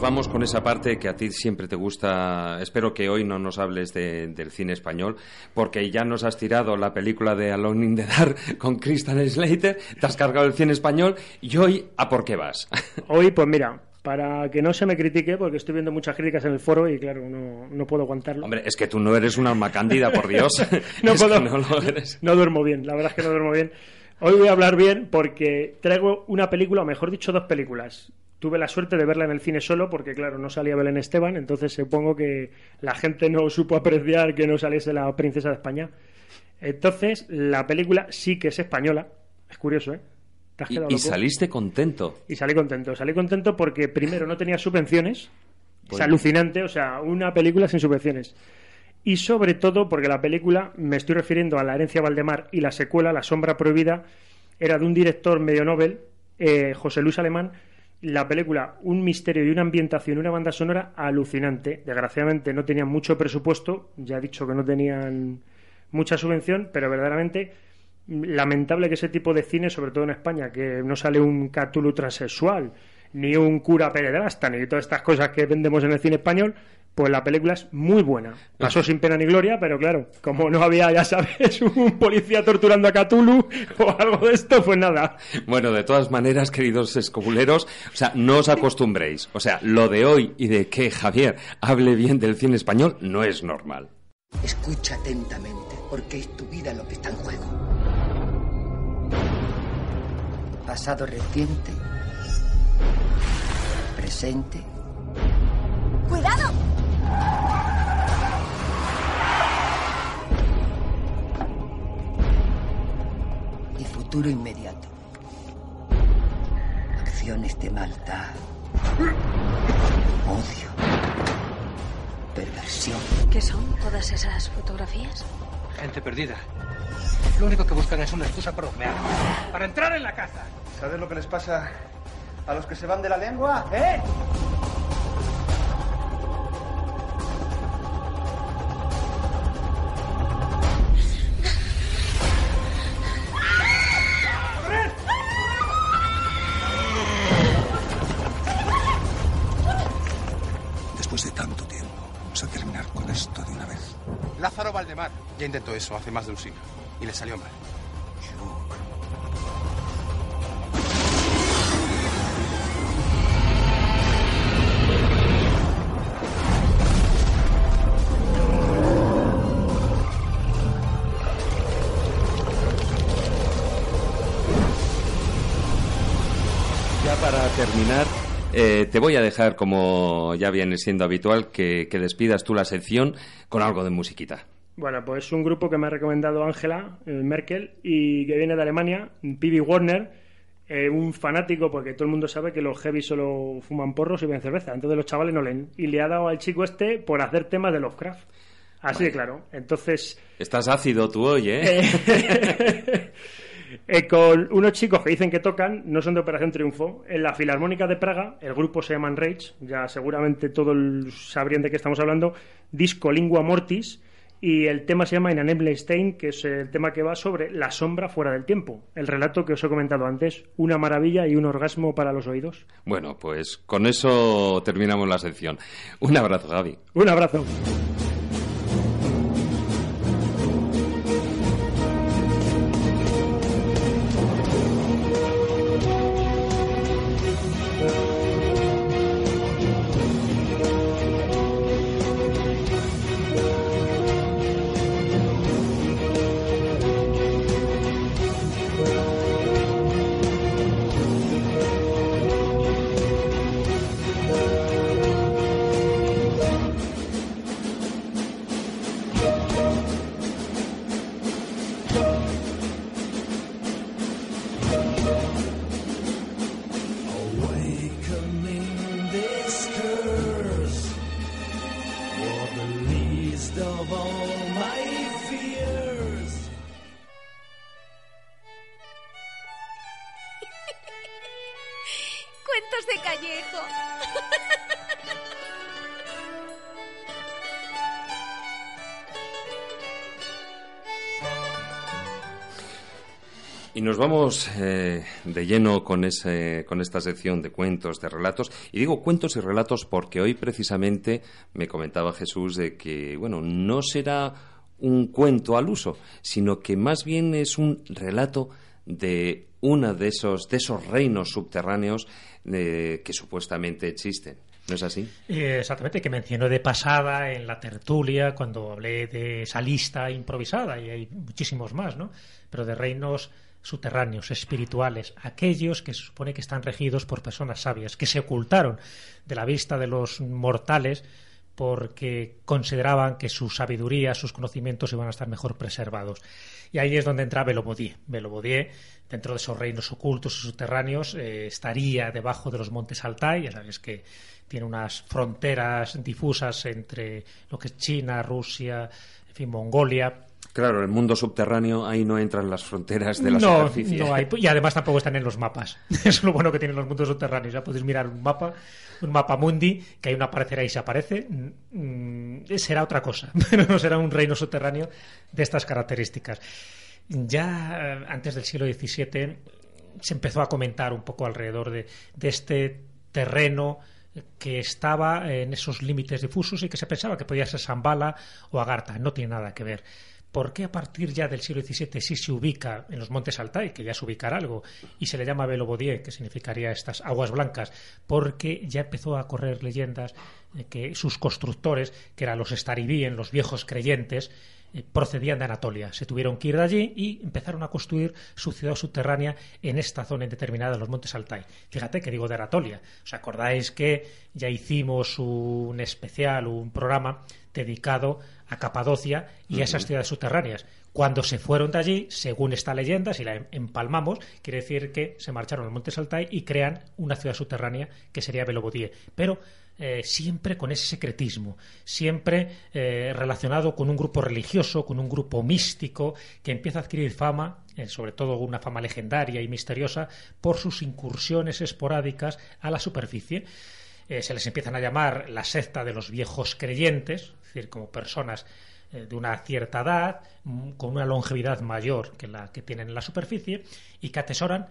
vamos con esa parte que a ti siempre te gusta. Espero que hoy no nos hables del cine español, porque ya nos has tirado la película de Alone in the Dark [LAUGHS] con Kristen Slater, te has cargado el cine español y hoy, ¿a por qué vas? [LAUGHS] Hoy, pues mira, para que no se me critique, porque estoy viendo muchas críticas en el foro y claro, no, no puedo aguantarlo. Hombre, es que tú no eres una alma cándida, por Dios. [LAUGHS] no, puedo, no, no duermo bien, la verdad es que no duermo bien. Hoy voy a hablar bien porque traigo una película, o mejor dicho, dos películas. Tuve la suerte de verla en el cine solo porque, claro, no salía Belén Esteban, entonces supongo que la gente no supo apreciar que no saliese la princesa de España. Entonces, la película sí que es española. Es curioso, ¿eh? y, saliste contento. Y salí contento. Salí contento porque, primero, no tenía subvenciones. Es alucinante, o sea, una película sin subvenciones y sobre todo porque la película, me estoy refiriendo a La herencia Valdemar y la secuela, La sombra prohibida, era de un director medio Nobel, eh, José Luis Alemán, la película, un misterio y una ambientación, una banda sonora alucinante. Desgraciadamente no tenían mucho presupuesto, ya he dicho que no tenían mucha subvención, pero verdaderamente lamentable que ese tipo de cine, sobre todo en España, que no sale un Cthulhu transexual, ni un cura pederasta, ni todas estas cosas que vendemos en el cine español, pues la película es muy buena. Pasó sin pena ni gloria, pero claro, como no había, ya sabes, [LAUGHS] un policía torturando a Cthulhu [LAUGHS] o algo de esto, pues nada. Bueno, de todas maneras, queridos escobuleros, o sea, no os acostumbréis. O sea, lo de hoy y de que Javier hable bien del cine español no es normal. Escucha atentamente, porque es tu vida lo que está en juego. Pasado reciente, presente. ¡Cuidado! Y futuro inmediato. Acciones de maldad. Odio. Perversión. ¿Qué son todas esas fotografías? Gente perdida. Lo único que buscan es una excusa para humear. Para entrar en la casa. ¿Sabes lo que les pasa a los que se van de la lengua? ¿Eh? Eso hace más de un siglo y le salió mal. Ya para terminar, eh, te voy a dejar, como ya viene siendo habitual, que despidas tú la sección con algo de musiquita. Bueno, pues es un grupo que me ha recomendado Ángela eh, Merkel y que viene de Alemania, P.B. Warner, eh, un fanático, porque todo el mundo sabe que los heavy solo fuman porros y beben cerveza, entonces los chavales no leen. Y le ha dado al chico este por hacer temas de Lovecraft. Así de claro. Entonces. Estás ácido tú hoy, ¿eh? [LAUGHS] eh con unos chicos que dicen que tocan, no son de Operación Triunfo. En la Filarmónica de Praga, el grupo se llama Rage, ya seguramente todos sabrían de qué estamos hablando, disco Lingua Mortis, y el tema se llama Stein, que es el tema que va sobre la sombra fuera del tiempo. El relato que os he comentado antes, una maravilla y un orgasmo para los oídos. Bueno, pues con eso terminamos la sección. Un abrazo, Gaby. Un abrazo. Vamos eh, de lleno con, ese, con esta sección de cuentos, de relatos. Y digo cuentos y relatos porque hoy precisamente me comentaba Jesús de que, bueno, no será un cuento al uso, sino que más bien es un relato de uno de esos, de esos reinos subterráneos eh, que supuestamente existen. ¿No es así? Eh, exactamente, que mencionó de pasada en la tertulia cuando hablé de esa lista improvisada, y hay muchísimos más, ¿no? Pero de reinos subterráneos, espirituales, aquellos que se supone que están regidos por personas sabias, que se ocultaron de la vista de los mortales porque consideraban que su sabiduría, sus conocimientos iban a estar mejor preservados. Y ahí es donde entra Belobodier. Belobodier, dentro de esos reinos ocultos y subterráneos, eh, estaría debajo de los montes Altai, ya sabes que tiene unas fronteras difusas entre lo que es China, Rusia, en fin, Mongolia, Claro, el mundo subterráneo ahí no entran las fronteras de la superficie. No hay, y además tampoco están en los mapas. [LAUGHS] es lo bueno que tienen los mundos subterráneos. Ya podéis mirar un mapa, un mapa mundi, que hay una aparecerá y se aparece. Mm, será otra cosa, [LAUGHS] pero no será un reino subterráneo de estas características. Ya eh, antes del siglo XVII se empezó a comentar un poco alrededor de, de este terreno que estaba en esos límites difusos y que se pensaba que podía ser Zambala o Agartha. No tiene nada que ver. ¿Por qué a partir ya del siglo XVII sí se ubica en los montes Altai, que ya es ubicar algo, y se le llama Belobodier, que significaría estas aguas blancas? Porque ya empezó a correr leyendas de que sus constructores, que eran los Estaribíen, los viejos creyentes, eh, procedían de Anatolia. Se tuvieron que ir de allí y empezaron a construir su ciudad subterránea en esta zona indeterminada de los Montes Altai. Fíjate que digo de Anatolia. ¿Os acordáis que ya hicimos un especial, un programa dedicado a Capadocia y a esas ciudades subterráneas. Cuando se fueron de allí, según esta leyenda, si la em-, empalmamos, quiere decir que se marcharon al Monte Altai y crean una ciudad subterránea que sería Belobodie. Pero eh, siempre con ese secretismo, siempre eh, relacionado con un grupo religioso, con un grupo místico que empieza a adquirir fama, eh, sobre todo una fama legendaria y misteriosa, por sus incursiones esporádicas a la superficie. se les empiezan a llamar la secta de los viejos creyentes, decir, como personas eh, de una cierta edad, mm, con una longevidad mayor que la que tienen en la superficie y que atesoran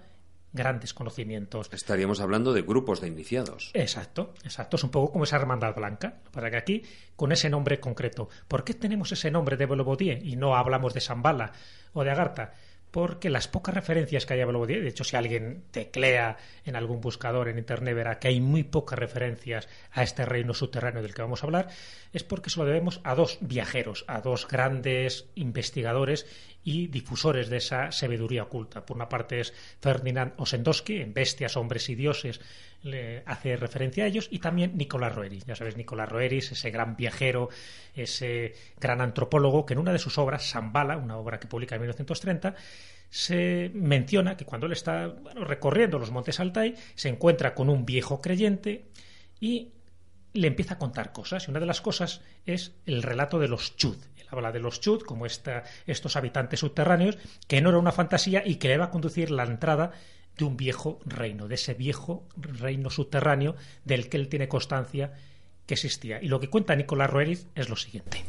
grandes conocimientos. Estaríamos hablando de grupos de iniciados. Exacto, exacto. Es un poco como esa hermandad blanca. Para que aquí, con ese nombre concreto, ¿por qué tenemos ese nombre de Belobodier y no hablamos de Zambala o de Agartha? Porque las pocas referencias que hay a Belobodier, de hecho si alguien teclea en algún buscador en internet verá que hay muy pocas referencias a este reino subterráneo del que vamos a hablar, es porque se lo debemos a dos viajeros, a dos grandes investigadores y difusores de esa sabiduría oculta. Por una parte es Ferdinand Osendowski, en Bestias, Hombres y Dioses, le hace referencia a ellos, y también Nicolás Roeris. Ya sabes, Nicolás Roeris, ese gran viajero, ese gran antropólogo, que en una de sus obras, Zambala, una obra que publica en 1930, se menciona que cuando él está recorriendo los montes Altai, se encuentra con un viejo creyente y le empieza a contar cosas. Y una de las cosas es el relato de los Chud. Él habla de los Chud como estos habitantes subterráneos, que no era una fantasía y que le va a conducir la entrada de un viejo reino, de ese viejo reino subterráneo del que él tiene constancia que existía. Y lo que cuenta Nicolás Roeriz es lo siguiente.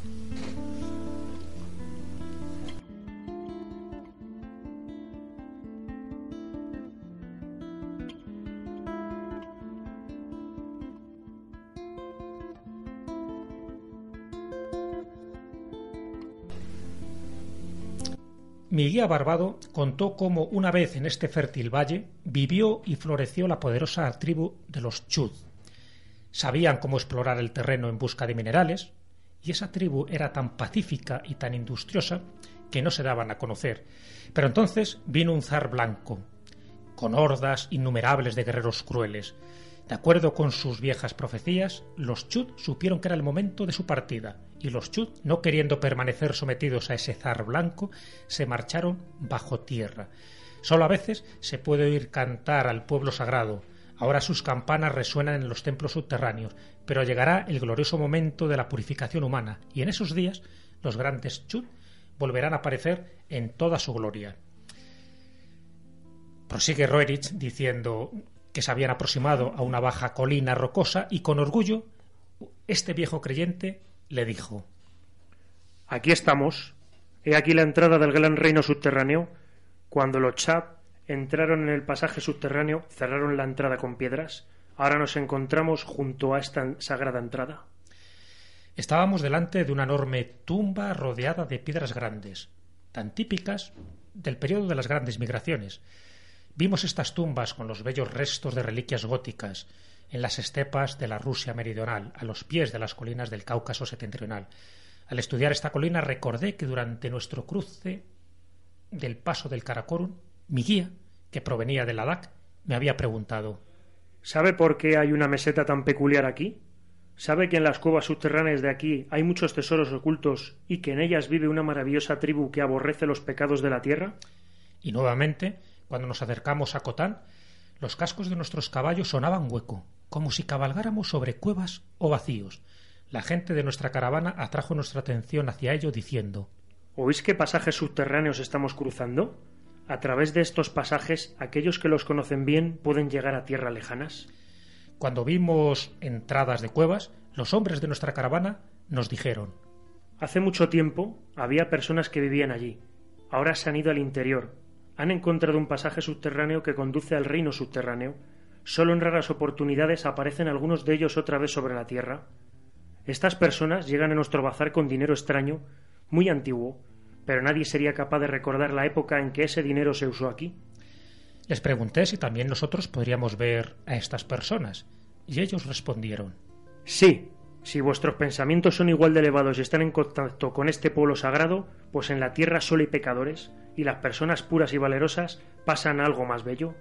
Mi guía Barbado contó cómo una vez en este fértil valle vivió y floreció la poderosa tribu de los Chud. Sabían cómo explorar el terreno en busca de minerales, y esa tribu era tan pacífica y tan industriosa que no se daban a conocer. Pero entonces vino un zar blanco, con hordas innumerables de guerreros crueles, de acuerdo con sus viejas profecías, los Chud supieron que era el momento de su partida, y los Chud, no queriendo permanecer sometidos a ese zar blanco, se marcharon bajo tierra. Solo a veces se puede oír cantar al pueblo sagrado. Ahora sus campanas resuenan en los templos subterráneos, pero llegará el glorioso momento de la purificación humana, y en esos días los grandes Chud volverán a aparecer en toda su gloria. Prosigue Roerich diciendo que se habían aproximado a una baja colina rocosa y con orgullo este viejo creyente le dijo Aquí estamos. He aquí la entrada del gran reino subterráneo. Cuando los Chab entraron en el pasaje subterráneo, cerraron la entrada con piedras. Ahora nos encontramos junto a esta sagrada entrada. Estábamos delante de una enorme tumba rodeada de piedras grandes, tan típicas del periodo de las grandes migraciones. Vimos estas tumbas con los bellos restos de reliquias góticas en las estepas de la Rusia meridional, a los pies de las colinas del Cáucaso septentrional. Al estudiar esta colina recordé que durante nuestro cruce del paso del Karakorum, mi guía, que provenía de Ladakh, me había preguntado ¿Sabe por qué hay una meseta tan peculiar aquí? ¿Sabe que en las cuevas subterráneas de aquí hay muchos tesoros ocultos y que en ellas vive una maravillosa tribu que aborrece los pecados de la tierra? Y nuevamente, cuando nos acercamos a Cotán, los cascos de nuestros caballos sonaban hueco, como si cabalgáramos sobre cuevas o vacíos. La gente de nuestra caravana atrajo nuestra atención hacia ello diciendo ¿Oís qué pasajes subterráneos estamos cruzando? A través de estos pasajes, aquellos que los conocen bien pueden llegar a tierras lejanas. Cuando vimos entradas de cuevas, los hombres de nuestra caravana nos dijeron Hace mucho tiempo había personas que vivían allí. Ahora se han ido al interior. Han encontrado un pasaje subterráneo que conduce al reino subterráneo. Solo en raras oportunidades aparecen algunos de ellos otra vez sobre la tierra. Estas personas llegan a nuestro bazar con dinero extraño, muy antiguo, pero nadie sería capaz de recordar la época en que ese dinero se usó aquí. Les pregunté si también nosotros podríamos ver a estas personas, y ellos respondieron Sí, si vuestros pensamientos son igual de elevados y están en contacto con este pueblo sagrado, pues en la tierra solo hay pecadores, y las personas puras y valerosas pasan a algo más bello.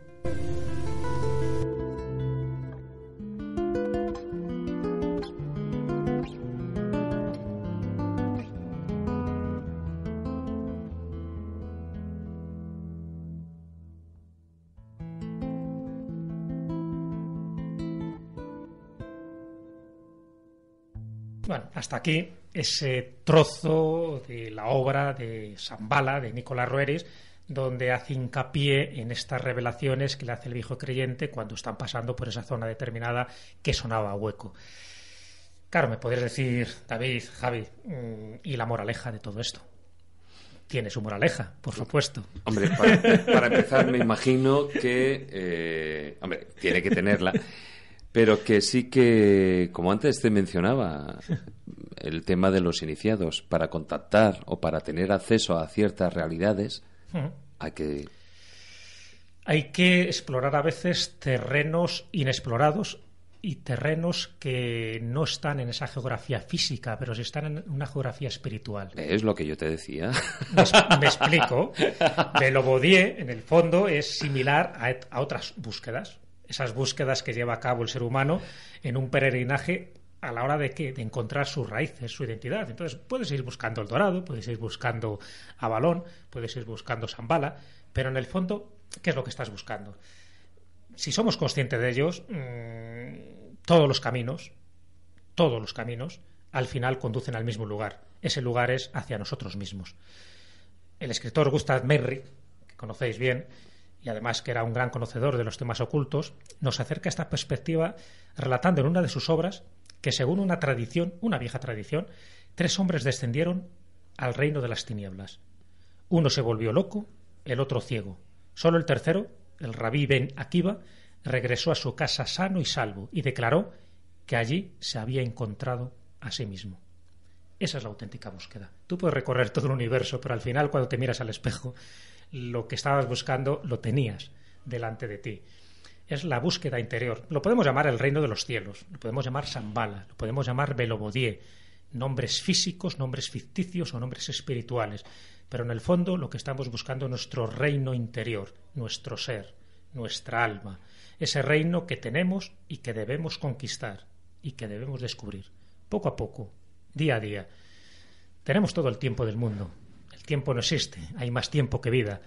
Hasta aquí ese trozo de la obra de Zambala, de Nicolás Roeris, donde hace hincapié en estas revelaciones que le hace el viejo creyente cuando están pasando por esa zona determinada que sonaba hueco. Claro, me podrías decir, David, Javi, mm, ¿y la moraleja de todo esto? Tiene su moraleja, por supuesto. Hombre, para, para empezar, me imagino que. eh, hombre, tiene que tenerla. Pero que sí que, como antes te mencionaba, [LAUGHS] el tema de los iniciados, para contactar o para tener acceso a ciertas realidades, hay que... Hay que explorar a veces terrenos inexplorados y terrenos que no están en esa geografía física, pero sí están en una geografía espiritual. Es lo que yo te decía. Me, me explico. [LAUGHS] Belobodier, en el fondo, es similar a otras búsquedas. Esas búsquedas que lleva a cabo el ser humano en un peregrinaje a la hora de, que, de encontrar sus raíces, su identidad. Entonces, puedes ir buscando el dorado, puedes ir buscando Avalón, puedes ir buscando Zambala, pero en el fondo, ¿qué es lo que estás buscando? Si somos conscientes de ellos, mm, todos los caminos, todos los caminos, al final conducen al mismo lugar. Ese lugar es hacia nosotros mismos. El escritor Gustav Merry, que conocéis bien, y además que era un gran conocedor de los temas ocultos, nos acerca a esta perspectiva relatando en una de sus obras que según una tradición, una vieja tradición, tres hombres descendieron al reino de las tinieblas. Uno se volvió loco, el otro ciego. Solo el tercero, el rabí Ben Akiva, regresó a su casa sano y salvo y declaró que allí se había encontrado a sí mismo. Esa es la auténtica búsqueda. Tú puedes recorrer todo el universo, pero al final cuando te miras al espejo, lo que estabas buscando lo tenías delante de ti. Es la búsqueda interior. Lo podemos llamar el reino de los cielos, lo podemos llamar Shambhala, lo podemos llamar Belobodier, nombres físicos, nombres ficticios o nombres espirituales. Pero en el fondo lo que estamos buscando es nuestro reino interior, nuestro ser, nuestra alma, ese reino que tenemos y que debemos conquistar y que debemos descubrir, poco a poco, día a día. Tenemos todo el tiempo del mundo. Tiempo no existe, hay más tiempo que vida,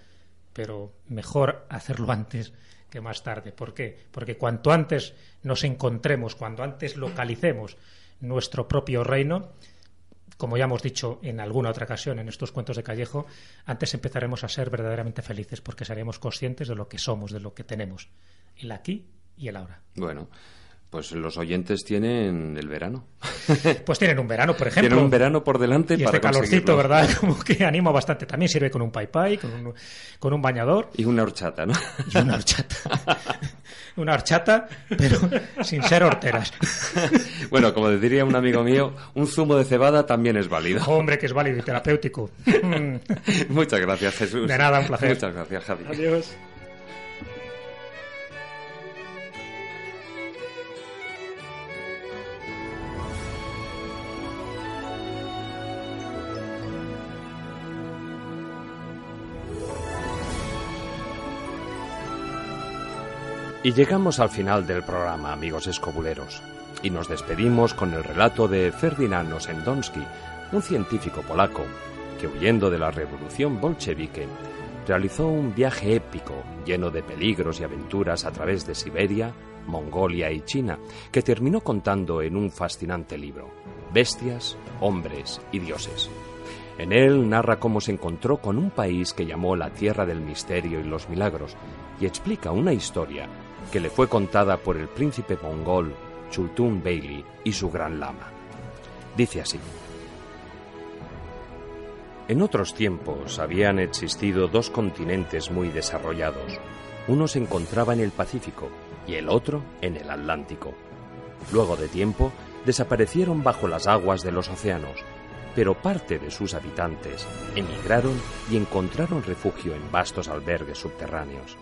pero mejor hacerlo antes que más tarde. ¿Por qué? Porque cuanto antes nos encontremos, cuando antes localicemos nuestro propio reino, como ya hemos dicho en alguna otra ocasión en estos cuentos de Callejo, antes empezaremos a ser verdaderamente felices porque seremos conscientes de lo que somos, de lo que tenemos, el aquí y el ahora. Bueno, Pues los oyentes tienen el verano. [LAUGHS] Pues tienen un verano, por ejemplo. Tienen un verano por delante y para este calorcito, ¿verdad? [LAUGHS] Como que anima bastante. También sirve con un pai pai, con un, con un bañador. Y una horchata, ¿no? Y una horchata. [LAUGHS] una horchata, pero sin ser horteras. bueno, como diría un amigo mío, un zumo de cebada también es válido. Hombre, que es válido y terapéutico. Muchas gracias, Jesús. De nada, un placer. Muchas gracias, Javi. Adiós. Y llegamos al final del programa, amigos escobuleros, y nos despedimos con el relato de Ferdinand Osendonsky, un científico polaco que huyendo de la revolución bolchevique realizó un viaje épico lleno de peligros y aventuras a través de Siberia, Mongolia y China, que terminó contando en un fascinante libro, Bestias, Hombres y Dioses. En él narra cómo se encontró con un país que llamó la Tierra del Misterio y los Milagros, y explica una historia que le fue contada por el príncipe mongol Chultun Bailey y su gran lama. Dice así. En otros tiempos habían existido dos continentes muy desarrollados. Uno se encontraba en el Pacífico y el otro en el Atlántico. Luego de tiempo desaparecieron bajo las aguas de los océanos, pero parte de sus habitantes emigraron y encontraron refugio en vastos albergues subterráneos.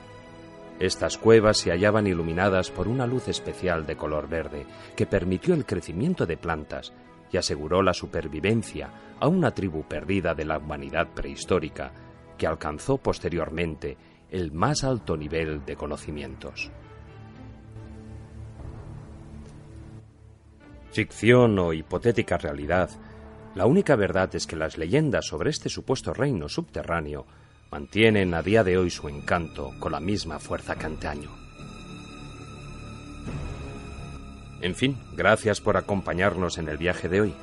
Estas cuevas se hallaban iluminadas por una luz especial de color verde que permitió el crecimiento de plantas y aseguró la supervivencia a una tribu perdida de la humanidad prehistórica que alcanzó posteriormente el más alto nivel de conocimientos. Ficción o hipotética realidad, la única verdad es que las leyendas sobre este supuesto reino subterráneo mantienen a día de hoy su encanto con la misma fuerza que antaño. En fin, gracias por acompañarnos en el viaje de hoy.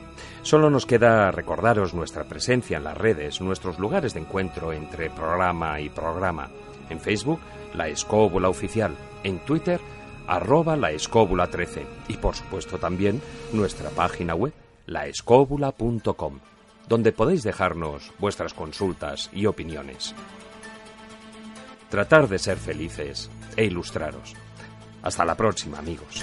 Solo nos queda recordaros nuestra presencia en las redes, nuestros lugares de encuentro entre programa y programa. En Facebook, La Escóbula Oficial. En Twitter, arroba la escóbula 13. Y por supuesto también nuestra página web, laescóbula.com donde podéis dejarnos vuestras consultas y opiniones. Tratar de ser felices e ilustraros. Hasta la próxima, amigos.